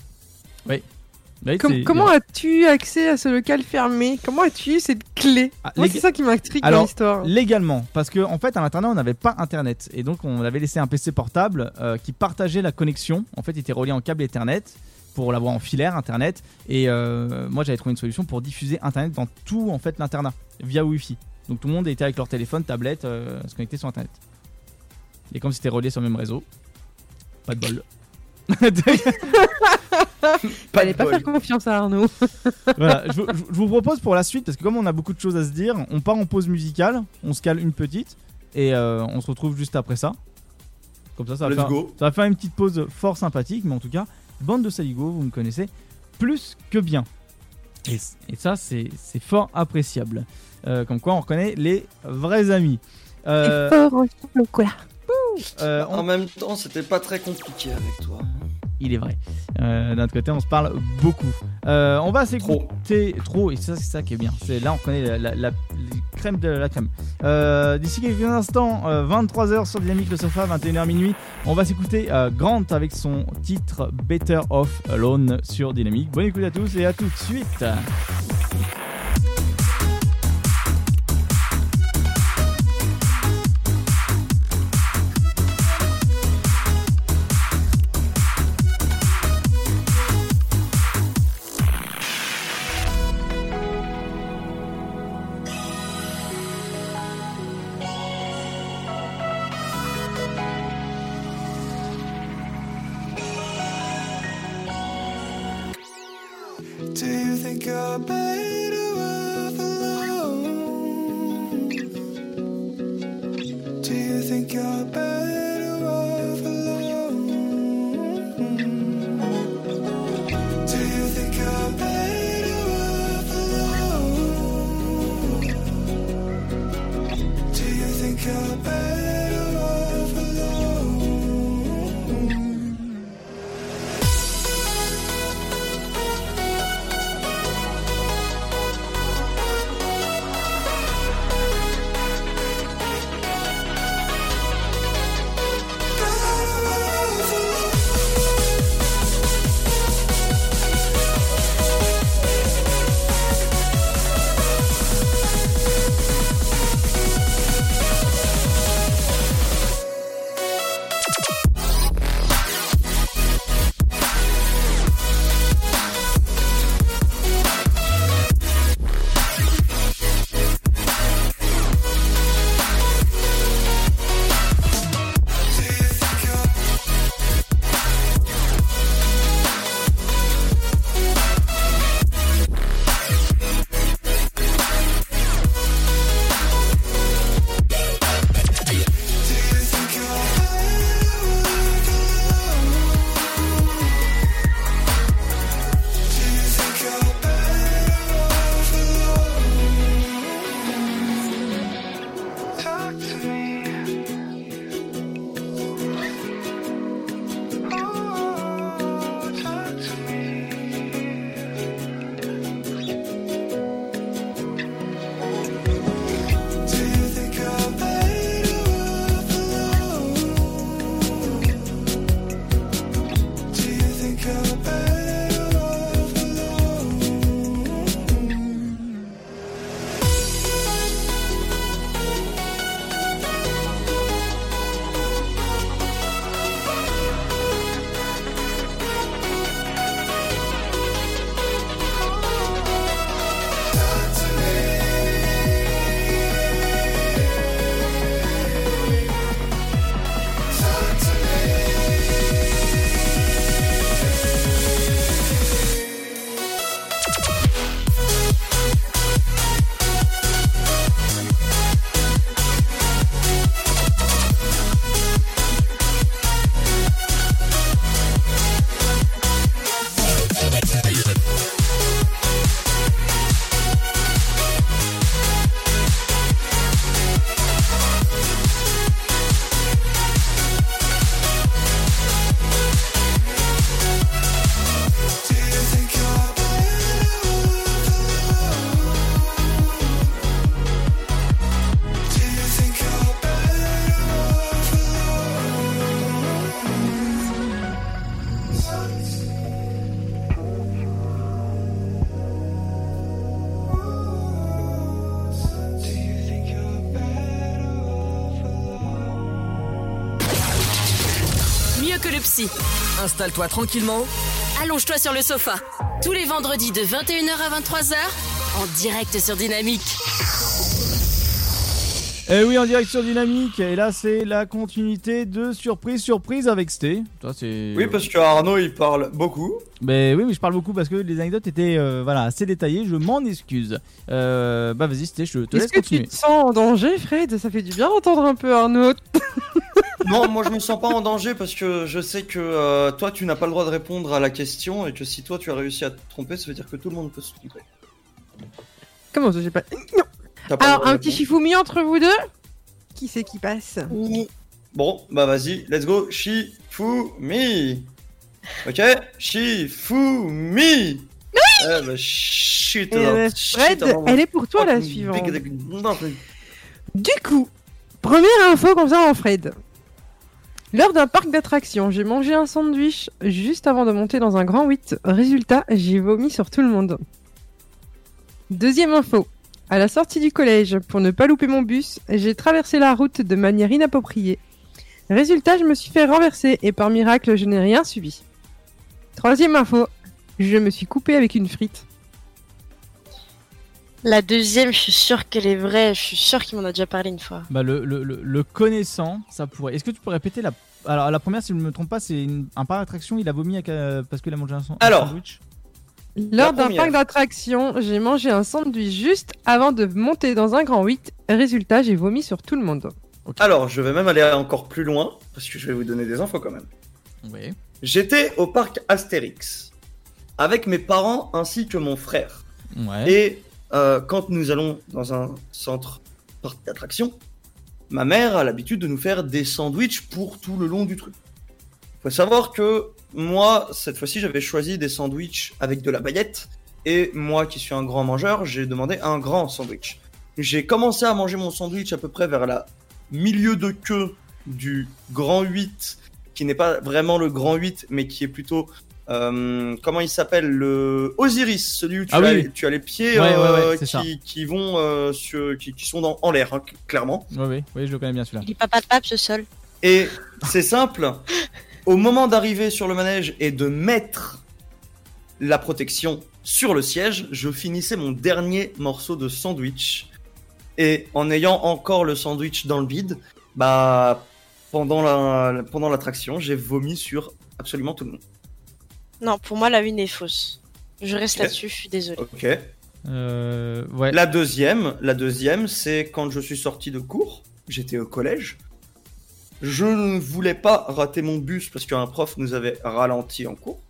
Com- comment as-tu accès à ce local fermé? Comment as-tu eu cette clé?
Ah,
Moi, c'est ça qui m'intrigue dans l'histoire.
Légalement, parce que en fait à l'internat on n'avait pas internet et donc on avait laissé un PC portable euh, qui partageait la connexion. En fait, il était relié en câble Ethernet pour l'avoir en filaire internet et euh, moi j'avais trouvé une solution pour diffuser internet dans tout en fait l'internat via Wi-Fi. Donc tout le monde était avec leur téléphone, tablette, euh, se connecter sur internet. Et comme c'était relié sur le même réseau, pas de bol.
Pas de
pas faire confiance à Arnaud.
voilà, je, vous- je- je vous propose pour la suite, parce que comme on a beaucoup de choses à se dire, on part en pause musicale, on se cale une petite, et euh, on se retrouve juste après ça. Comme ça, ça va,
Let's
faire,
go.
ça va faire une petite pause fort sympathique, mais en tout cas, bande de saligo, vous me connaissez plus que bien. Et, et ça, c'est fort appréciable. Euh, comme quoi, on reconnaît les vrais amis. Euh,
fort au chocolat.
Euh, on-
En même temps, c'était pas très compliqué avec toi.
il est vrai. Euh, D'un autre côté, on se parle beaucoup. Euh, on va s'écouter trop. et ça, c'est ça qui est bien. C'est là, on connaît la, la- la- les crème de la crème. D'ici quelques instants, 23h sur Dynamique le Sofa, 21h minuit, on va s'écouter Grant avec son titre Better Off Alone sur Dynamique. Bonne écoute à tous et à tout de suite.
Installe-toi tranquillement.
Allonge-toi sur le sofa. Tous les vendredis de 21h à 23h, en direct sur Dynamique.
Et Eh oui, en direct sur Dynamique. Et là, c'est la continuité de Surprise, Surprise avec Sté. Ça, c'est.
Oui, parce que Arnaud il parle beaucoup.
Mais oui, mais je parle beaucoup parce que les anecdotes étaient euh, voilà, assez détaillées. Je m'en excuse. Euh, bah, vas-y, Sté, je te
Est-ce
laisse
que
continuer.
tu te sens en danger, Fred? Ça fait du bien d'entendre un peu Arnaud.
Non, moi je me sens pas en danger parce que je sais que euh, toi tu n'as pas le droit de répondre à la question et que si toi tu as réussi à te tromper, ça veut dire que tout le monde peut se tromper.
Comment ça, j'ai pas.
Le
Alors, un petit. Shifumi entre vous deux? Qui c'est qui passe?
Bon, bah vas-y, let's go, Shifumi. Ok, Shifumi. Eh bah shit. Shit,
Fred, elle est pour toi la suivante.
non,
Du coup, première info concernant Fred. Lors d'un parc d'attractions, j'ai mangé un sandwich juste avant de monter dans un grand 8. Résultat, j'ai vomi sur tout le monde. Deuxième info. À la sortie du collège, pour ne pas louper mon bus, j'ai traversé la route de manière inappropriée. Résultat, je me suis fait renverser et par miracle, je n'ai rien subi. Troisième info. Je me suis coupé avec une frite.
La deuxième, je suis sûre qu'elle est vraie. Je suis sûre qu'il m'en a déjà parlé une fois.
Bah, le, le, le, le connaissant, ça pourrait. Est-ce que tu peux répéter la. Alors, la première, si je ne me trompe pas, c'est une- un parc d'attraction. Il a vomi avec, euh, parce qu'il a mangé un, un
Alors.
sandwich.
Lors d'un parc d'attractions, j'ai mangé un sandwich juste avant de monter dans un grand 8. Résultat, j'ai vomi sur tout le monde.
Alors, je vais même aller encore plus loin parce que je vais vous donner des infos quand même.
Oui.
J'étais au parc Astérix avec mes parents ainsi que mon frère.
Ouais.
Et euh, quand nous allons dans un centre parc d'attraction, ma mère a l'habitude de nous faire des sandwichs pour tout le long du truc. Faut savoir que moi, cette fois-ci, j'avais choisi des sandwichs avec de la baguette. Et moi, qui suis un grand mangeur, j'ai demandé un grand sandwich. J'ai commencé à manger mon sandwich à peu près vers la milieu de queue du grand 8, qui n'est pas vraiment le grand 8, mais qui est plutôt euh, comment il s'appelle le Osiris, celui où tu,
Ah
as,
oui.
tu as les pieds
Ouais,
euh,
ouais,
qui, qui vont euh, sur- qui, qui sont dans- en l'air, hein, clairement.
Oui, oui, oui, je le connais bien celui-là.
Il est pas pape ce sol.
Et c'est simple. Au moment d'arriver sur le manège et de mettre la protection sur le siège, je finissais mon dernier morceau de sandwich. Et en ayant encore le sandwich dans le vide, bah pendant la pendant l'attraction, j'ai vomi sur absolument tout le monde.
Non, pour moi, la une est fausse. Je reste là-dessus, je suis désolée.
Ok.
Euh, ouais.
La deuxième, la deuxième, c'est quand je suis sorti de cours, j'étais au collège. Je ne voulais pas rater mon bus parce qu'un prof nous avait ralenti en cours.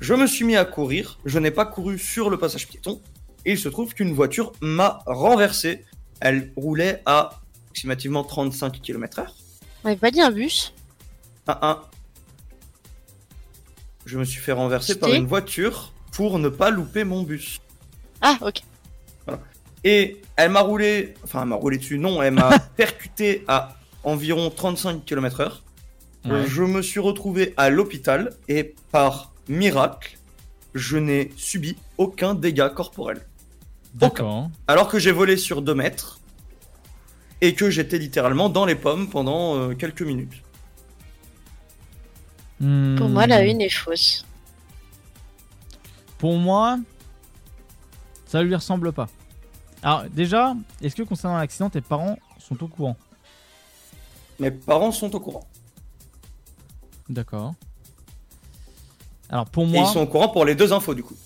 Je me suis mis à courir, je n'ai pas couru sur le passage piéton, et il se trouve qu'une voiture m'a renversé. Elle roulait à approximativement 35 km/h.
On m'avait pas dit un bus?
Un, un. Je me suis fait renverser par une voiture pour ne pas louper mon bus.
Ah, ok.
Et elle m'a roulé, enfin elle m'a roulé dessus, non, elle m'a percuté à environ 35 km/h.
Ouais.
Je me suis retrouvé à l'hôpital et par miracle, je n'ai subi aucun dégât corporel.
D'accord.
Alors que j'ai volé sur 2 mètres et que j'étais littéralement dans les pommes pendant euh, quelques minutes.
Hmm.
Pour moi, la une est fausse.
Pour moi, ça lui ressemble pas. Alors déjà, est-ce que concernant l'accident, tes parents sont au courant?
Mes parents sont au courant.
D'accord. Alors pour
Et
moi,
ils sont au courant pour les deux infos du coup.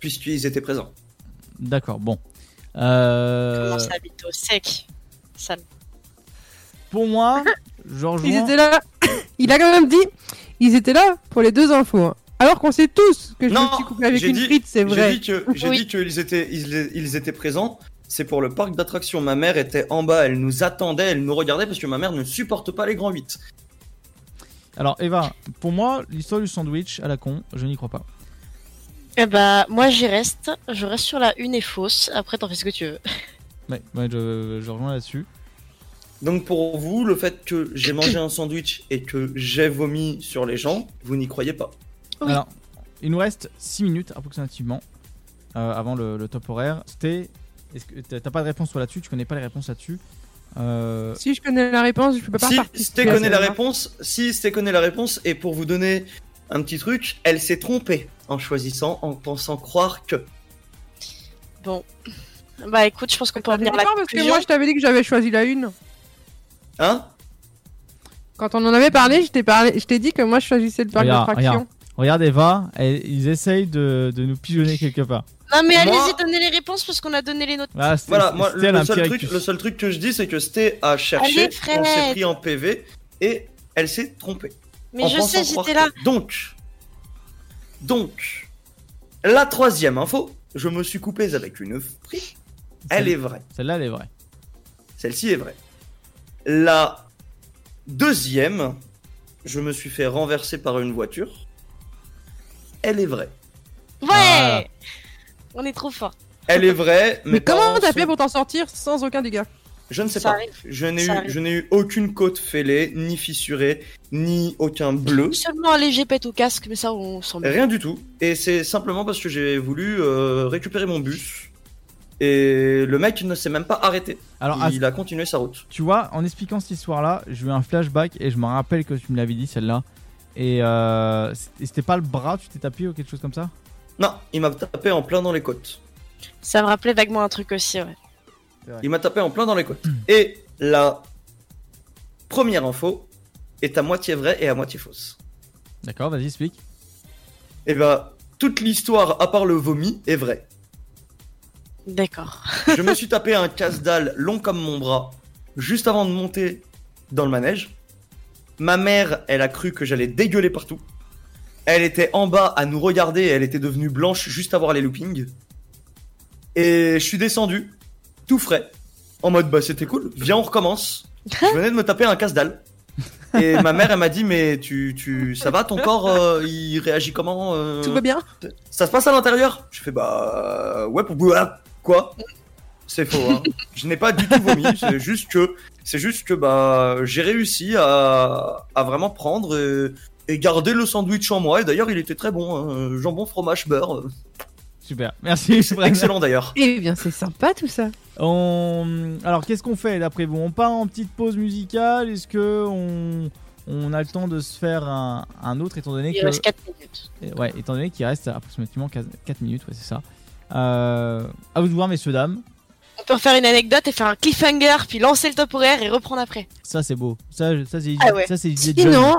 Puisqu'ils étaient présents.
d'accord. Bon. Euh,
Comment ça habite au sec Sale.
Pour moi,
Ils
rejoins.
étaient là. Il a quand même dit, ils étaient là pour les deux infos. hein. Alors qu'on sait tous que je
Non,
me suis coupé avec
j'ai
une
dit-
frite, c'est vrai.
J'ai dit que j'ai
Oui.
dit qu'ils étaient ils, ils étaient présents. C'est pour le parc d'attractions. Ma mère était en bas, elle nous attendait, elle nous regardait parce que ma mère ne supporte pas les grands 8.
Alors Eva, pour moi, l'histoire du sandwich à la con, je n'y crois pas.
Eh bah, moi j'y reste. Je reste sur la une est fausse. Après, t'en fais ce que tu veux.
Ouais, ouais, je, je rejoins là-dessus.
Donc pour vous, le fait que j'ai mangé un sandwich et que j'ai vomi sur les gens, vous n'y croyez pas.
Oui.
Alors, il nous reste 6 minutes approximativement euh, avant le, le top horaire. C'était. Est-ce que t'as pas de réponse toi là-dessus? Tu connais pas les réponses là-dessus? Euh,
Si je connais la réponse, je peux pas
Si
participer
Sté
à
connaît la réponse, si Sté connaît la réponse, et pour vous donner un petit truc, elle s'est trompée en choisissant, en pensant croire que.
Bon. Bah écoute, je pense qu'on peut
Ça
revenir à la
dépend, parce que moi je t'avais dit que j'avais choisi la une.
Hein
Quand on en avait parlé, je t'ai parlé, je t'ai dit que moi je choisissais le parc
regarde,
d'attractions.
regarde, regarde Eva, elle- ils essayent de, de nous pigeonner quelque part.
Non mais
Moi-
allez-y, donnez les réponses parce qu'on a donné les notes.
Ah,
Voilà, moi, le, seul truc, le seul truc que je dis, c'est que Sté a cherché, on s'est pris en PV, et elle s'est trompée.
Mais
en
je sais, j'étais là.
que- Donc, donc, la troisième info, je me suis coupé avec une frite, elle est vraie.
Celle-là, elle est vraie.
Celle-ci est vraie. La deuxième, je me suis fait renverser par une voiture. Elle est vraie.
Ouais
Voilà.
On est trop fort.
Elle est vraie,
Mais comment t'as
sont-
fait pour t'en sortir sans aucun dégât?
Je ne sais
Ça
pas.
arrive.
Je n'ai eu,
arrive.
je n'ai eu aucune côte fêlée, ni fissurée, ni aucun bleu.
Seulement un léger pète au casque, mais ça on s'en bat.
Rien du tout. Et c'est simplement parce que j'ai voulu euh, récupérer mon bus. Et le mec ne s'est même pas arrêté.
Alors,
Il a continué sa route.
tu vois, en expliquant cette histoire-là, j'ai eu un flashback et je me rappelle que tu me l'avais dit celle-là. Et euh, c'était- c'était pas le bras, tu t'es tapé ou quelque chose comme ça?
Non, il m'a tapé en plein dans les côtes.
Ça me rappelait vaguement un truc aussi, ouais.
Il m'a tapé en plein dans les côtes. Et la première info est à moitié vraie et à moitié fausse.
D'accord, vas-y, explique.
Et bah, toute l'histoire, à part le vomi, est vraie.
D'accord.
Je me suis tapé un casse-dalle long comme mon bras, juste avant de monter dans le manège. Ma mère, elle a cru que j'allais dégueuler partout. Elle était en bas à nous regarder, elle était devenue blanche juste à voir les loopings. Et je suis descendu, tout frais, en mode bah c'était cool, viens on recommence. Je venais de me taper un casse-dalle. Et ma mère, elle m'a dit mais tu, tu, ça va, ton corps, euh, il réagit comment euh,
Tout va bien?
Ça se passe à l'intérieur? Je fais bah ouais pour voilà. Quoi? C'est faux. Hein. je n'ai pas du tout vomi. C'est juste que c'est juste que bah j'ai réussi à, à vraiment prendre et, et garder le sandwich en moi. Et d'ailleurs il était très bon. hein. Jambon fromage beurre.
Super, merci.
Excellent d'ailleurs.
Eh bien, c'est sympa tout ça.
On... Alors, qu'est-ce qu'on fait d'après vous? On part en petite pause musicale? Est-ce que on... on a le temps de se faire un, un autre étant donné
Il
que...
reste 4 minutes.
Et Ouais, étant donné qu'il reste approximativement 4 minutes, ouais, c'est ça. Euh, à vous de voir, messieurs, dames.
On peut refaire une anecdote et faire un cliffhanger, puis lancer le top horaire et reprendre après.
Ça, c'est beau. Ça, ça c'est
Ah ouais.
Sinon,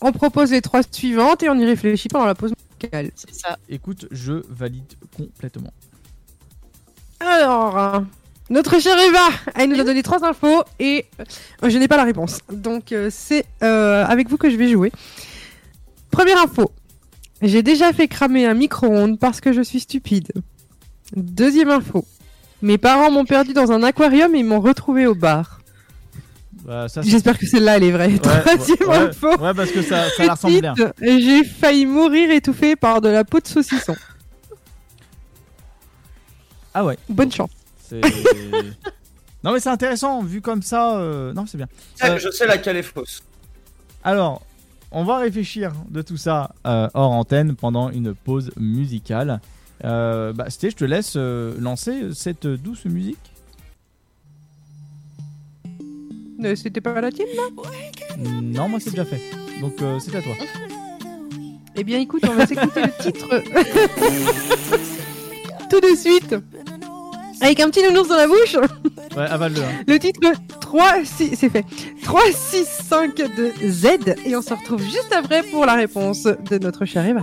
on propose les trois suivantes et on y réfléchit pendant la pause musicale.
C'est ça.
Écoute, je valide complètement.
Alors, euh, notre chère Eva, elle nous a donné trois infos et euh, je n'ai pas la réponse. Donc, euh, c'est euh, avec vous que je vais jouer. Première info. J'ai déjà fait cramer un micro-ondes parce que je suis stupide. Deuxième info. Mes parents m'ont perdu dans un aquarium et ils m'ont retrouvé au bar.
Bah,
J'espère que celle-là, elle est vraie.
Ouais,
Troisième
ouais,
info.
ouais, parce que ça, ça la ressemble bien.
J'ai failli mourir étouffé par de la peau de saucisson.
Ah ouais.
Bonne chance.
Non mais c'est intéressant, vu comme ça... euh, Non, c'est bien. Euh,
Je sais laquelle est fausse.
Alors, on va réfléchir de tout ça euh, hors antenne pendant une pause musicale. Euh, bah, Sté, je te laisse euh, lancer cette douce musique.
Euh, C'était pas la tienne là?
Non, moi c'est déjà fait. Donc euh, c'est à toi.
Eh bien écoute, on va s'écouter le titre tout de suite. Avec un petit nounours dans la bouche.
Ouais, avale-le. hein.
Le titre 3, 6, c'est fait. 3, 6, 5 de Z. Et on se retrouve juste après pour la réponse de notre chère Eva.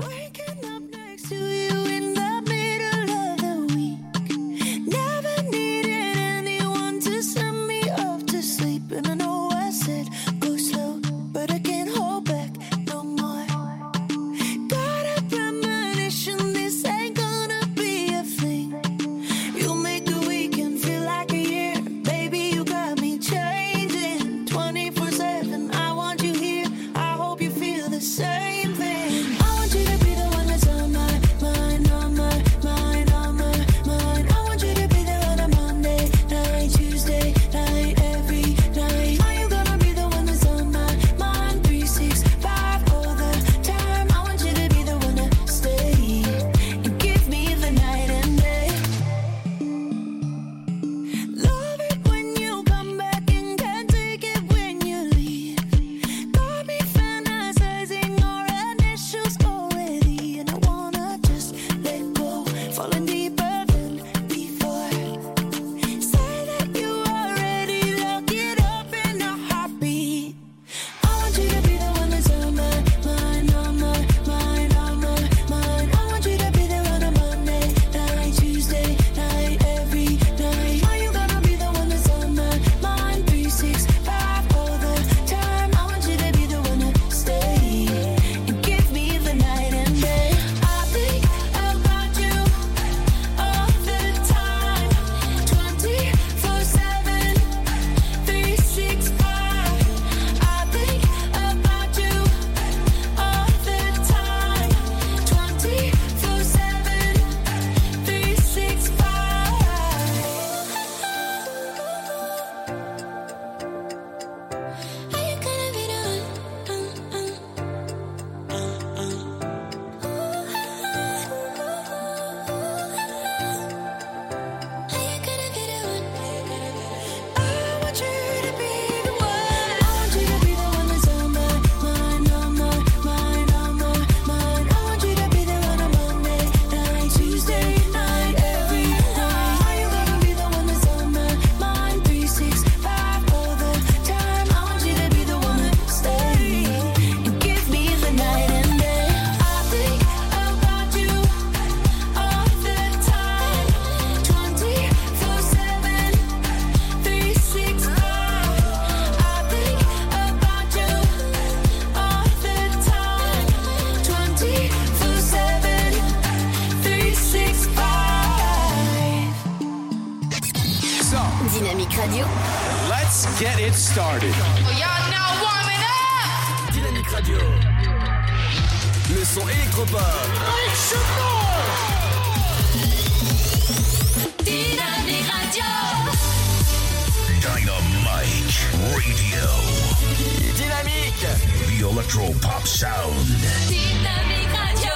Electro Pop Sound.
Dynamique Radio.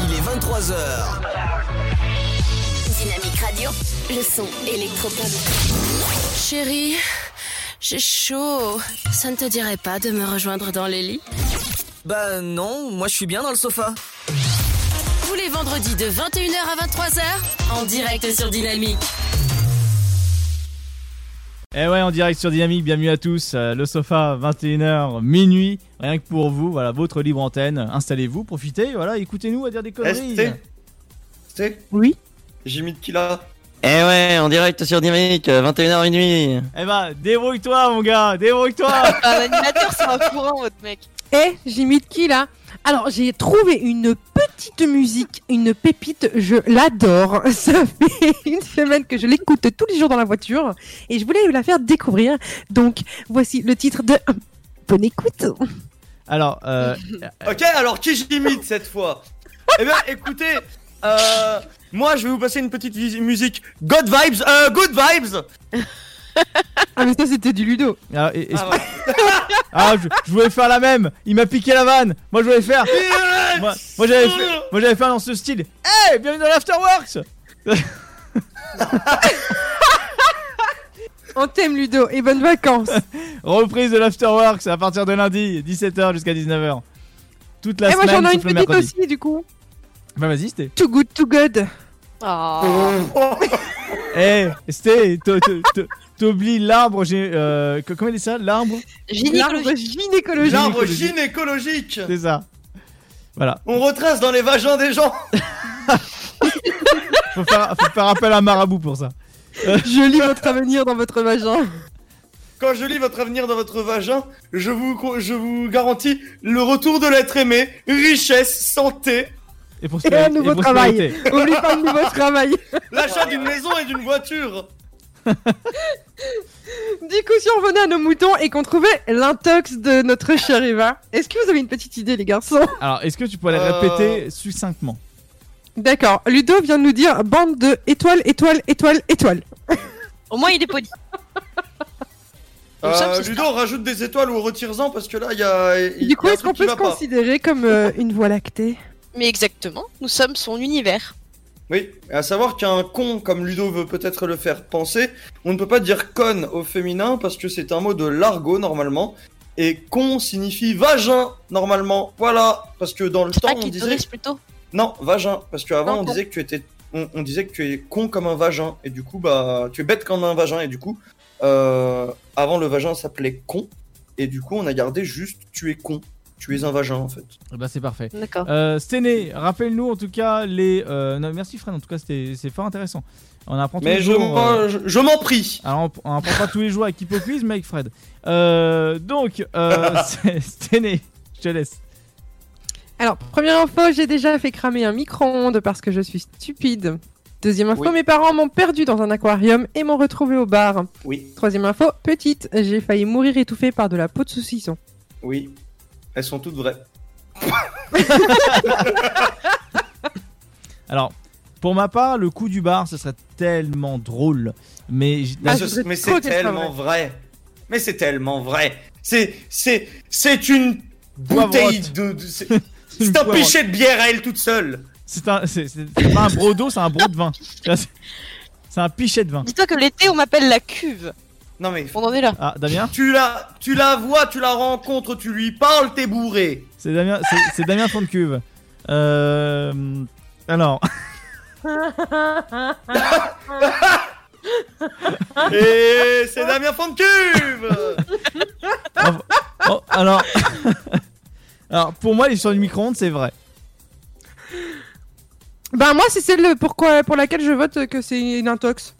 Il est 23h.
Dynamique Radio. Le son électropop. Chérie, j'ai chaud. Ça ne te dirait pas de me rejoindre dans les lits?
Bah non, moi je suis bien dans le sofa.
Tous les vendredis de 21h à 23h, en direct sur Dynamique.
Eh ouais, en direct sur Dynamique, bienvenue à tous. Euh, le sofa, 21h, minuit, rien que pour vous. Voilà, votre libre antenne. Installez-vous, profitez, voilà, écoutez-nous à dire des conneries.
ST
Oui.
Jimmy de Killa.
Eh ouais, en direct sur Dynamique, 21h minuit.
Eh bah, débrouille-toi, mon gars, débrouille-toi.
Un animateur, c'est un courant, votre mec.
Eh, j'imite qui là? Alors, j'ai trouvé une petite musique, une pépite, je l'adore. Ça fait une semaine que je l'écoute tous les jours dans la voiture et je voulais vous la faire découvrir. Donc, voici le titre de Bonne écoute.
Alors, euh,
Ok, alors qui j'imite cette fois? Eh bien, écoutez, euh, moi je vais vous passer une petite musique God Vibes, euh, Good Vibes.
Ah, mais ça, c'était du Ludo.
ah, et- et-
Ah, voilà.
ah, je, je voulais faire la même. Il m'a piqué la vanne. Moi, je voulais faire. Moi, moi, j'avais fait, moi, j'avais fait dans ce style. Hey, bienvenue dans l'Afterworks.
On t'aime, Ludo, et bonnes vacances.
Reprise de l'Afterworks à partir de lundi, 17h jusqu'à 19h. Toute la
et moi,
semaine,
j'en ai une petite
mercredi.
aussi, du coup.
Bah, vas-y, c'était.
Too good, too good.
Oh.
Eh, c'était. T'oublies l'arbre. Euh, comment il dit ça L'arbre?
L'arbre gynécologique.
L'arbre gynécologique.
C'est ça. Voilà.
On retrace dans les vagins des gens.
Faut faire, faut faire appel à un marabout pour ça.
Je lis votre avenir dans votre vagin.
Quand je lis votre avenir dans votre vagin, je vous, je vous garantis le retour de l'être aimé, richesse, santé,
Et pour
Et un nouveau travail. Oublie pas le nouveau travail.
l'achat d'une maison et d'une voiture.
Du coup, si on revenait à nos moutons et qu'on trouvait l'intox de notre chère Eva, est-ce que vous avez une petite idée, les garçons?
Alors, est-ce que tu pourrais
Euh.
le répéter succinctement?
D'accord, Ludo vient de nous dire bande de étoiles, étoiles, étoiles, étoiles.
Au moins, il est poli.
Euh, Ludo, rajoute des étoiles ou retire-en parce que là, il y a.
Du coup, est-ce qu'on peut se
pas.
considérer comme euh, une voie lactée?
Mais exactement, nous sommes son univers.
Oui, à savoir qu'un con, comme Ludo veut peut-être le faire penser, on ne peut pas dire con au féminin parce que c'est un mot de l'argot normalement. Et con signifie vagin normalement. Voilà, parce que dans le temps
Pas
on
qui
disait.
plutôt?
Non, vagin, parce qu'avant on disait que tu étais. On, on disait que tu es con comme un vagin. Et du coup, bah. Tu es bête comme un vagin. Et du coup, euh, avant le vagin s'appelait con. Et du coup, on a gardé juste tu es con. Tu es un vagin en fait.
Eh Bah, c'est parfait.
D'accord.
Euh, Sténé, rappelle-nous en tout cas les. euh, non, merci Fred, en tout cas c'était c'est fort intéressant. On apprend tous
Mais
les
je
jours.
m'en
euh,
je- prie.
Alors on, on apprend pas tous les jours avec mais avec Fred. Euh, donc, euh, Sténé, je te laisse.
Alors, première info, j'ai déjà fait cramer un micro-ondes parce que je suis stupide. Deuxième info,
Oui.
mes parents m'ont perdu dans un aquarium et m'ont retrouvé au bar.
Oui,
Troisième info, petite, j'ai failli mourir étouffée par de la peau de saucisson.
oui. Elles sont toutes vraies.
Alors, pour ma part, le coup du bar, ce serait tellement drôle. Mais
Ah, je
mais c'est tellement vrai. Mais c'est tellement vrai. C'est c'est c'est une bouteille de- c'est un pichet de bière à elle toute seule.
c'est un, c'est c'est- c'est pas un broc d'eau, c'est un broc de vin. C'est un pichet de vin.
Dis-toi que l'été, on m'appelle la cuve.
Non mais
On en est là.
Ah, Damien
tu la tu la vois, tu la rencontres, tu lui parles, t'es bourré.
C'est Damien, c'est- c'est Damien fond de cuve. Euh, alors,
Et c'est Damien Foncuve.
oh, alors, alors, pour moi, l'histoire du micro-ondes, c'est vrai.
Bah moi, c'est celle pourquoi, pour laquelle je vote que c'est une intox.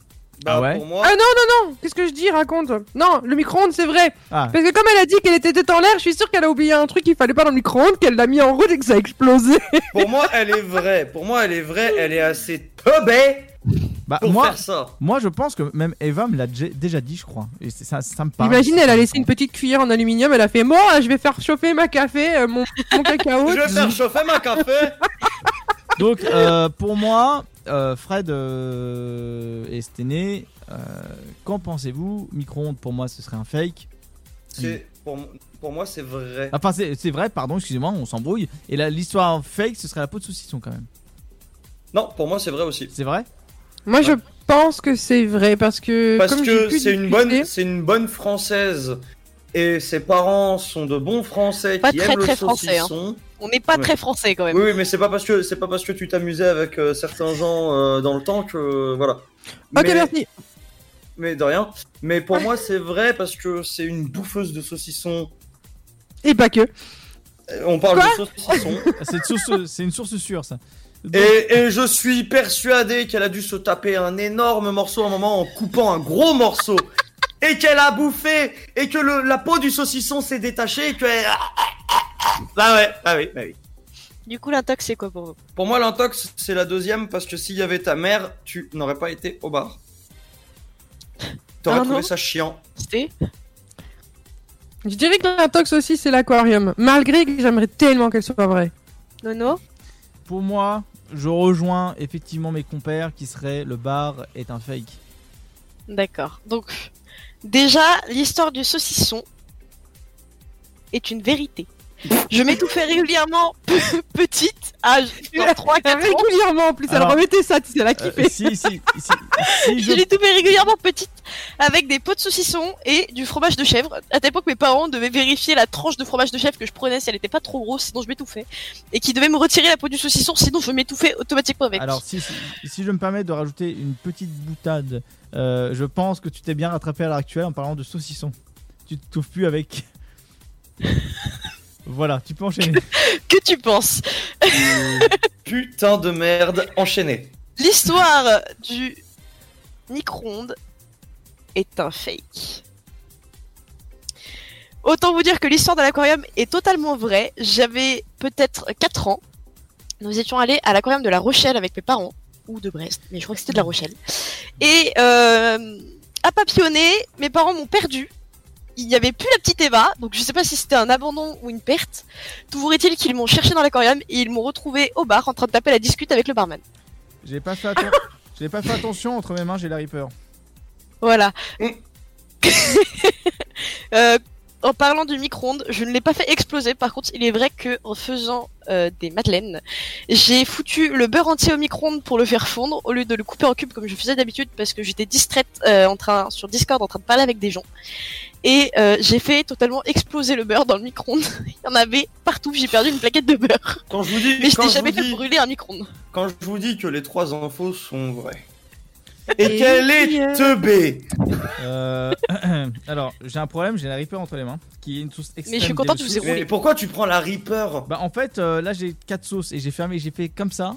Bah,
Ah ouais
pour moi,
Ah non, non, non Qu'est-ce que je dis Raconte? Non, le micro-ondes, c'est vrai
Ah,
Parce que comme elle a dit qu'elle était tête en l'air, je suis sûr qu'elle a oublié un truc qu'il fallait pas dans le micro-ondes, qu'elle l'a mis en route et que ça a explosé.
pour moi, elle est vraie. Pour moi, elle est vraie. Elle est assez teubée
Bah,
pour
moi,
faire ça.
moi, je pense que même Eva me l'a dé- déjà dit, je crois. Et ça, ça me paraît.
Imagine, elle a laissé une petite cuillère en aluminium, elle a fait Moi, je vais faire chauffer ma café, euh, mon, mon cacao.
Je vais faire chauffer ma café.
Donc, euh, pour moi, euh, Fred euh, et Stené, euh, qu'en pensez-vous? Micro-ondes, pour moi, ce serait un fake.
C'est pour, pour moi c'est vrai.
Enfin, c'est c'est vrai, pardon, excusez-moi, on s'embrouille. Et là, l'histoire fake, ce serait la peau de saucisson quand même.
Non, pour moi c'est vrai aussi.
C'est vrai?
Moi, je pense que c'est vrai parce que.
Parce
comme
que c'est une bonne, c'est une bonne française et ses parents sont de bons français
Pas
qui
très,
aiment
très
le
français, hein.
saucisson.
On n'est pas
Ouais.
très français quand même.
Oui, mais c'est pas parce que c'est pas parce que tu t'amusais avec euh, certains gens euh, dans le temps que voilà.
Ok,
mais,
merci.
mais de rien. Mais pour moi c'est vrai parce que c'est une bouffeuse de saucisson.
Et pas que.
Euh, On parle
Quoi
de saucisson.
C'est une source- c'est une source sûre, ça.
Et, et je suis persuadé qu'elle a dû se taper un énorme morceau à un moment en coupant un gros morceau. Et qu'elle a bouffé. Et que le, la peau du saucisson s'est détachée. Et que. elle- Bah ouais, bah oui, bah oui.
Du coup, l'intox, c'est quoi pour vous?
Pour moi, l'intox, c'est la deuxième parce que s'il y avait ta mère, tu n'aurais pas été au bar. T'aurais
Ah
trouvé ça chiant.
C'était
Je dirais que l'intox aussi, c'est l'aquarium. Malgré que j'aimerais tellement qu'elle soit vraie.
Nono?
Pour moi, je rejoins effectivement mes compères qui seraient le bar est un fake.
D'accord. Donc, déjà, l'histoire du saucisson est une vérité. Je m'étouffais régulièrement petite, à 3 4 ans.
Régulièrement en plus,
Alors,
remettait ça, tu sais, elle a
Euh,
kiffé.
si, si, si, si
Je l'étouffais régulièrement petite avec des pots de saucisson et du fromage de chèvre. À telle époque, mes parents devaient vérifier la tranche de fromage de chèvre que je prenais si elle était pas trop grosse, sinon je m'étouffais. Et qui devaient me retirer la peau du saucisson, sinon je m'étouffais automatiquement avec.
Alors, si, si, si je me permets de rajouter une petite boutade, euh, je pense que tu t'es bien rattrapé à l'heure actuelle en parlant de saucisson. Tu te touffes plus avec. Voilà, tu peux enchaîner.
Que tu penses
Putain de merde, enchaîné.
L'histoire du micro-ondes est un fake. Autant vous dire que l'histoire de l'aquarium est totalement vraie. J'avais peut-être 4 ans. Nous étions allés à l'aquarium de La Rochelle avec mes parents, ou de Brest, mais je crois que c'était de La Rochelle. Et euh, à papillonner, mes parents m'ont perdu. Il n'y avait plus la petite Eva, donc je sais pas si c'était un abandon ou une perte. Toujours est-il qu'ils m'ont cherché dans l'aquarium et ils m'ont retrouvé au bar en train de taper la discute avec le barman.
J'ai pas fait atten- J'ai pas fait attention entre mes mains, j'ai la Reaper.
Voilà.
Mm.
Euh, en parlant du micro-ondes, je ne l'ai pas fait exploser. Par contre, il est vrai que en faisant euh, des madeleines, j'ai foutu le beurre entier au micro-ondes pour le faire fondre au lieu de le couper en cubes comme je faisais d'habitude parce que j'étais distraite euh, en train sur Discord en train de parler avec des gens. Et euh, j'ai fait totalement exploser le beurre dans le micro-ondes. Il y en avait partout. J'ai perdu une plaquette de beurre.
Quand je vous dis,
Mais je n'ai jamais fait
dis-
brûler un micro-ondes.
quand je vous dis que les trois infos sont vraies. Et,
Et
qu'elle est
euh.
teubée?
Euh, alors, j'ai un problème, j'ai la Reaper entre les mains, qui est une sauce extrême.
Mais je suis contente, je vous ai
délicieux.
Mais pourquoi tu prends la Reaper?
Bah en fait, euh, là j'ai 4 sauces et j'ai fermé, j'ai fait comme ça.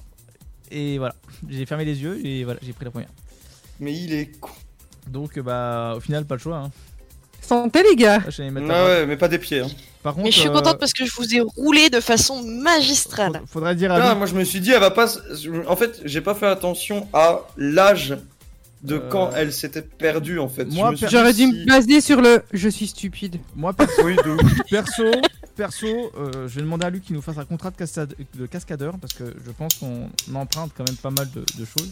Et voilà, j'ai fermé les yeux et voilà, j'ai pris la première.
Mais il est con.
Donc bah au final pas le choix. Hein.
Santé, les gars.
Là, je vais mettre
Ah ouais, mais pas des pieds. Hein.
Par contre,
Mais je suis
euh,
contente parce que je vous ai roulé de façon magistrale.
faud- faudrait dire à
Ah,
Lou-
moi je me suis dit, elle va pas. En fait, j'ai pas fait attention à l'âge de
Euh,
quand elle s'était perdue en fait.
moi,
Je me suis
J'aurais dû me baser sur le je suis stupide.
moi perso,
Oui, de ouf.
perso, perso, euh, je vais demander à Luc qu'il nous fasse un contrat de, cascade- de cascadeur parce que je pense qu'on emprunte quand même pas mal de, de choses.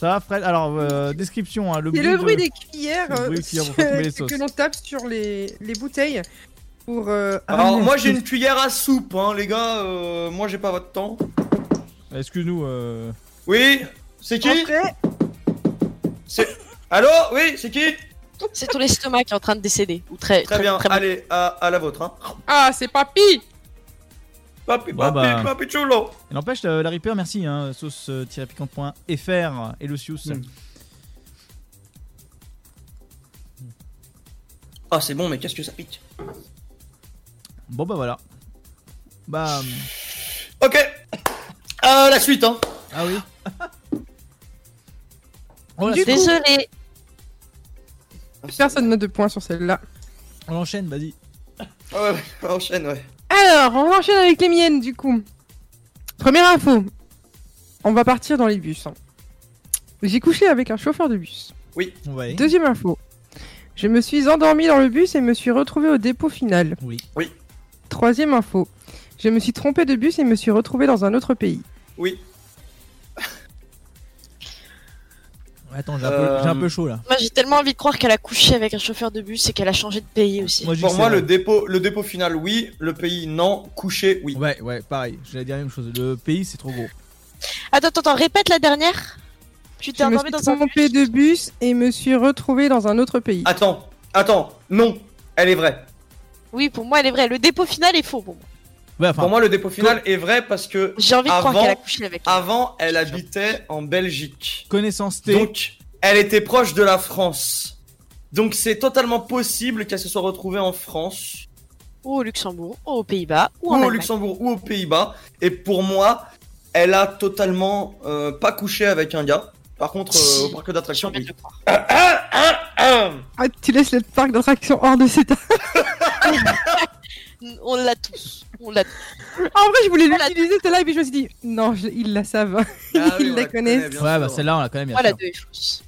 Ça va, Fred Alors, euh, description, hein, le
C'est
bruit
le
de-
bruit des cuillères
le bruit
euh,
des cuillères les
que
sauces.
l'on tape sur les, les bouteilles pour. euh,
Alors, moi j'ai une cuillère à soupe, hein, les gars. euh, moi j'ai pas votre temps.
Excuse-nous. Euh...
Oui C'est qui. C'est. Allô Oui, c'est qui
C'est ton estomac qui est en train de décéder. Ou très,
Très bien,
très
allez, à, à la vôtre. Hein.
Ah, c'est papy
Papi, papi,
bah.
papi chulo.
Il n'empêche, euh, la Reaper, merci, hein, sauce-piquante.fr et Lucius.
Mm. Ah, c'est bon, mais qu'est-ce que ça pique?
Bon bah voilà. Bah.
Ok euh, La suite, hein
Ah oui. Oh,
Désolée.
Personne n'a de points sur celle-là.
On enchaîne, vas-y.
Ah ouais, ouais, enchaîne, ouais.
Alors, on enchaîne avec les miennes du coup. Première info. On va partir dans les bus. hein. J'ai couché avec un chauffeur de bus.
Oui.
Ouais.
Deuxième info. Je me suis endormi dans le bus et me suis retrouvé au dépôt final.
Oui.
Oui.
Troisième info. Je me suis trompé de bus et me suis retrouvé dans un autre pays.
Oui.
Attends, j'ai un, peu-
Euh,
j'ai un peu chaud là.
Moi, j'ai tellement envie de croire qu'elle a couché avec un chauffeur de bus et qu'elle a changé de pays aussi.
Moi,
Pour moi, le dépôt, le dépôt final, oui. Le pays, non. Couché, oui.
Ouais, ouais, pareil. J'allais dire la même chose. Le pays, c'est trop gros.
Attends, attends, attends, répète la dernière. Tu t'es
Je me
endormi
suis
dans un
trompé
bus.
de bus et me suis retrouvé dans un autre pays.
Attends, attends. Non, elle est vraie.
Oui, pour moi, elle est vraie. Le dépôt final est faux pour moi.
Ouais, enfin,
Pour moi, le dépôt final est vrai parce que
J'ai envie de croire
Avant-
qu'elle a couché avec.
avant, elle habitait en Belgique.
connaissance T.
Donc, elle était proche de la France. Donc, c'est totalement possible qu'elle se soit retrouvée en France,
Ou au Luxembourg, ou aux Pays-Bas, ou
ou
en
au
Allemagne.
Luxembourg, ou aux Pays-Bas. Et pour moi, elle a totalement euh, pas couché avec un gars. Par contre, euh, au parc
de
oui.
le croire.
Ah, tu laisses le parc d'attractions hors de cet
On l'a tous. On l'a tous.
En vrai, je voulais l'utiliser celle-là et puis je me suis dit, non, je- ils la savent.
Ah oui,
Ils la connaissent.
Ouais, bah celle-là, on la connaît bien
Moi, la
sûr.
2 est fausse.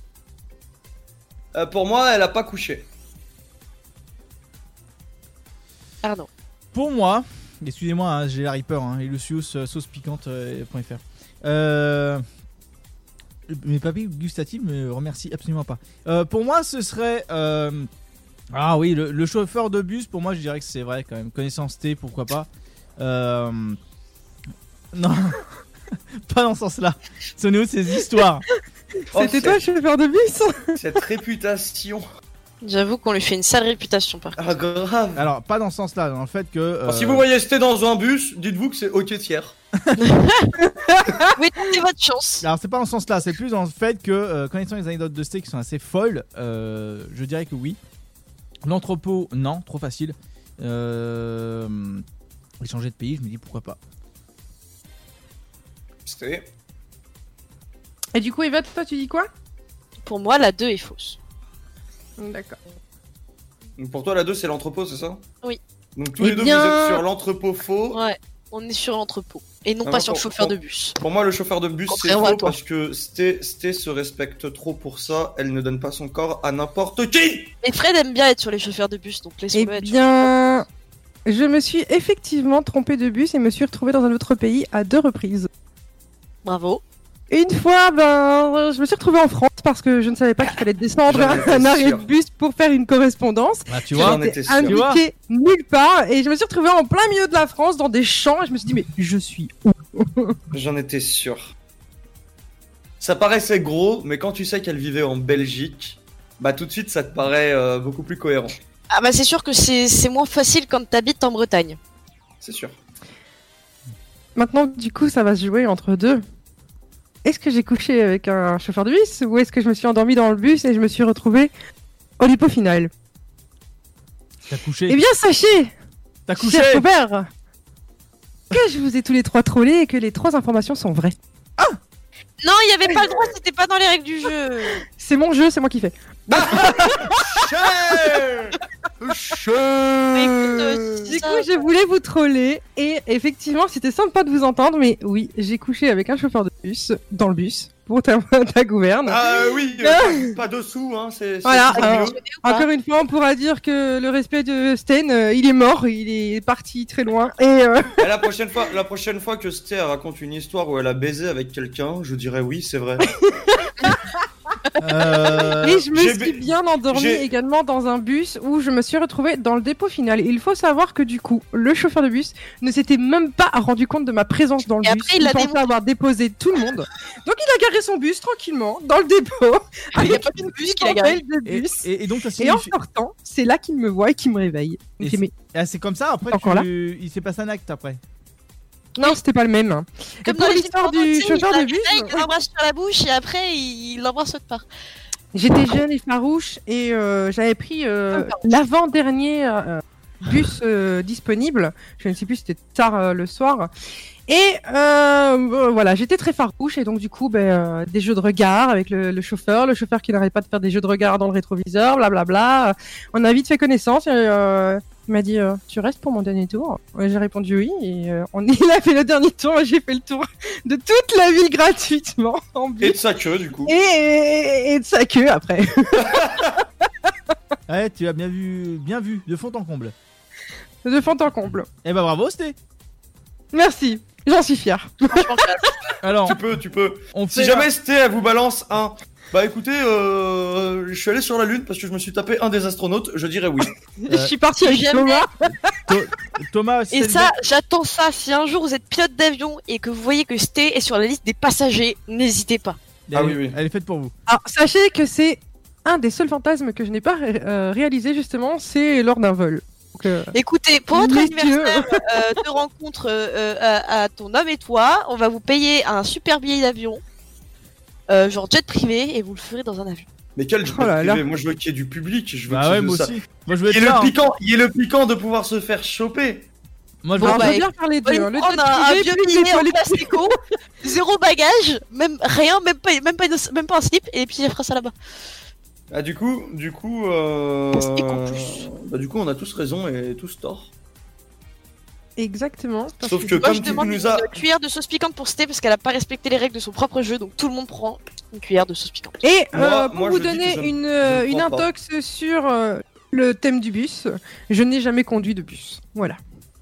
Euh, pour moi, elle a pas couché.
Pardon.
Pour moi, excusez-moi, hein, j'ai la Reaper, hein, et Lucius, euh, sauce piquante, euh. Euh, mes papilles gustatives me remercient absolument pas. Euh, pour moi, ce serait. Ah oui, le, le chauffeur de bus, pour moi, je dirais que c'est vrai quand même. Connaissance T, pourquoi pas. Euh, non, pas dans ce sens-là. Où ces histoires
Oh,
C'était
cette-
toi le chauffeur de bus?
Cette réputation.
J'avoue qu'on lui fait une sale réputation par contre.
Ah, grave.
Alors, pas dans ce sens-là, dans le fait que. euh,
Alors, si vous voyez Sté dans un bus, dites-vous que c'est OK tiers.
Oui, c'est votre chance.
Alors c'est pas dans ce sens-là, c'est plus dans le fait que euh, connaissant les anecdotes de Steak qui sont assez folles, euh, je dirais que oui. L'entrepôt, non, trop facile. Euh, changer de pays, je me dis pourquoi pas.
Sté.
Et du coup, Eva, toi, tu dis quoi?
Pour moi, la 2 est fausse.
D'accord.
Donc, Pour toi, la 2, c'est l'entrepôt, c'est ça?
Oui.
Donc tous
Eh
les deux,
bien-
vous êtes sur l'entrepôt faux.
Ouais, on est sur l'entrepôt. Et non pas sur le chauffeur
pour-
de bus.
Pour moi, le chauffeur de bus, c'est faux parce que Sté, Sté se respecte trop pour ça. Elle ne donne pas son corps à n'importe qui.
Mais Fred aime bien être sur les chauffeurs de bus, donc
Eh
laisse-le être. sur-
bien, je me suis effectivement trompé de bus et me suis retrouvé dans un autre pays à deux reprises.
Bravo.
Une fois, ben, je me suis retrouvé en France parce que je ne savais pas qu'il fallait descendre un arrêt de bus pour faire une correspondance.
Ah, tu
J'en
vois
étais
J'étais indiqué nulle part et je me suis retrouvé en plein milieu de la France dans des champs et je me suis dit mais je suis où?
J'en étais sûr. Ça paraissait gros, mais quand tu sais qu'elle vivait en Belgique, bah tout de suite, ça te paraît euh, beaucoup plus cohérent.
Ah bah c'est sûr que c'est c'est moins facile quand t'habites en Bretagne.
C'est sûr.
Maintenant, du coup, ça va se jouer entre deux. Est-ce que j'ai couché avec un chauffeur de bus ou est-ce que je me suis endormi dans le bus et je me suis retrouvé au dépôt final
T'as couché
Eh bien, sachez,
T'as couché
cher Robert, que je vous ai tous les trois trollés et que les trois informations sont vraies.
Non, il y avait pas le droit, c'était pas dans les règles du jeu.
C'est mon jeu, c'est moi qui fais.
Écoute,
Du coup, je voulais vous troller et effectivement, c'était sympa de vous entendre, mais oui, j'ai couché avec un chauffeur de bus dans le bus pour ta, ta gouverne.
Ah oui, euh, pas, pas dessous, hein. C'est
Voilà, alors-. Encore une fois, on pourra dire que le respect de Sten, euh, il est mort, il est parti très loin. Et euh,
Et la prochaine fois, la prochaine fois que Sté elle raconte une histoire où elle a baisé avec quelqu'un, je dirais oui, c'est vrai.
Euh,
et je me suis bien endormie également dans un bus où je me suis retrouvée dans le dépôt final. Et il faut savoir que du coup, le chauffeur de bus ne s'était même pas rendu compte de ma présence dans le
Et
bus.
après, il l'a
pensait avoir déposé tout le monde. Donc il a garé son bus tranquillement dans le dépôt.
Il y a pas de bus qu'il a garé.
et,
bus.
et- et donc ça
Et en sortant, c'est là qu'il me voit et qu'il me réveille.
Ah, c'est comme ça, après tu... il s'est passé un acte après.
Non, c'était pas le même. hein.
Comme dans
l'histoire du chauffeur de bus,
Il l'embrasse sur la bouche et après il l'embrasse autre part.
J'étais jeune et farouche et euh, j'avais pris euh, l'avant-dernier euh, bus disponible. Je ne sais plus, c'était tard le soir. Et voilà, j'étais très farouche et donc du coup, ben, des jeux de regard avec le, le chauffeur, le chauffeur qui n'arrête pas de faire des jeux de regard dans le rétroviseur, blablabla. On a vite fait connaissance. Et, Il m'a dit euh, Tu restes pour mon dernier tour J'ai répondu oui. Et euh, on... il a fait le dernier tour. et J'ai fait le tour de toute la ville gratuitement. En bus.
Et de sa queue, du coup.
Et, et- et de sa queue après.
Ouais, tu as bien vu, bien vu, de fond en comble.
de fond en comble.
Eh bah bravo, Sté.
Merci. J'en suis fier.
Alors,
Tu peux, tu peux.
on
Si jamais c'était, elle vous balance un. Bah écoutez, euh, je suis allé sur la Lune parce que je me suis tapé un des astronautes, je dirais oui.
Je suis avec
Jamais.
Thomas.
Thomas.
Et ça, j'attends ça. Si un jour vous êtes pilote d'avion et que vous voyez que Sté est sur la liste des passagers, n'hésitez pas.
Ah
elle,
oui, oui.
Elle est faite pour vous.
Alors, sachez que c'est un des seuls fantasmes que je n'ai pas ré- euh, réalisé justement, c'est lors d'un vol. Donc, euh,
Écoutez, pour votre anniversaire euh, de rencontre euh, euh, à, à ton homme et toi, on va vous payer un super billet d'avion, euh, genre jet privé, et vous le ferez dans un avion.
Mais quel jet
Oh là là.
privé Moi je veux qu'il y ait du public, je veux
Bah
qu'il y
ouais,
ait de
moi
ça.
aussi. Moi je veux
Il y
être
ait
là.
le
hein.
piquant, il y ait le piquant de pouvoir se faire choper.
Moi je
Bon,
veux
alors,
bah,
je veux bien faire les deux. Le
on
jet
a un vieux en plastico, zéro bagage, même rien, même pas, même pas, une- même pas un slip, et puis elle fera ça là-bas.
Ah du coup, du coup, euh... Bah du coup on a tous raison et tous tort.
Exactement. parce
Sauf
que-
que
Moi,
comme
je
tu
demande
nous as,
une cuillère de sauce piquante pour Sté parce qu'elle a pas respecté les règles de son propre jeu, donc tout le monde prend une cuillère de sauce piquante.
Et
Moi-
euh, pour
moi,
vous
je dis
donner une,
je
euh,
ne
une
pas.
intox sur euh, le thème du bus, je n'ai jamais conduit de bus. Voilà.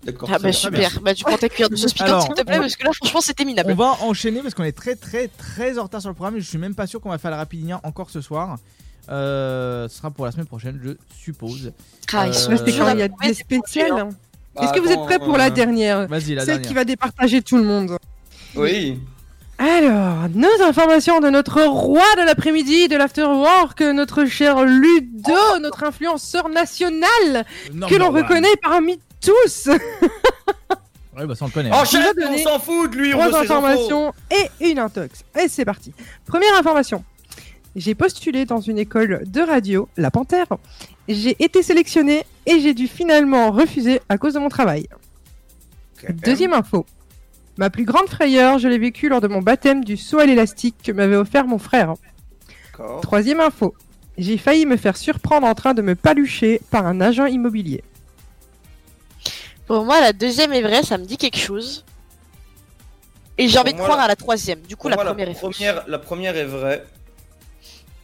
d'accord.
Ah bah super, bah tu prends ta cuillère de sauce piquante s'il te plaît
on-
parce que là franchement c'était
On
minable.
va enchaîner parce qu'on est très très très en retard sur le programme et je suis même pas sûr qu'on va faire la rapidinia encore ce soir. Euh, ce sera pour la semaine prochaine, je suppose.
Ah,
Euh,
il y a des spéciales.
Hein.
Est-ce que vous êtes prêts pour la
euh,
dernière
Vas-y, la
Celle
dernière.
qui va départager tout le monde.
Oui.
Alors, nos informations de notre roi de l'après-midi, de l'afterwork, notre cher Ludo, notre influenceur national,
Non,
que l'on
ouais.
reconnaît parmi tous.
Ouais, bah ça on le connaît.
Enchaîne,
nous a
on s'en fout de lui,
Trois informations et une intox. Et c'est parti. Première information. J'ai postulé dans une école de radio, La Panthère. J'ai été sélectionné et j'ai dû finalement refuser à cause de mon travail. Deuxième info. Ma plus grande frayeur, je l'ai vécue lors de mon baptême du saut à l'élastique que m'avait offert mon frère. Troisième info. J'ai failli me faire surprendre en train de me palucher par un agent immobilier.
Pour moi la deuxième est vraie, ça me dit quelque chose. Et j'ai envie de
moi,
croire
la-
à la troisième. Du coup la
moi,
première est fausse.
la première est vraie.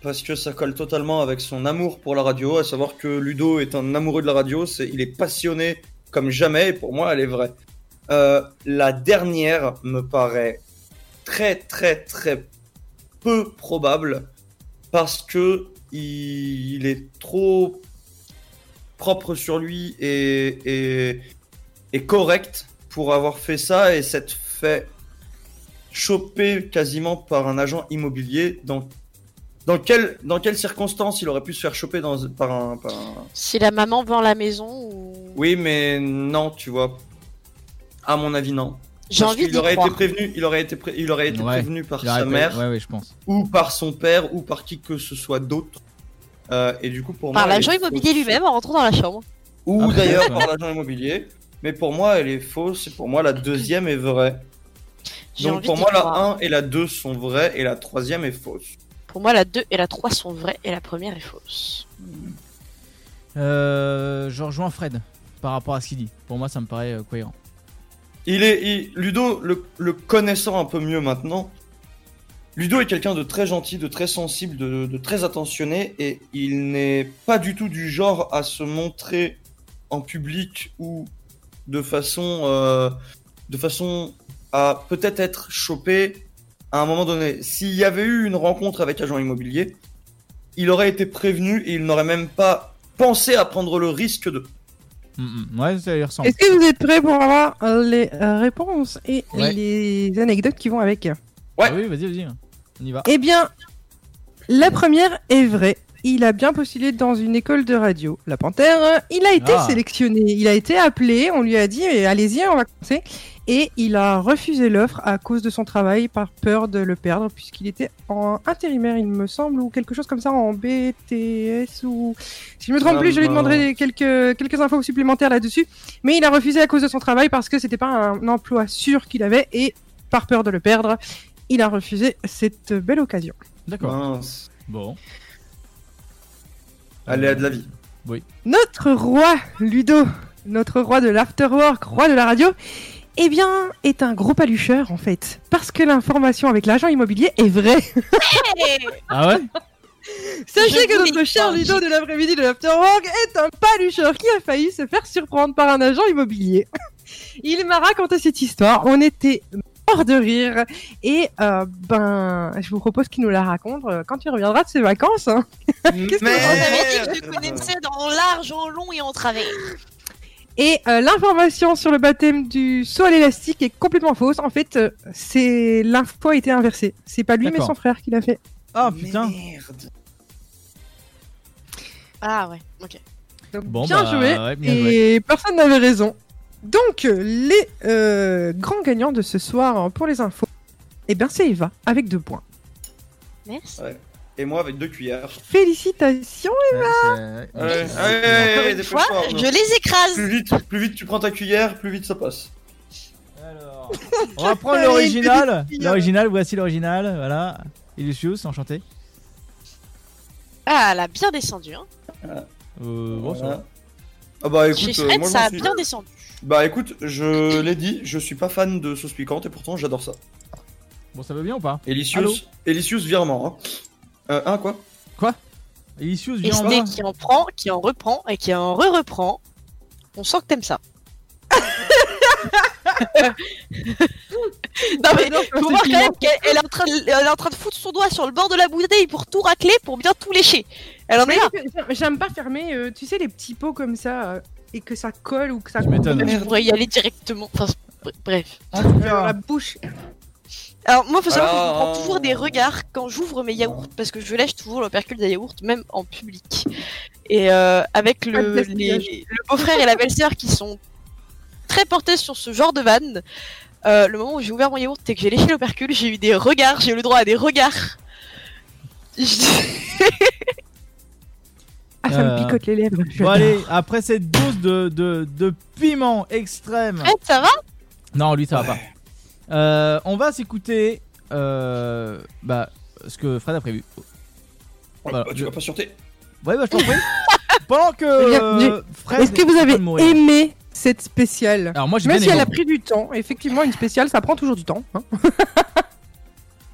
Parce que ça colle totalement avec son amour pour la radio, à savoir que Ludo est un amoureux de la radio, il est passionné comme jamais, et pour moi elle est vraie. Euh, la dernière me paraît très très très peu probable, parce que il, est trop propre sur lui et, et, correct pour avoir fait ça et s'être fait chopé quasiment par un agent immobilier dans dans quelle dans quelles circonstances il aurait pu se faire choper dans par un, par un-
Si la maman vend la maison ou.
oui mais non tu vois à mon avis non
J'ai
Parce
envie
qu'il
d'y
aurait
croire.
été prévenu il aurait été pré- il aurait été
Ouais.
prévenu par
Il
sa mère
Ouais, ouais, je pense.
ou par son père ou par qui que ce soit d'autre Euh, et du coup pour
Par
moi elle
l'agent
est
immobilier
fausse.
lui-même en rentrant dans la chambre.
ou
Après,
d'ailleurs par l'agent immobilier mais pour moi elle est fausse et pour moi la deuxième est vraie
J'ai
donc
envie
pour
d'y
moi la
croire.
1 et la 2 sont vraies et la troisième est fausse
Pour moi la 2 et la 3 sont vraies et la première est fausse.
Euh, je rejoins Fred par rapport à ce qu'il dit. Pour moi, ça me paraît euh, cohérent.
Il est il- Ludo le, le connaissant un peu mieux maintenant. Ludo est quelqu'un de très gentil, de très sensible, de, de très attentionné et il n'est pas du tout du genre à se montrer en public ou de façon euh, de façon à peut-être être chopé à un moment donné. S'il y avait eu une rencontre avec agent immobilier, il aurait été prévenu et il n'aurait même pas pensé à prendre le risque de.
Mm, mm. Ouais, ça y ressemble.
Est-ce que vous êtes prêts pour avoir euh, les euh, réponses et
Ouais.
les anecdotes qui vont avec?
Ouais.
Ah oui, vas-y, vas-y. On y va.
Eh bien, la première est vraie. Il a bien postulé dans une école de radio, La Panthère. euh, Il a été
Ah.
sélectionné, il a été appelé, on lui a dit eh, allez-y, on va commencer. Et il a refusé l'offre à cause de son travail, par peur de le perdre, puisqu'il était en intérimaire, il me semble, ou quelque chose comme ça, en BTS, ou... Si je me trompe
Ah,
plus, je lui demanderai quelques, quelques infos supplémentaires là-dessus. Mais il a refusé à cause de son travail, parce que c'était pas un emploi sûr qu'il avait, et par peur de le perdre, il a refusé cette belle occasion.
D'accord.
Mince.
Bon.
Aléa de la vie.
Notre roi, Ludo, notre roi de l'afterwork, roi de la radio, eh bien, est un gros palucheur en fait. Parce que l'information avec l'agent immobilier est vraie.
Ah ouais
Sachez
Je
que
vous
notre cher Ludo de l'après-midi de l'afterwork est un palucheur qui a failli se faire surprendre par un agent immobilier. Il m'a raconté cette histoire. On était mort de rire. Et euh, ben, je vous propose qu'il nous la raconte euh, quand il reviendra de ses vacances. hein. Qu'est-ce que
avait
Merde.
dit que je connaissais dans large, en long et en travers.
Et euh, l'information sur le baptême du saut à l'élastique est complètement fausse. En fait, euh, c'est l'info a été inversée. C'est pas lui mais son frère qui l'a fait.
Ah putain.
Merde.
Ah ouais, ok.
Donc,
Bon,
bien
bah,
joué.
ouais, bien
et personne n'avait raison. Donc, les euh, grands gagnants de ce soir pour les infos, eh bien, c'est Eva avec deux points.
Merci.
Et moi avec deux cuillères.
Félicitations.
Ouais, c'est- ouais.
Une fois, je les écrase.
Plus vite, plus vite tu prends ta cuillère, plus vite ça passe.
Alors, on va prendre l'original. L'original, voici l'original. Voilà. Illusius, enchanté.
Ah, elle a bien descendu. Hein.
Euh, bon, ça
Voilà.
va.
Ah bah écoute, euh,
Fred,
moi
ça a
suis.
bien descendu.
Bah écoute, je l'ai dit, je suis pas fan de sauce piquante et pourtant j'adore ça.
Bon, ça va bien ou pas?
Elicius, Elicius virement. Hein. Euh, hein quoi
Illusius,
Et
viens en
qui en prend, qui en reprend et qui en re-reprend. On sent que t'aimes ça. non mais faut voir quand même qu'elle elle est, en train de, elle est en train de foutre son doigt sur le bord de la bouteille pour tout racler, pour bien tout lécher. Elle en est là.
J'aime- pas fermer, euh, tu sais, les petits pots comme ça euh, et que ça colle ou que ça
Je m'étonne.
Tu pourrais y aller directement. Enfin, br- bref.
La bouche.
Alors moi, faut savoir que je prends toujours des regards quand j'ouvre mes yaourts parce que je lèche toujours l'opercule des yaourts, même en public. Et euh, avec le,
gaspillage.
les- le beau-frère et la belle-sœur qui sont très portés sur ce genre de vanne, euh, le moment où j'ai ouvert mon yaourt et que j'ai léché l'opercule, j'ai eu des regards, j'ai eu le droit à des regards. Je-
Ah, ça
Euh,
me picote les lèvres.
bon, allez, après cette dose de, de, de piment extrême.
Fred, ça va?
Non, lui, ça va pas. Euh, on va s'écouter euh, bah, ce que Fred a prévu. Voilà.
Bah, tu vas pas sûreté.
Ouais, bah, je t'en prie. Pendant que
Eh
euh, Fred
Est-ce que vous avez aimé cette spéciale
Alors, moi, j'ai
Même
bien
si elle a pris du temps, effectivement, une spéciale, ça prend toujours du temps. hein.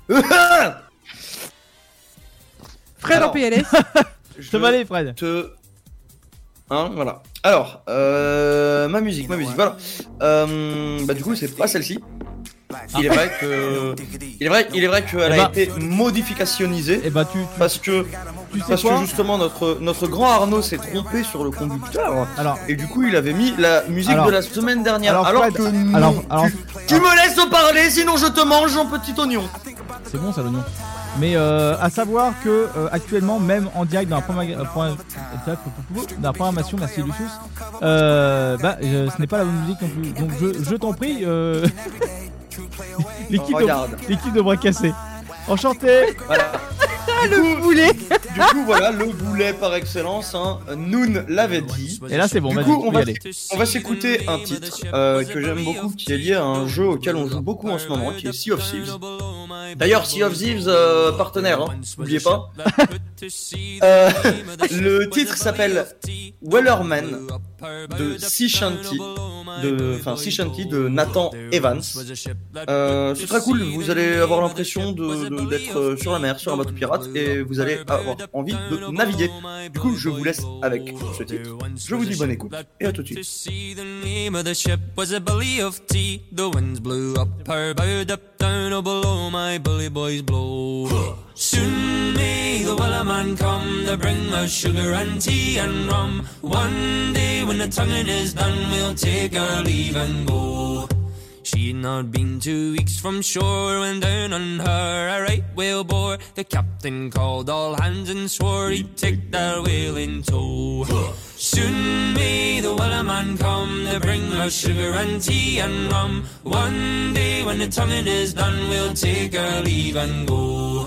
Fred
Alors.
en PLS.
Je
va aller, Fred.
te. Hein, voilà. Alors, euh, ma musique, ma musique, voilà. Euh, bah du coup, c'est pas celle-ci. Il est vrai que, il est vrai, il est vrai qu'elle
Eh
a
ben-
été modificationnisée
Et bah, tu, tu,
parce que,
tu sais
parce que justement notre notre grand Arnaud s'est trompé sur le conducteur
Alors,
et du coup il avait mis la musique
Alors-
de la semaine dernière.
alors,
Alors,
Fred,
que non,
alors,
tu me laisses parler, sinon je te mange en petit oignon.
c'est bon ça l'oignon. Mais euh, à savoir que euh, actuellement, même en direct dans la, programma- euh, programmation, merci Lucius, euh, bah, euh, ce n'est pas la bonne musique non plus. Donc je, je t'en prie, euh, l'équipe de, bras cassés. Enchanté.
Voilà.
Le boulet
Du coup voilà le boulet par excellence. Hein. Noon l'avait dit.
Et là c'est bon,
Du coup, on va,
aller.
on va s'écouter un titre euh, que j'aime beaucoup, qui est lié à un jeu auquel on joue beaucoup en ce moment, qui est Sea of Thieves. D'ailleurs, Sea of Thieves, euh, partenaire, hein, n'oubliez pas. Euh, le titre s'appelle Wellerman de Sea Shanty, de, enfin de Nathan Evans. Euh, c'est très cool, vous allez avoir l'impression d'être euh, sur la mer, sur un bateau pirate, et vous allez avoir envie de naviguer. Du coup, je vous laisse avec ce titre. Je vous dis bonne écoute, et à tout de suite.
Soon may the Wellerman come to bring us sugar and tea and rum. One day when the tonguing is done, we'll take our leave and go. She'd not been two weeks from shore when down on her a right whale bore. The captain called all hands and swore he'd take that whale in tow. Soon may the Wellerman come to bring us sugar and tea and rum. One day when the tonguing is done, we'll take our leave and go.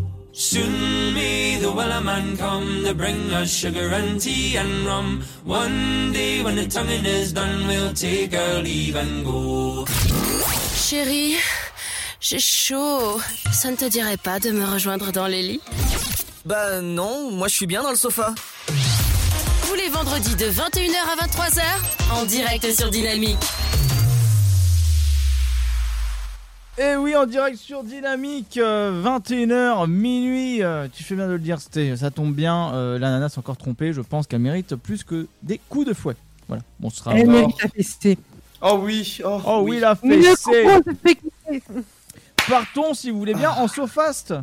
Soon may the wellerman come to bring us sugar and tea and rum. One day when the tonguing is done, we'll take our leave and go.
Chérie, j'ai chaud. Ça ne te dirait pas de me rejoindre dans les lits?
Bah non, moi je suis bien dans le sofa.
Tous les vendredis de 21h à 23h, en direct sur Dynamique.
Et oui, en direct sur Dynamique, euh, 21h, minuit. euh, tu fais bien de le dire, c'était- ça tombe bien. euh, L'ananas s'est encore trompée. Je pense qu'elle mérite plus que des coups de fouet. Voilà. Bon, ce sera.
Elle mérite la fessée.
Oh oui, oh,
Oh oui, la fessée. Partons, si vous voulez bien, en SoFast.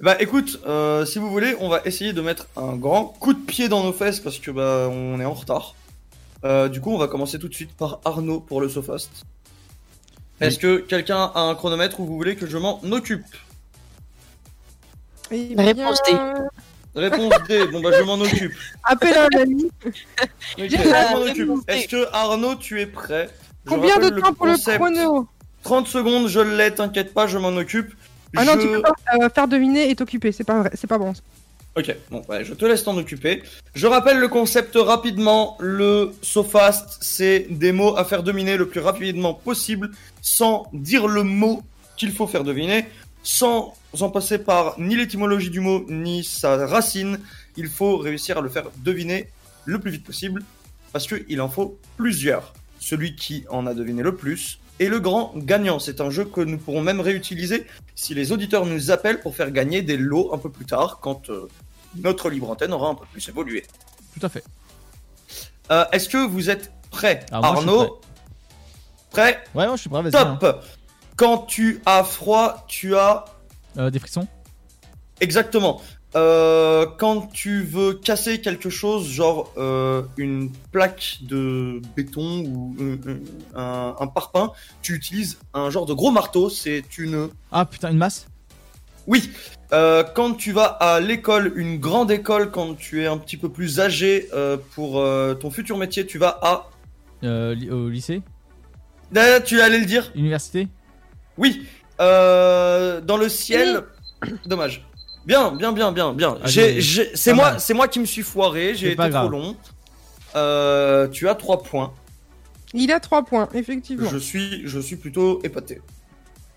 Bah écoute, euh, si vous voulez, on va essayer de mettre un grand coup de pied dans nos fesses parce que bah on est en retard. Euh, du coup, on va commencer tout de suite par Arnaud pour le SoFast. Est-ce que quelqu'un a un chronomètre ou vous voulez que je m'en occupe
Eh
réponse D.
Réponse D, bon bah je m'en occupe.
Appelle un ami.
Ok,
La
je m'en occupe.
réponse D.
Est-ce que Arnaud, tu es prêt? Je
Combien de temps pour le chrono?
30 secondes, je l'ai, t'inquiète pas, je m'en occupe.
Ah non, tu peux pas euh, faire deviner et t'occuper, c'est pas vrai, c'est pas bon.
Ok, bon, ouais, je te laisse t'en occuper. Je rappelle le concept rapidement. Le SoFast, c'est des mots à faire deviner le plus rapidement possible, sans dire le mot qu'il faut faire deviner, sans en passer par ni l'étymologie du mot, ni sa racine. Il faut réussir à le faire deviner le plus vite possible, parce qu'il en faut plusieurs. Celui qui en a deviné le plus est le grand gagnant. C'est un jeu que nous pourrons même réutiliser si les auditeurs nous appellent pour faire gagner des lots un peu plus tard, quand euh, notre libre antenne aura un peu plus évolué.
Tout à fait.
Euh, Est-ce que vous êtes
Alors, moi, suis
Arnaud Prêt
Ouais, ouais, je suis prêt, vas-y. hein.
Top Quand tu as froid, tu as...
Euh, des frissons
Exactement. Euh, quand tu veux casser quelque chose, genre euh, une plaque de béton ou euh, un, un parpaing, tu utilises un genre de gros marteau, c'est une...
Ah putain, une masse?
Oui, euh, quand tu vas à l'école, une grande école, quand tu es un petit peu plus âgé euh, pour euh, ton futur métier, tu vas à...
euh, li- Au lycée
D'ailleurs, tu allais le dire
Université
Oui, euh, dans le ciel. Dommage. Bien, bien, bien, bien, bien. J'ai- C'est moi, c'est moi qui me suis foiré. J'ai
pas
été trop
grave.
long. Euh, tu as 3 points.
Il a 3 points, effectivement.
Je suis, je suis plutôt épaté.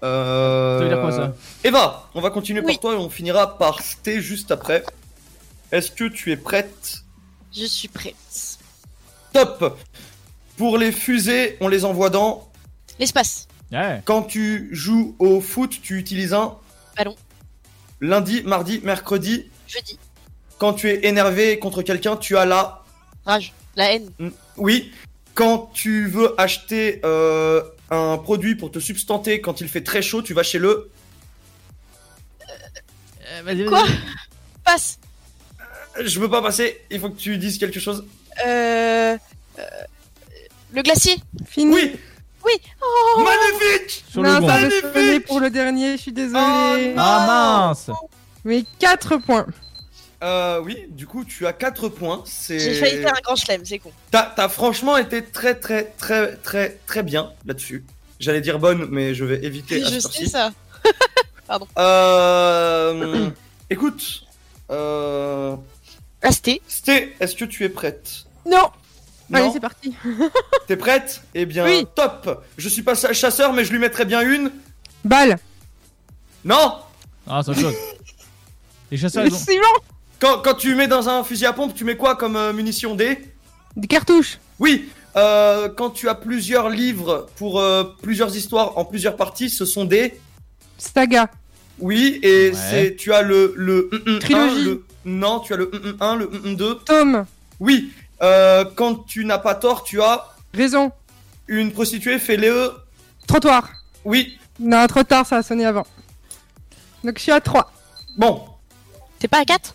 Euh...
Ça veut dire quoi, ça
Eva, on va continuer
Oui.
par toi et on finira par Sté juste après. Est-ce que tu es prête
Je suis prête.
Top Pour les fusées, on les envoie dans.
L'espace.
Ouais.
Quand tu joues au foot, tu utilises un.
Ballon.
Lundi, mardi, mercredi.
Jeudi.
Quand tu es énervé contre quelqu'un, tu as la.
Rage. La haine.
Oui. Quand tu veux acheter euh, un produit pour te substanter quand il fait très chaud, tu vas chez le.
Euh, vas-y, vas-y.
Quoi Passe.
Je veux pas passer, il faut que tu dises quelque chose.
Euh... euh, Le glacier.
Fini.
Oui
Oui. Oh
Magnifique
Sur le
non,
bon.
ça me
Magnifique
sonnait pour le dernier, je suis désolée.
Oh,
Ah mince
Mais 4 points.
Euh, oui, du coup, tu as 4 points. C'est.
J'ai failli faire un grand chelem, c'est con.
T'as t'as franchement été très, très, très, très, très bien là-dessus. J'allais dire bonne, mais je vais éviter à
Je sais ça.
Euh, écoute, euh,
Asté.
Sté, est-ce que tu es prête?
Non
Non
Allez, c'est parti.
T'es prête? Eh bien,
Oui.
top Je suis pas chasseur, mais je lui mettrais bien une.
Balle.
Non
Ah, c'est autre chose. Les chasseurs, ils ont.
Quand, quand tu mets dans un fusil à pompe, tu mets quoi comme euh, munition D?
Des cartouches.
Oui, euh, quand tu as plusieurs livres pour euh, plusieurs histoires en plusieurs parties, ce sont des.
Staga.
Oui, et
Ouais.
c'est tu as le le mm, mm,
Trilogie.
le- non, tu as le mm, mm, 1, le mm, mm, 2.
Tome.
Oui, euh, quand tu n'as pas tort, tu as
Raison.
une prostituée fait le
Trottoir.
Oui,
Non, trop tard, ça a sonné avant. Donc je suis à 3.
bon,
T'es pas à 4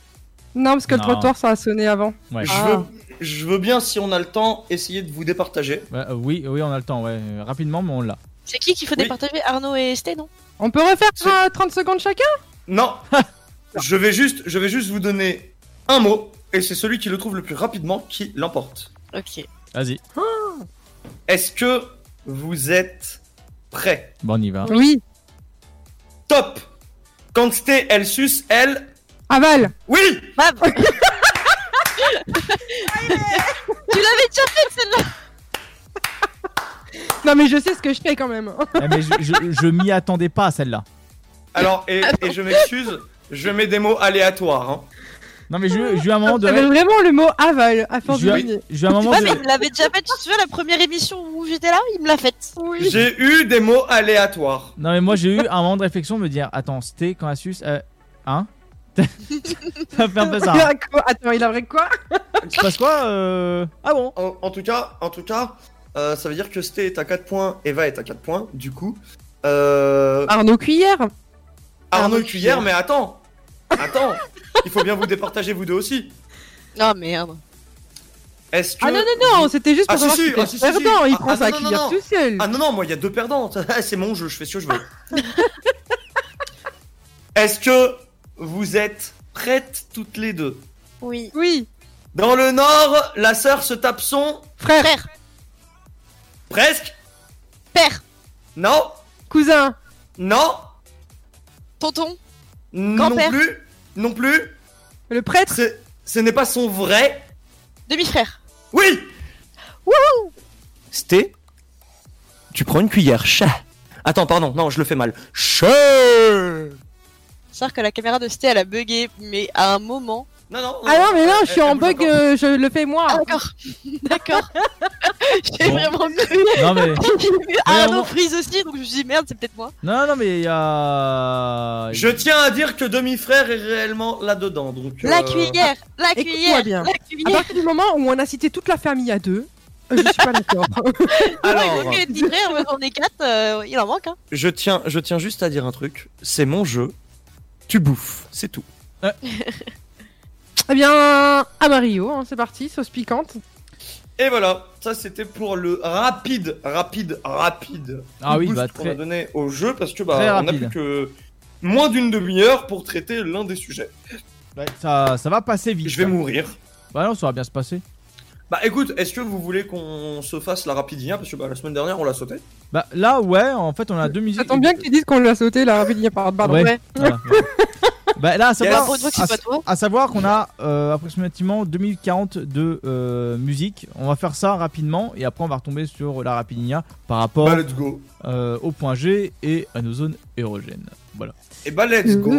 Non, parce que
Non.
le trottoir, ça a sonné avant.
Ouais.
je
Ah.
veux je veux bien si on a le temps essayer de vous départager.
Euh, oui, oui, on a le temps, ouais. Rapidement, mais on l'a.
C'est qui qu'il faut
Oui.
départager Arnaud et Sté, non?
On peut refaire euh, 30 secondes chacun?
Non, je vais juste je vais juste vous donner un mot et c'est celui qui le trouve le plus rapidement qui l'emporte.
Ok.
Vas-y.
Est-ce que vous êtes prêts?
Bon, on y va.
Oui.
Top Quand c'était elle suce, elle.
Aval.
Oui
Bam Tu l'avais déjà fait celle-là
Non, mais je sais ce que je fais quand même.
Eh, mais je, je- je m'y attendais pas à celle-là.
Alors, et, et je m'excuse, je mets des mots aléatoires. Hein.
Non, mais j'ai eu- un moment de.
J'avais vraiment le mot aval à force
J'ai
de
j'ai eu un moment
Ouais,
de.
mais il me l'avait déjà fait, tu te souviens, la première émission où j'étais là, il me l'a faite.
Oui.
J'ai eu des mots aléatoires.
Non, mais moi j'ai eu un moment de réflexion de me dire Attends, c'était quand la suce. Euh, hein? Ça fait un peu ça.
Il
hein.
a quoi? Attends, il a vrai quoi?
Il se passe quoi euh... Ah bon?
En, en tout cas, en tout cas euh, ça veut dire que Sté est à 4 points, Eva est à 4 points, du coup. Euh,
Arnaud Cuillère.
Arnaud
Arnaud
Cuillère,
Cuillère.
mais attends Attends Il faut bien vous départager vous deux aussi.
Oh merde.
Est-ce que.
Ah non, non, non, c'était juste pour
Ah, si,
savoir
si,
si,
ah, si, si, si.
perdant. Il
Ah,
prend
ah,
sa cuillère tout seul.
Ah non, non, moi il y a deux perdants. C'est mon jeu, je fais ce que je veux. Est-ce que vous êtes prêtes toutes les deux
Oui.
Oui.
Dans le Nord, la sœur se tape son.
Frère.
Frère.
Presque
Père.
Non
Cousin.
Non
Tonton.
Non
Grand-père.
plus Non plus
Le prêtre.
C'est- Ce n'est pas son vrai.
Demi-frère.
Oui Sté Tu prends une cuillère, chat. Attends, pardon, non, je le fais mal. Chat
C'est-à-dire que la caméra de Sté, elle a bugué, mais à un moment.
Non, non.
Ah non, mais non, je
elle-
suis
elle
en bug, euh, je le fais moi.
Ah, d'accord. d'accord. J'ai
Bon.
vraiment cru.
Non, mais.
J'ai vu
Mais
Arnaud
on-
Freeze aussi, donc je me suis dit merde, c'est peut-être moi.
Non, non, mais il y a.
Je tiens à dire que demi-frère est réellement là-dedans, donc...
La
euh,
cuillère, la
Écoute-moi
cuillère,
bien.
la
À
cuillère.
partir du moment où on a cité toute la famille à deux, euh, je suis pas d'accord.
Alors,
frères, on est quatre, euh, il en manque. Hein.
je tiens, je tiens juste à dire un truc. C'est mon jeu. Tu bouffes, c'est tout.
eh bien, à Mario, hein, c'est parti, sauce piquante.
Et voilà, ça c'était pour le rapide, rapide, rapide
Ah oui, bah,
qu'on
très-
a donné au jeu parce que bah on a plus que moins d'une demi-heure pour traiter l'un des sujets.
Ouais, ça, ça va passer vite.
Je vais mourir.
Bah non, ça va bien se passer.
Bah écoute, est-ce que vous voulez qu'on se fasse la rapidien parce que bah, la semaine dernière on l'a sauté.
Bah là, ouais, en fait, on a deux musiques.
Ça tombe bien que tu dises qu'on l'a sauté, la rapide, pardon. pardon.
Ouais.
Ouais.
Voilà, ouais. bah là, à savoir,
c'est
à, à savoir qu'on a euh, approximativement 2040 de euh, musique. On va faire ça rapidement et après on va retomber sur la Rapidinia par rapport
Bah let's go.
euh, au point G et à nos zones érogènes. Voilà.
Et bah let's go.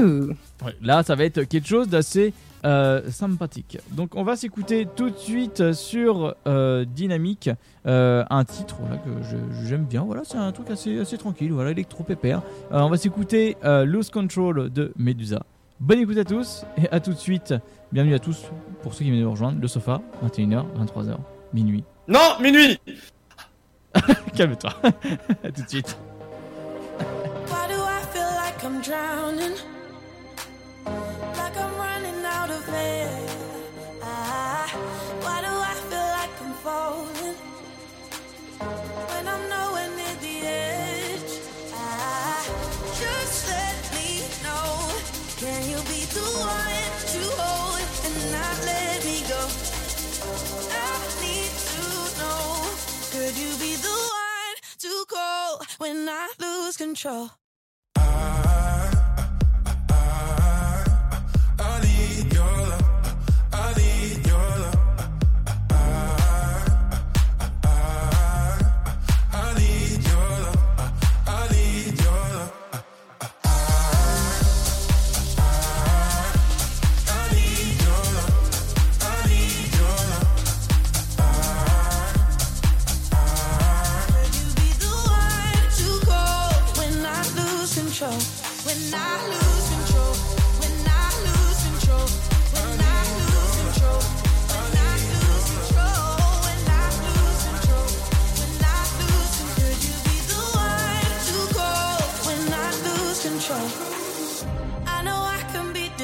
Ouais, là, ça va être quelque chose d'assez euh, sympathique. Donc, on va s'écouter tout de suite sur euh, Dynamique euh, un titre voilà, que j'aime bien. Voilà, c'est un truc assez, assez tranquille, voilà, électro pépère. Euh, on va s'écouter euh, Lose Control de Medusa. Bonne écoute à tous et à tout de suite. Bienvenue à tous pour ceux qui viennent de nous rejoindre. Le sofa, 21h, 23h, minuit.
Non, minuit.
Calme-toi. à tout de suite.
Why do I feel like I'm drowning? Why do I feel like I'm falling? When I'm nowhere near the edge. Just let me know. Can you be the one to hold and not let me go? I need to know. Could you be the one to call?
when I lose control. all.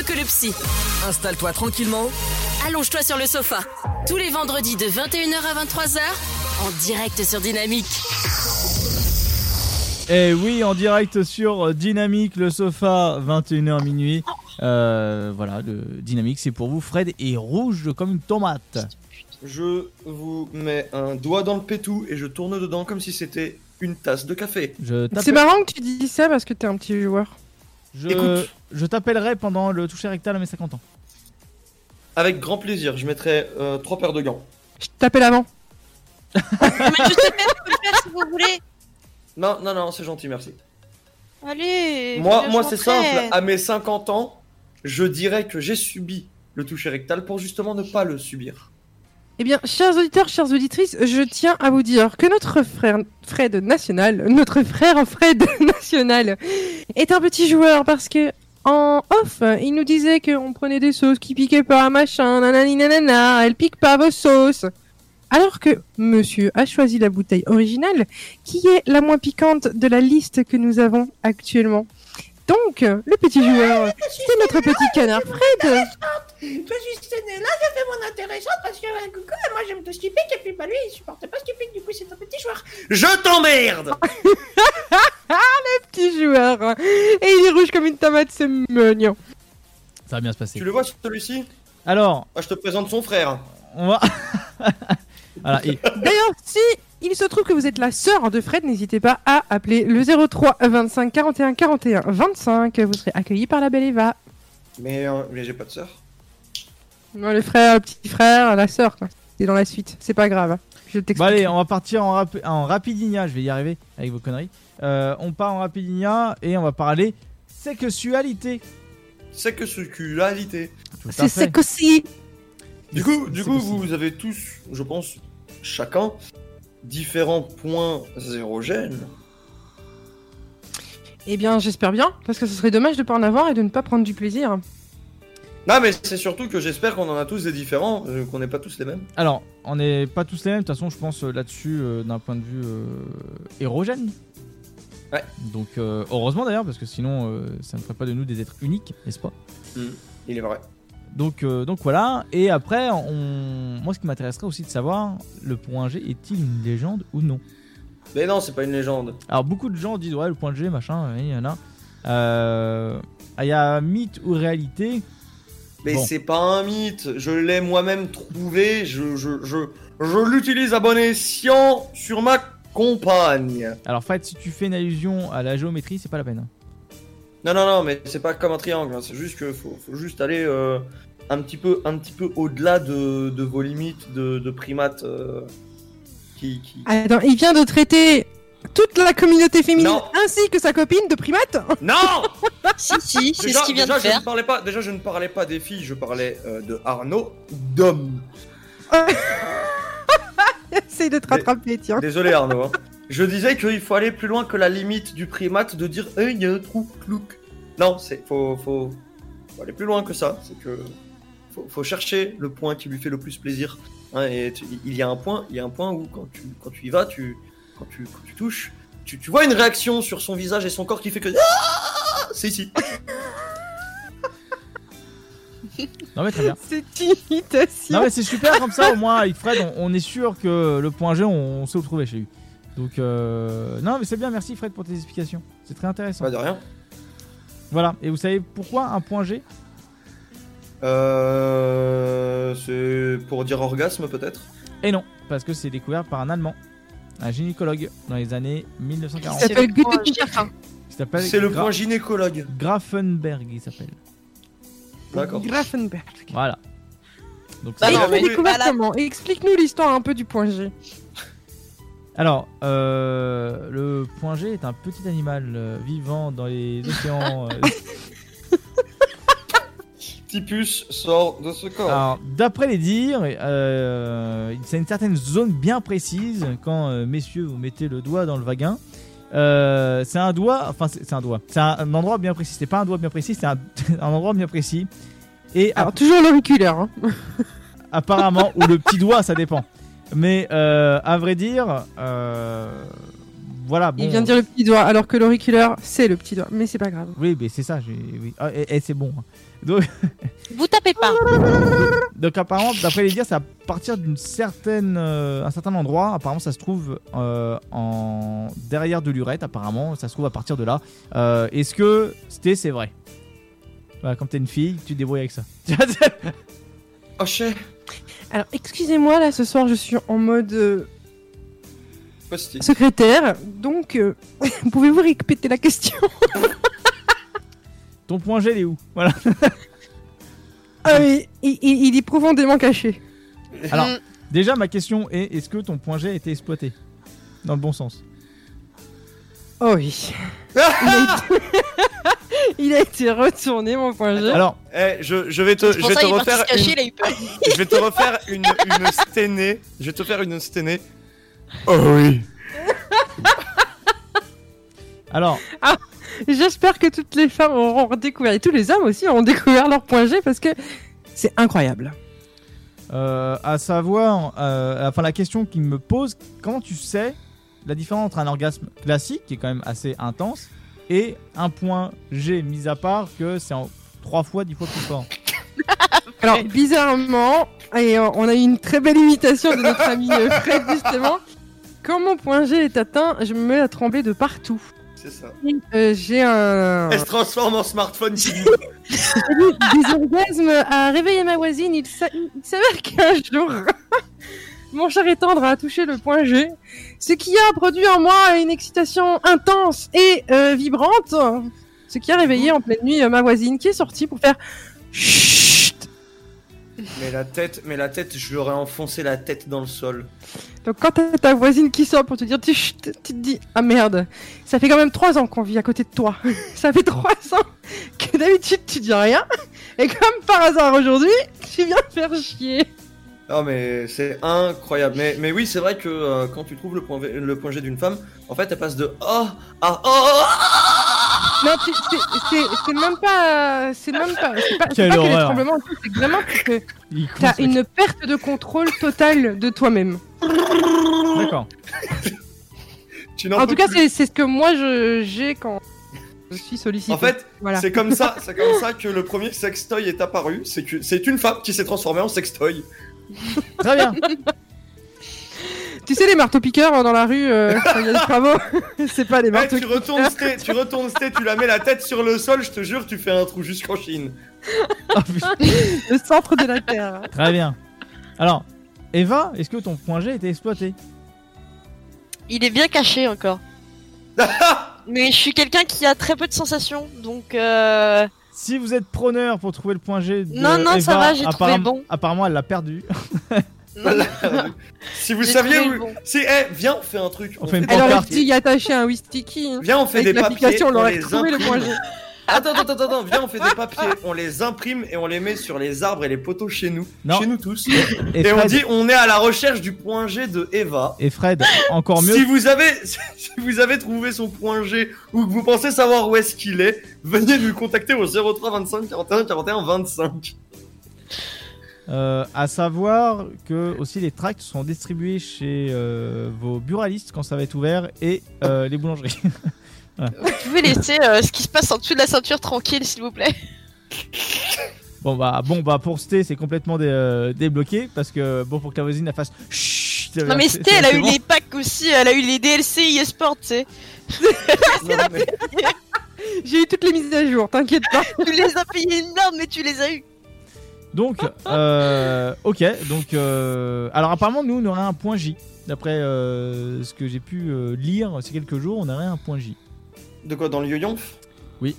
Mieux que le psy.
Installe-toi tranquillement.
Allonge-toi sur le sofa. Tous les vendredis de 21h à 23h, en direct sur Dynamique.
Et oui, en direct sur Dynamique, le sofa, 21h minuit. Euh, voilà, le Dynamique, c'est pour vous. Fred est rouge comme une tomate.
Je vous mets un doigt dans le pétou et je tourne dedans comme si c'était une tasse de café.
Je
C'est marrant que tu dis ça parce que t'es un petit joueur.
Je,
Écoute.
je t'appellerai pendant le toucher rectal à mes 50 ans.
Avec grand plaisir, je mettrai euh, trois paires de gants.
Je t'appelle avant.
Mais je sais même le faire si vous voulez.
Non, non, non, c'est gentil, merci.
Allez.
Moi, moi c'est simple. À mes 50 ans, je dirais que j'ai subi le toucher rectal pour justement ne pas le subir.
Eh bien, chers auditeurs, chères auditrices, je tiens à vous dire que notre frère Fred National, notre frère Fred National, est un petit joueur parce que en off, il nous disait qu'on prenait des sauces qui piquaient pas, machin, nanani nanana, elles piquent pas vos sauces. Alors que monsieur a choisi la bouteille originale, qui est la moins piquante de la liste que nous avons actuellement. Donc, le petit joueur, c'est notre petit canard Fred.
Je suis Stenella, je fais mon intéressante parce que euh, coucou, moi j'aime tout stupide et puis bah lui il supporte pas stupide, du coup c'est un petit joueur.
Je t'emmerde
le petit joueur. Et il est rouge comme une tomate, c'est mignon.
Ça va bien se passer.
Tu le vois celui-ci?
Alors,
Ah, Je te présente son frère.
on va. voilà, et
D'ailleurs, si il se trouve que vous êtes la sœur de Fred, n'hésitez pas à appeler le 03 25 41 41 25. Vous serez accueilli par la belle Eva.
Mais, euh, mais j'ai pas de sœur.
Non, le frère, le petit frère, la sœur, quoi. C'est dans la suite, c'est pas grave. Je
Bon
t'explique.
allez, on va partir en, rap- en rapidinia, je vais y arriver avec vos conneries. Euh, on part en rapidinia et on va parler sexualité. À
c'est aussi.
Du coup, du coup vous avez tous, je pense, chacun, différents points érogènes.
Eh bien, j'espère bien, parce que ce serait dommage de pas en avoir et de ne pas prendre du plaisir.
Non, mais c'est surtout que j'espère qu'on en a tous des différents, euh, qu'on n'est pas tous les mêmes.
Alors, on n'est pas tous les mêmes, de toute façon, je pense euh, là-dessus euh, d'un point de vue érogène.
Ouais.
Donc, euh, heureusement d'ailleurs, parce que sinon, ça ne ferait pas de nous des êtres uniques, n'est-ce pas?
Il est vrai.
donc, euh, donc voilà. Et après, on... moi, ce qui m'intéresserait aussi de savoir, le point G est-il une légende ou non?
Mais non, c'est pas une légende.
Alors, beaucoup de gens disent, ouais, le point G, machin, il y en a. Euh, Il y a mythe ou réalité?
Mais
Bon.
c'est pas un mythe, je l'ai moi-même trouvé, je, je, je, je l'utilise à bon escient sur ma compagne.
Alors, Fred, si tu fais une allusion à la géométrie, c'est pas la peine.
Non, non, non, mais c'est pas comme un triangle, hein, c'est juste que faut, faut juste aller euh, un petit peu, un petit peu au-delà de, de vos limites de, de primates euh, qui, qui...
Attends, il vient de traiter toute la communauté féminine ainsi que sa copine de primate
Non
Si, si, c'est ce qu'il vient
déjà,
de
je
faire.
ne parlais pas, déjà, je ne parlais pas des filles, je parlais euh, de Arnaud, d'homme.
Essaye de te rattraper, tiens.
Désolé Arnaud. hein. Je disais qu'il faut aller plus loin que la limite du primate de dire il y a un trou clouc. Non, c'est faut, faut, faut aller plus loin que ça. C'est que faut, faut chercher le point qui lui fait le plus plaisir. Hein, et tu- il y a un point, il y a un point où quand tu, quand tu y vas, tu, quand tu, quand tu touches, tu, tu vois une réaction sur son visage et son corps qui fait que Ah c'est ici.
Non, mais très bien.
C'est une imitation.
Non mais c'est super comme ça au moins avec Fred on, on est sûr que le point G on, on sait où le trouver chez lui. Donc euh... non mais c'est bien merci Fred pour tes explications. C'est très intéressant.
Pas de rien.
Voilà et vous savez pourquoi un point G?
Euh, c'est pour dire orgasme peut-être?
Et non parce que c'est découvert par un Allemand, un gynécologue dans les années 1940.
Il s'appelle
C'est le
Gra-
point gynécologue.
Grafenberg il s'appelle.
D'accord.
Grafenberg.
Voilà. Donc
Bah non, mais-
découvert
la-
comment Explique-nous l'histoire un peu du point G.
Alors, euh, le point G est un petit animal euh, vivant dans les océans. euh,
Tipus sort de ce corps.
Alors, d'après les dires, euh, c'est une certaine zone bien précise quand euh, messieurs vous mettez le doigt dans le vagin. Euh, c'est un doigt, enfin c'est un doigt, c'est un, un endroit bien précis. C'est pas un doigt bien précis, c'est un, un endroit bien précis. Et
Alors, toujours l'auriculaire. Hein.
apparemment, ou le petit doigt, ça dépend. Mais euh, à vrai dire, euh, voilà. Bon,
Il vient de dire le petit doigt, alors que l'auriculaire, c'est le petit doigt. Mais c'est pas grave.
Oui, mais c'est ça. j'ai- Oui. Ah, et, et c'est bon. Donc,
Vous tapez pas.
Donc apparemment, d'après les dires, c'est à partir d'une certaine, euh, un certain endroit. Apparemment, ça se trouve euh, en derrière de l'urètre. Apparemment, ça se trouve à partir de là. Euh, Est-ce que c'était c'est vrai? Voilà, Comme t'es une fille, tu te débrouilles avec ça.
Oh chais.
Alors, excusez-moi, là, ce soir, je suis en mode secrétaire. Donc, euh, pouvez-vous répéter la question
Ton point G, il est où? Voilà.
Ah oui, il, il- il est profondément caché.
Alors, déjà, ma question est est-ce que ton point G a été exploité? Dans le bon sens
Oh oui. il, a été... il a été retourné, mon point G.
Alors,
Eh, je, je vais te,
C'est
je
pour
vais
ça
te
qu'il est parti
refaire
se cacher,
une,
il a eu peur.
je vais te refaire une, une sténée. Je vais te faire une sténée. Oh oui.
alors,
J'espère que toutes les femmes auront découvert, et tous les hommes aussi auront découvert leur point G parce que c'est incroyable.
euh, à savoir, euh, enfin la question qui me pose, comment tu sais la différence entre un orgasme classique, qui est quand même assez intense, et un point G, mis à part que c'est en 3 fois, 10 fois plus fort?
Alors, bizarrement, et on a eu une très belle imitation de notre ami euh, Fred, justement. Quand mon point G est atteint, je me mets à trembler de partout.
C'est ça.
Euh, J'ai un.
Elle se transforme en smartphone
des orgasmes à réveiller ma voisine. Il s'a- il s'avère qu'un jour, mon cher étendre a touché le point G, ce qui a produit en moi une excitation intense et euh, vibrante, ce qui a réveillé en pleine nuit euh, ma voisine qui est sortie pour faire Chut
Mais la tête, mais la tête, je lui aurais enfoncé la tête dans le sol.
Donc quand t'as ta voisine qui sort pour te dire Chut tu te dis ah merde, ça fait quand même trois ans qu'on vit à côté de toi. ça fait trois ans que d'habitude tu dis rien et comme par hasard aujourd'hui, tu viens me faire chier.
Non mais c'est incroyable. Mais, mais oui, c'est vrai que euh, quand tu trouves le point, le point G d'une femme, en fait, elle passe de oh à oh.
Non, tu- c'est- c'est même pas. C'est même pas. C'est pas,
Quelle
pas que les tremblements, c'est vraiment que t'as une perte de contrôle totale de toi-même.
D'accord.
En tout cas, c'est c'est ce que moi je- j'ai quand je suis sollicité.
En fait,
voilà.
c'est comme ça, c'est comme ça que le premier sextoy est apparu. C'est que c'est une femme qui s'est transformée en sextoy.
Très bien.
Tu sais, les marteaux-piqueurs euh, dans la rue, euh, quand il y a des travaux, c'est pas les
Eh,
marteaux
tu retournes Sté, tu retournes Sté, tu la mets la tête sur le sol, je te jure, tu fais un trou jusqu'en Chine.
Le centre de la Terre.
Très bien. Alors, Eva, est-ce que ton point G a été exploité?
Il est bien caché encore. Mais je suis quelqu'un qui a très peu de sensations, donc euh...
Si vous êtes preneur pour trouver le point G de
Non, non,
Eva,
ça va, j'ai trouvé bon.
Apparemment, elle l'a perdu.
si vous saviez
trouvé
où.
bon.
Si, eh, viens, on fait un truc.
On fait une
Elle aurait y attacher un Wistiki. Hein.
Viens, on fait
Avec
des papiers.
l'application, on l'aurait
les
retrouvé le point G.
Attends, attends, attends, attends, viens, on fait des papiers, on les imprime et on les met sur les arbres et les poteaux chez nous.
Non.
Chez nous tous.
Et
Et, on dit, on est à la recherche du point G de Eva.
Et Fred, encore mieux.
Si vous avez, si vous avez trouvé son point G ou que vous pensez savoir où est-ce qu'il est, venez nous contacter au 03 25 41 41 25.
Euh, à savoir que aussi les tracts sont distribués chez euh, vos buralistes quand ça va être ouvert et euh, les boulangeries. Voilà.
vous pouvez laisser euh, ce qui se passe en dessous de la ceinture tranquille, s'il vous plaît.
Bon bah bon bah pour Sté c'est complètement dé- euh, débloqué parce que bon pour que la voisine la fasse. Chut,
Non mais Sté, elle a eu
bon.
les packs aussi, elle a eu les DLC eSport, tu sais.
J'ai eu toutes les mises à jour, t'inquiète pas.
tu les as payés énormes, mais tu les as eu.
Donc euh, ok donc euh, alors apparemment nous on aurait un point J d'après euh, ce que j'ai pu euh, lire ces quelques jours on aurait un point J.
De quoi, dans le yo-yonf?
Oui.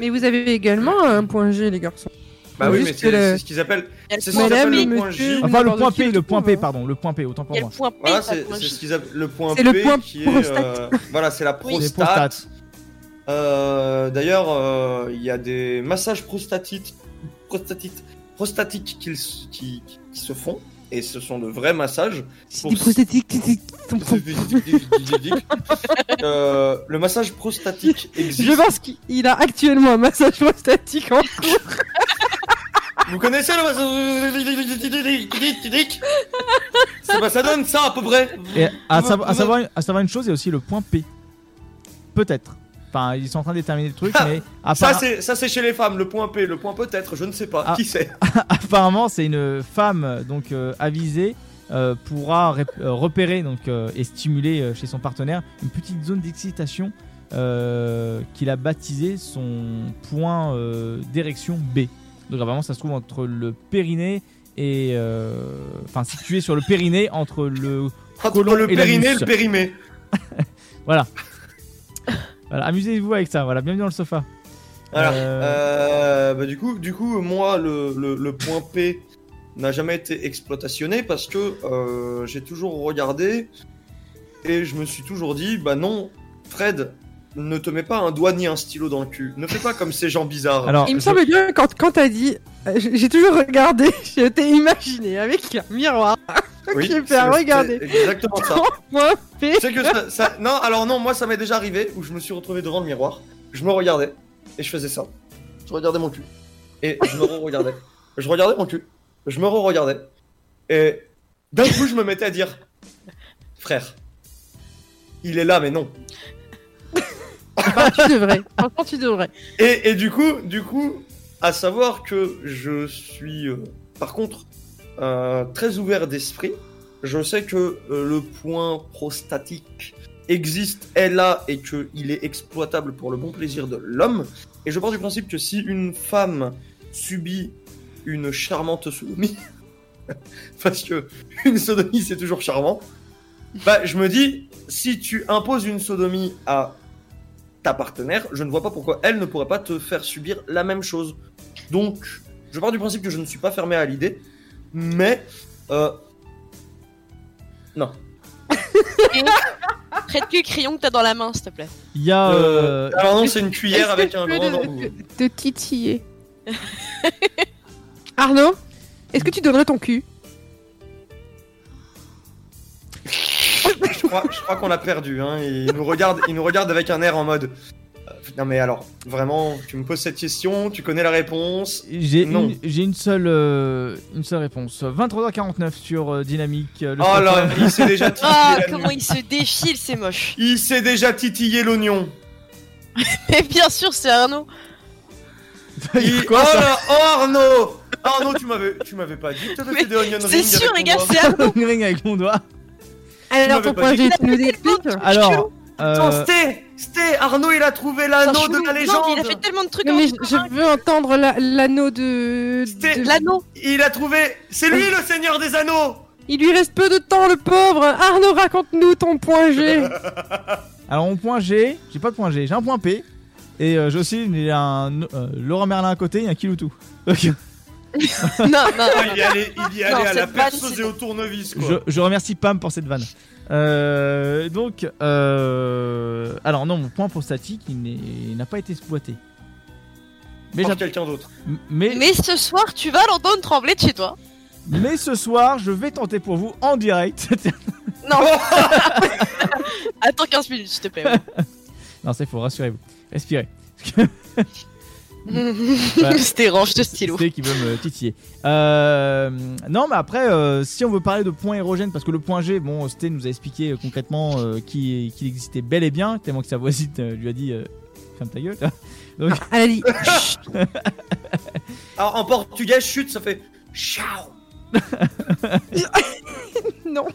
Mais vous avez également un point G, les garçons.
Bah oui, mais c'est
le-
ce qu'ils appellent. Ce
point
qu'ils appellent le point J.
Enfin le point P
le
point P pardon le point P autant pour moi.
le point P,
Voilà, c'est ce qu'ils appellent le point
C'est le
P
point
qui est.
prostate.
euh, voilà, c'est la prostate. Euh, D'ailleurs, euh, il y a des massages prostatites, prostatites, prostatiques qui, s- qui, qui se font, et ce sont de vrais massages. Pour. Euh, le massage prostatique existe.
Je pense qu'il a actuellement un massage prostatique en cours.
Vous connaissez le massage C'est bah, ça donne ça à peu près.
Et à, savoir, à savoir une chose, il y a aussi le point P. Peut-être. Enfin, ils sont en train de déterminer le truc, mais
Ça
appara-
c'est ça c'est chez les femmes. Le point P, le point peut-être, je ne sais pas.
Ah.
Qui sait
apparemment, c'est une femme donc euh, avisée euh, pourra euh, repérer donc euh, et stimuler chez son partenaire une petite zone d'excitation qu'il a baptisé son point d'érection B. Donc vraiment, ça se trouve entre le périnée et enfin situé sur le périnée entre le
Entre
côlon
le
et
périnée et le périmé.
Voilà. Voilà, amusez-vous avec ça. Voilà, bienvenue dans le sofa. Euh,
Euh, bah, du coup, du coup, moi, le, le, le point P n'a jamais été exploitationné parce que euh, j'ai toujours regardé et je me suis toujours dit, bah non, Fred, ne te mets pas un doigt ni un stylo dans le cul. Ne fais pas comme ces gens bizarres.
Alors,
Il me
je-
semble bien quand, quand t'as dit, euh, j'ai j'ai toujours regardé, je t'ai imaginé avec un miroir
oui, c'est-
fait regarder.
exactement ça.
Moi, P.
C'est que ça, ça- Non, alors non, moi ça m'est déjà arrivé où je me suis retrouvé devant le miroir, je me regardais et je faisais ça. Je regardais mon cul. Et je me re-regardais. Je regardais mon cul. Je me re-regardais. Et d'un coup, je me mettais à dire Frère, il est là, mais non.
Enfin, tu devrais. Franchement, tu devrais.
Et, et du coup, du coup, à savoir que je suis, euh, par contre, euh, très ouvert d'esprit. Je sais que euh, le point prostatique existe, est là et qu'il est exploitable pour le bon plaisir de l'homme. Et je pars du principe que si une femme subit une charmante sodomie, parce que une sodomie c'est toujours charmant, bah je me dis, si tu imposes une sodomie à ta partenaire, je ne vois pas pourquoi elle ne pourrait pas te faire subir la même chose. Donc, je pars du principe que je ne suis pas fermé à l'idée, mais euh, non.
Prête-lui le crayon que t'as dans la main, s'il te plaît?
Il y a.
Euh,
euh,
alors non, c'est une cuillère avec un grand
te titiller? Arnaud, est-ce que tu donnerais ton cul?
Crois, je crois qu'on l'a perdu. Hein. Il nous regarde, il nous regarde avec un air en mode. euh, Non mais alors, vraiment, tu me poses cette question, tu connais la réponse?
J'ai
Non.
une, j'ai une seule euh, une seule réponse. 23h49 sur euh, Dynamique. euh, le
Oh là, il s'est déjà titillé
Ah,
la
comment il se défile, c'est moche.
Il s'est déjà titillé l'oignon.
Mais bien sûr, c'est Arnaud.
Il-
Quoi,
oh là, oh Arnaud Arnaud, tu m'avais, tu m'avais pas dit que t'avais fait des onion
C'est sûr, les gars, c'est Arnaud.
Ring avec mon doigt.
Alors, ton. G, tu nous expliques
Alors,
Attends,
euh,
Sté, Sté, Arnaud, il a trouvé l'anneau de la légende.
il a fait tellement de trucs
Non,
en
mais je, je veux entendre la- l'anneau de.
Sté,
de-
L'anneau.
il a trouvé. C'est lui le Seigneur des Anneaux.
Il lui reste peu de temps, le pauvre. Arnaud, raconte-nous ton point G.
alors mon point G, j'ai pas de point G, j'ai un point P. Et euh, j'ai aussi il y a un euh, Laurent Merlin à côté et un Kiloutou. Donc,
Non, non.
Il y allait, il y allait
Non,
à la perceuse et au tournevis,
je,
quoi.
je remercie Pam pour cette vanne. Euh, donc, euh, alors non, mon point pour statique, il n'a pas été exploité. Mais,
Par
j'att-
quelqu'un d'autre.
mais,
Mais ce soir, tu vas l'entendre trembler de chez toi.
mais ce soir, je vais tenter pour vous en direct.
Non. Attends 15 minutes, s'il te plaît.
non, c'est faux, rassurez-vous. Respirez.
C'était range de stylo.
C'est qui veut me titiller. Euh, non, mais après, euh, si on veut parler de points érogènes, parce que le point G, bon, Sté nous a expliqué euh, concrètement euh, qu'il qu'il existait bel et bien, tellement que sa voisine euh, lui a dit euh, ferme ta gueule. Donc,
Elle a dit.
Alors, en portugais, chute, ça fait. Ciao.
non.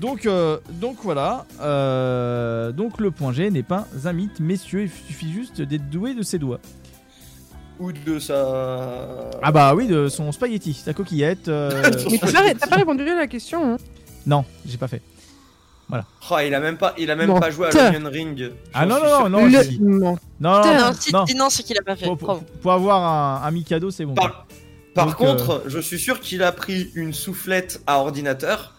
Donc, euh, donc voilà. Euh, donc le point G n'est pas un mythe, messieurs. Il suffit juste d'être doué de ses doigts.
Ou de sa.
Ah bah oui, de son spaghetti, sa coquillette. euh,
Mais t'as pas, t'as pas répondu à la question. Hein.
non, j'ai pas fait. Voilà.
Oh, il a même pas, il a même
Menteur.
pas joué à l'Onion Ring.
Ah non, non,
sûr.
non,
Le-. Non.
non, non,
Non,
non,
si,
non.
non, c'est qu'il a pas fait.
Pour, pour- pour avoir un, un Mikado, c'est bon.
Par, par
Donc,
contre, je suis sûr qu'il a pris une soufflette à ordinateur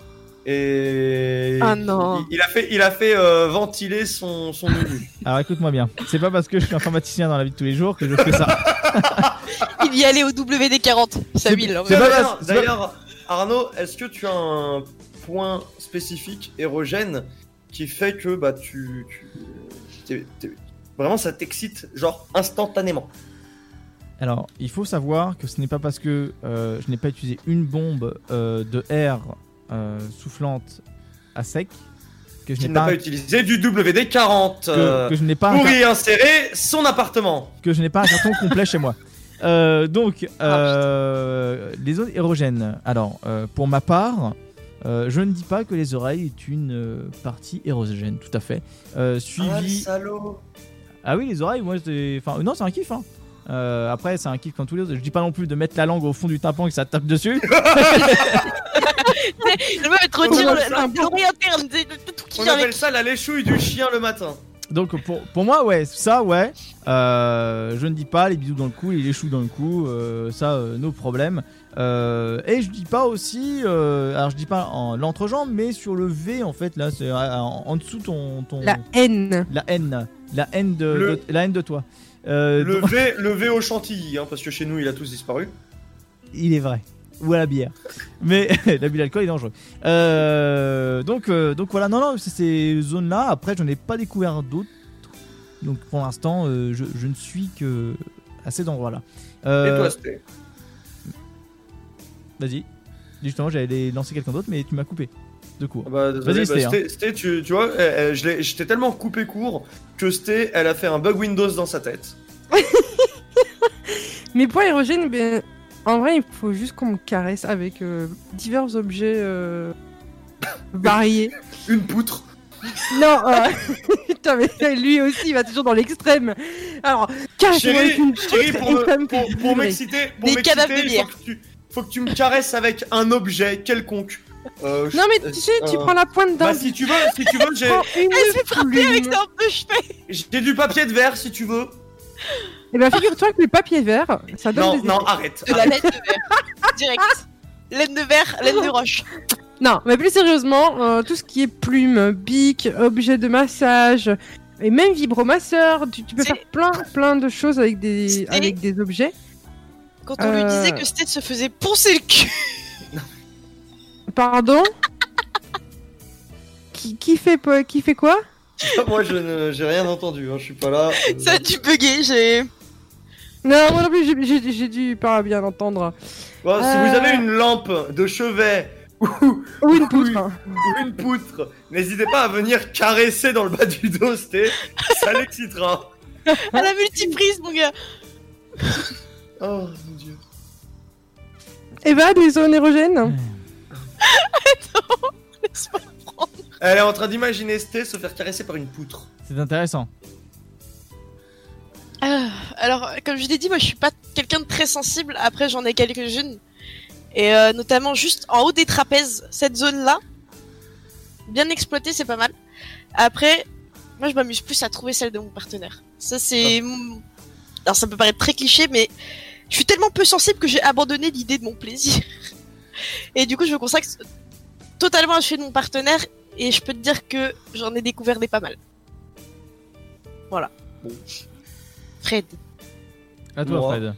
et
Ah non.
il, il a fait, il a fait euh, ventiler son son menu.
Alors écoute-moi bien, c'est pas parce que je suis informaticien dans la vie de tous les jours que je fais ça.
Il y allait au WD40, sa
C'est-
ville. hein.
D'ailleurs, d'ailleurs, Arnaud, est-ce que tu as un point spécifique érogène qui fait que bah tu, vraiment ça t'excite genre instantanément?
Alors, il faut savoir que ce n'est pas parce que euh, je n'ai pas utilisé une bombe euh, de air euh, soufflante à sec que je n'ai pas,
pas utilisé du WD-40
que,
euh,
que je n'ai pas
pour
car-
y insérer son appartement.
que je n'ai pas un carton complet chez moi. Euh, donc, euh, les zones érogènes. Alors, euh, pour ma part, euh, je ne dis pas que les oreilles est une euh, partie érogène, tout à fait. Euh,
Ah,
suivi.
salaud.
Ah oui, les oreilles, moi, c'est. Enfin, non, c'est un kiff. Hein. Euh, après, c'est un kiff comme tous les autres. Je dis pas non plus de mettre la langue au fond du tympan et que ça tape dessus.
Le te retire
On
le-
appelle ça-
le- l'oreille interne, tout qui
On
vient
appelle
avec.
ça la léchouille du chien le matin.
Donc, pour, pour moi, ouais, ça, ouais. Euh, je ne dis pas les bisous dans le cou, les choux dans le cou, euh, ça, euh, nos problèmes. Euh, et je dis pas aussi, euh, alors je dis pas en l'entrejambe, mais sur le V, en fait, là, c'est en, en dessous ton, ton.
La haine.
La haine. La haine de,
Le-
de- la haine de toi. Euh,
Le
donc-
V, le V au chantilly, hein, parce que chez nous il a tous disparu.
Il est vrai. Ou à la bière. Mais l'abus d'alcool est dangereux. Euh, donc, euh, donc voilà, non, non, c'est ces zones-là. Après, j'en ai pas découvert d'autres. Donc pour l'instant, euh, je, je ne suis que à ces endroits-là. Euh,
Et toi, c'était
Vas-y. Justement, j'allais lancer quelqu'un d'autre, mais tu m'as coupé. De court.
Ah bah,
Vas-y,
bah,
Sté, hein.
Tu, tu vois, je j'étais tellement coupé court que Sté, elle a fait un bug Windows dans sa tête.
Mes points érogènes, ben, en vrai, il faut juste qu'on me caresse avec euh, divers objets euh, variés.
Une poutre.
Non, euh, putain, mais lui aussi, il va toujours dans l'extrême. Alors, caresse-moi avec une
chérie,
poutre
pour, me- pour, pour m'exciter, pour
Des
m'exciter,
cadavres de
il
bière.
faut que, tu, faut que tu me caresses avec un objet quelconque. Euh,
Non, mais tu sais, tu prends la pointe d'un.
Bah si tu veux, si tu veux, j'ai
Elle avec
j'ai du papier de verre si tu veux.
Eh ben, figure-toi que le papier vert, ça donne
Non,
des
non,
effets.
arrête.
de la laine de verre. Direct. Laine de verre, laine de roche.
Non, mais plus sérieusement, euh, tout ce qui est plume, bic, objet de massage et même vibromasseur, tu, tu peux faire plein, plein de choses avec des, avec des objets.
Quand on lui
Euh.
disait que Sted se faisait poncer le cul.
Pardon? Qui, qui fait po- qui fait quoi?
Moi, je ne- j'ai rien entendu. Hein, je suis pas là. Euh,
Ça a dû bugger, j'ai.
Non, moi non plus, j'ai- dû pas bien entendre.
bon, Si
Euh.
vous avez une lampe de chevet ou,
Ou une poutre. hein.
ou une poutre, n'hésitez pas à venir caresser dans le bas du dos, Sté. Ça l'excitera.
À la multiprise, mon gars.
Oh mon dieu.
Eva, des zones érogènes
Laisse-moi
Elle est en train d'imaginer Sté se faire caresser par une poutre.
C'est intéressant.
Ah, alors, comme je l'ai dit, moi je suis pas quelqu'un de très sensible. Après, j'en ai quelques-unes. Et euh, notamment juste en haut des trapèzes, cette zone-là, bien exploitée, c'est pas mal. Après, moi je m'amuse plus à trouver celle de mon partenaire. Ça, c'est. mon- Alors, ça peut paraître très cliché, mais je suis tellement peu sensible que j'ai abandonné l'idée de mon plaisir. Et du coup, je me consacre totalement à celui de mon partenaire. Et je peux te dire que j'en ai découvert des pas mal. Voilà. Fred.
À toi,
Moi.
Fred.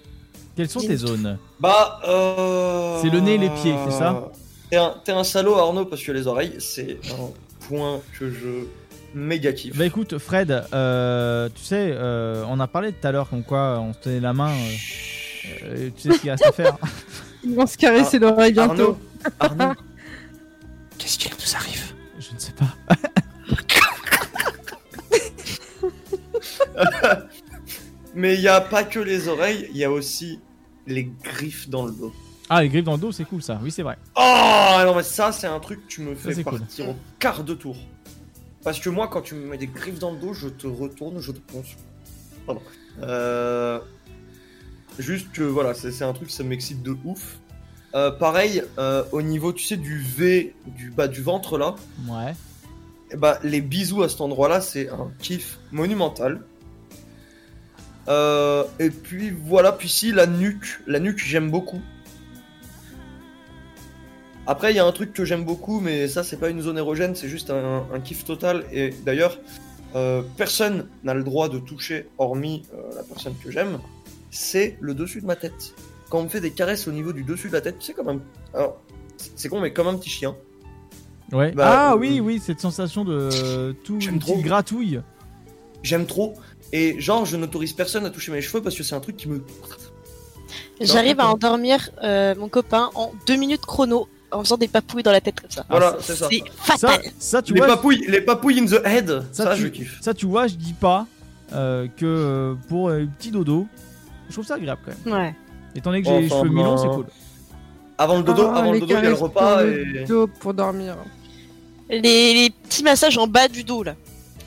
Quelles sont tes zones
Bah, euh...
C'est le nez et les pieds, c'est ça
T'es un, t'es un salaud, Arnaud, parce que les oreilles, c'est un point que je méga kiffe.
Bah écoute, Fred, euh, tu sais, euh, on a parlé tout à l'heure comme quoi on se tenait la main. euh, euh, tu sais ce qu'il reste à faire.
Ils vont se caresser l'oreille bientôt.
Arnaud, Arnaud,
Qu'est-ce qui nous arrive?
Je ne sais pas.
Mais il y a pas que les oreilles, il y a aussi les griffes dans le dos.
Ah, les griffes dans le dos, c'est cool ça. Oui, c'est vrai.
Oh non mais ça c'est un truc que tu me fais
c'est cool.
partir au quart de tour. Parce que moi quand tu me mets des griffes dans le dos, je te retourne, je te ponce. Pardon. Euh... Juste que voilà, c'est c'est un truc ça m'excite de ouf. Euh, pareil, euh, au niveau tu sais du V, du bas du ventre là,
Ouais.
et bah les bisous à cet endroit là c'est un kiff monumental. Euh, et puis voilà, puis si la nuque, la nuque j'aime beaucoup. Après il y a un truc que j'aime beaucoup, mais ça c'est pas une zone érogène, c'est juste un, un kiff total. Et d'ailleurs, euh, personne n'a le droit de toucher, hormis euh, la personne que j'aime, c'est le dessus de ma tête. Quand on me fait des caresses au niveau du dessus de la tête, c'est comme un... Alors, c'est con, mais comme un petit chien.
Ouais.
Bah,
ah
euh,
oui, oui, cette sensation de tout
J'aime
une
trop.
gratouille.
J'aime trop. Et genre, je n'autorise personne à toucher mes cheveux parce que c'est un truc qui me...
J'arrive à endormir euh, mon copain en deux minutes chrono en faisant des papouilles dans la tête comme ça.
Voilà, c'est ça.
C'est fatal.
ça tu
les
vois.
papouilles, les papouilles in the head,
Ça,
ça,
tu-
je kiffe.
Ça, tu vois, je dis pas euh, que euh, pour un petit dodo, je trouve ça agréable quand même.
Ouais.
Étant donné que j'ai les cheveux mi-longs,
ben,
c'est cool.
Avant le dodo,
Ah,
avant le dodo, il y a le repas
pour
et...
le dos pour dormir.
Les, les petits massages en bas du dos là.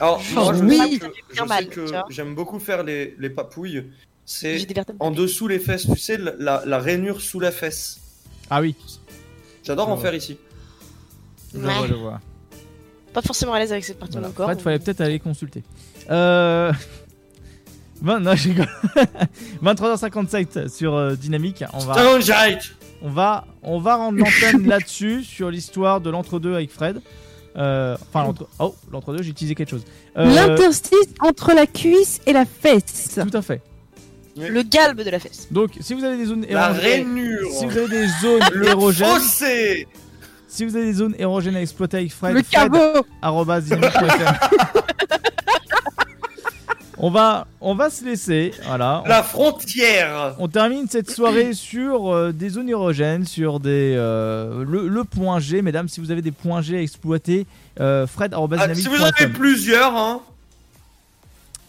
Alors, moi, je
oui.
sais que,
fait
je sais j'aime beaucoup faire les, les papouilles. C'est en dessous les fesses, tu sais, la, la, rainure sous la fesse.
Ah oui,
J'adore en faire ici.
je
Ouais.
vois, je vois.
Pas forcément à l'aise avec cette partie
Voilà.
de mon corps.
Fred, fallait peut-être aller consulter. Euh... 20... non, je rigole. 23h57 sur euh, Dynamique. On va, on va, on va rendre l'antenne là-dessus sur l'histoire de l'entre-deux avec Fred. Euh, Enfin, l'entre... Oh, l'entre-deux, j'ai utilisé quelque chose. Euh,
L'interstice entre la cuisse et la fesse.
Tout à fait.
Le galbe de la fesse.
Donc, si vous avez des zones
La
érogènes, si vous avez des zones
Le
érogènes,
fossé
si vous avez des zones érogènes à exploiter avec Fred,
Le cabot.
On va, on va se laisser, voilà.
La frontière
On termine cette soirée sur euh, des zones érogènes, sur des euh, le, le point G, mesdames. Si vous avez des points G à exploiter, euh, Fred
Ah, Si vous en avez plusieurs, hein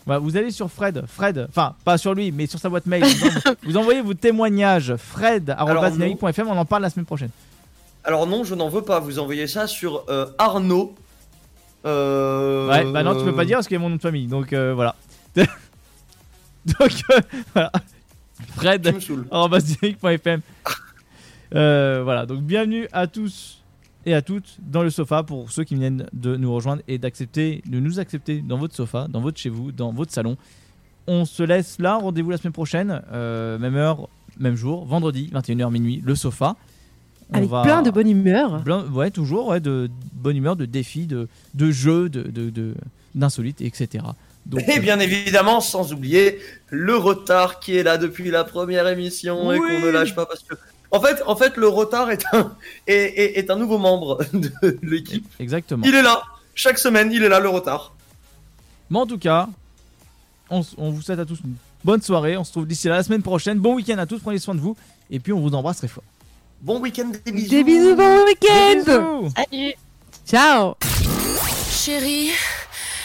Voilà, vous allez sur Fred, Fred, enfin pas sur lui, mais sur sa boîte mail. Vous, en- vous envoyez vos témoignages, Fred arobase
non.
dynamique.fr. On en parle la semaine prochaine.
Alors non, je n'en veux pas. Vous envoyez ça sur euh, Arnaud.
Ouais, bah non, tu peux pas dire parce qu'il y a mon nom de famille, donc voilà. donc euh, voilà. Fred
saoules.
arobase dynamique.fm. Euh, voilà, donc bienvenue à tous et à toutes dans le sofa pour ceux qui viennent de nous rejoindre et d'accepter, de nous accepter dans votre sofa, dans votre chez vous, dans votre salon. On se laisse là, rendez-vous la semaine prochaine, euh, même heure, même jour, vendredi, 21h minuit, le sofa. On
Avec
va-
plein de bonne humeur.
Plein- ouais, toujours, ouais, de, bonne humeur, de défis, de, de jeux, de, de, de- d'insolites, etc. Donc,
Et
euh,
bien évidemment, sans oublier le retard qui est là depuis la première émission et qu'on ne lâche pas parce que. En fait, en fait, le retard est un, est, est- est un nouveau membre de l'équipe.
exactement.
Il est là. Chaque semaine, il est là, le retard.
Mais en tout cas, on, vous souhaite à tous une bonne soirée. On se retrouve d'ici là la semaine prochaine. Bon week-end à tous, prenez soin de vous. Et puis on vous embrasse très fort.
Bon week-end, des bisous.
Des bisous, bon week-end.
Salut.
Ciao.
Chérie,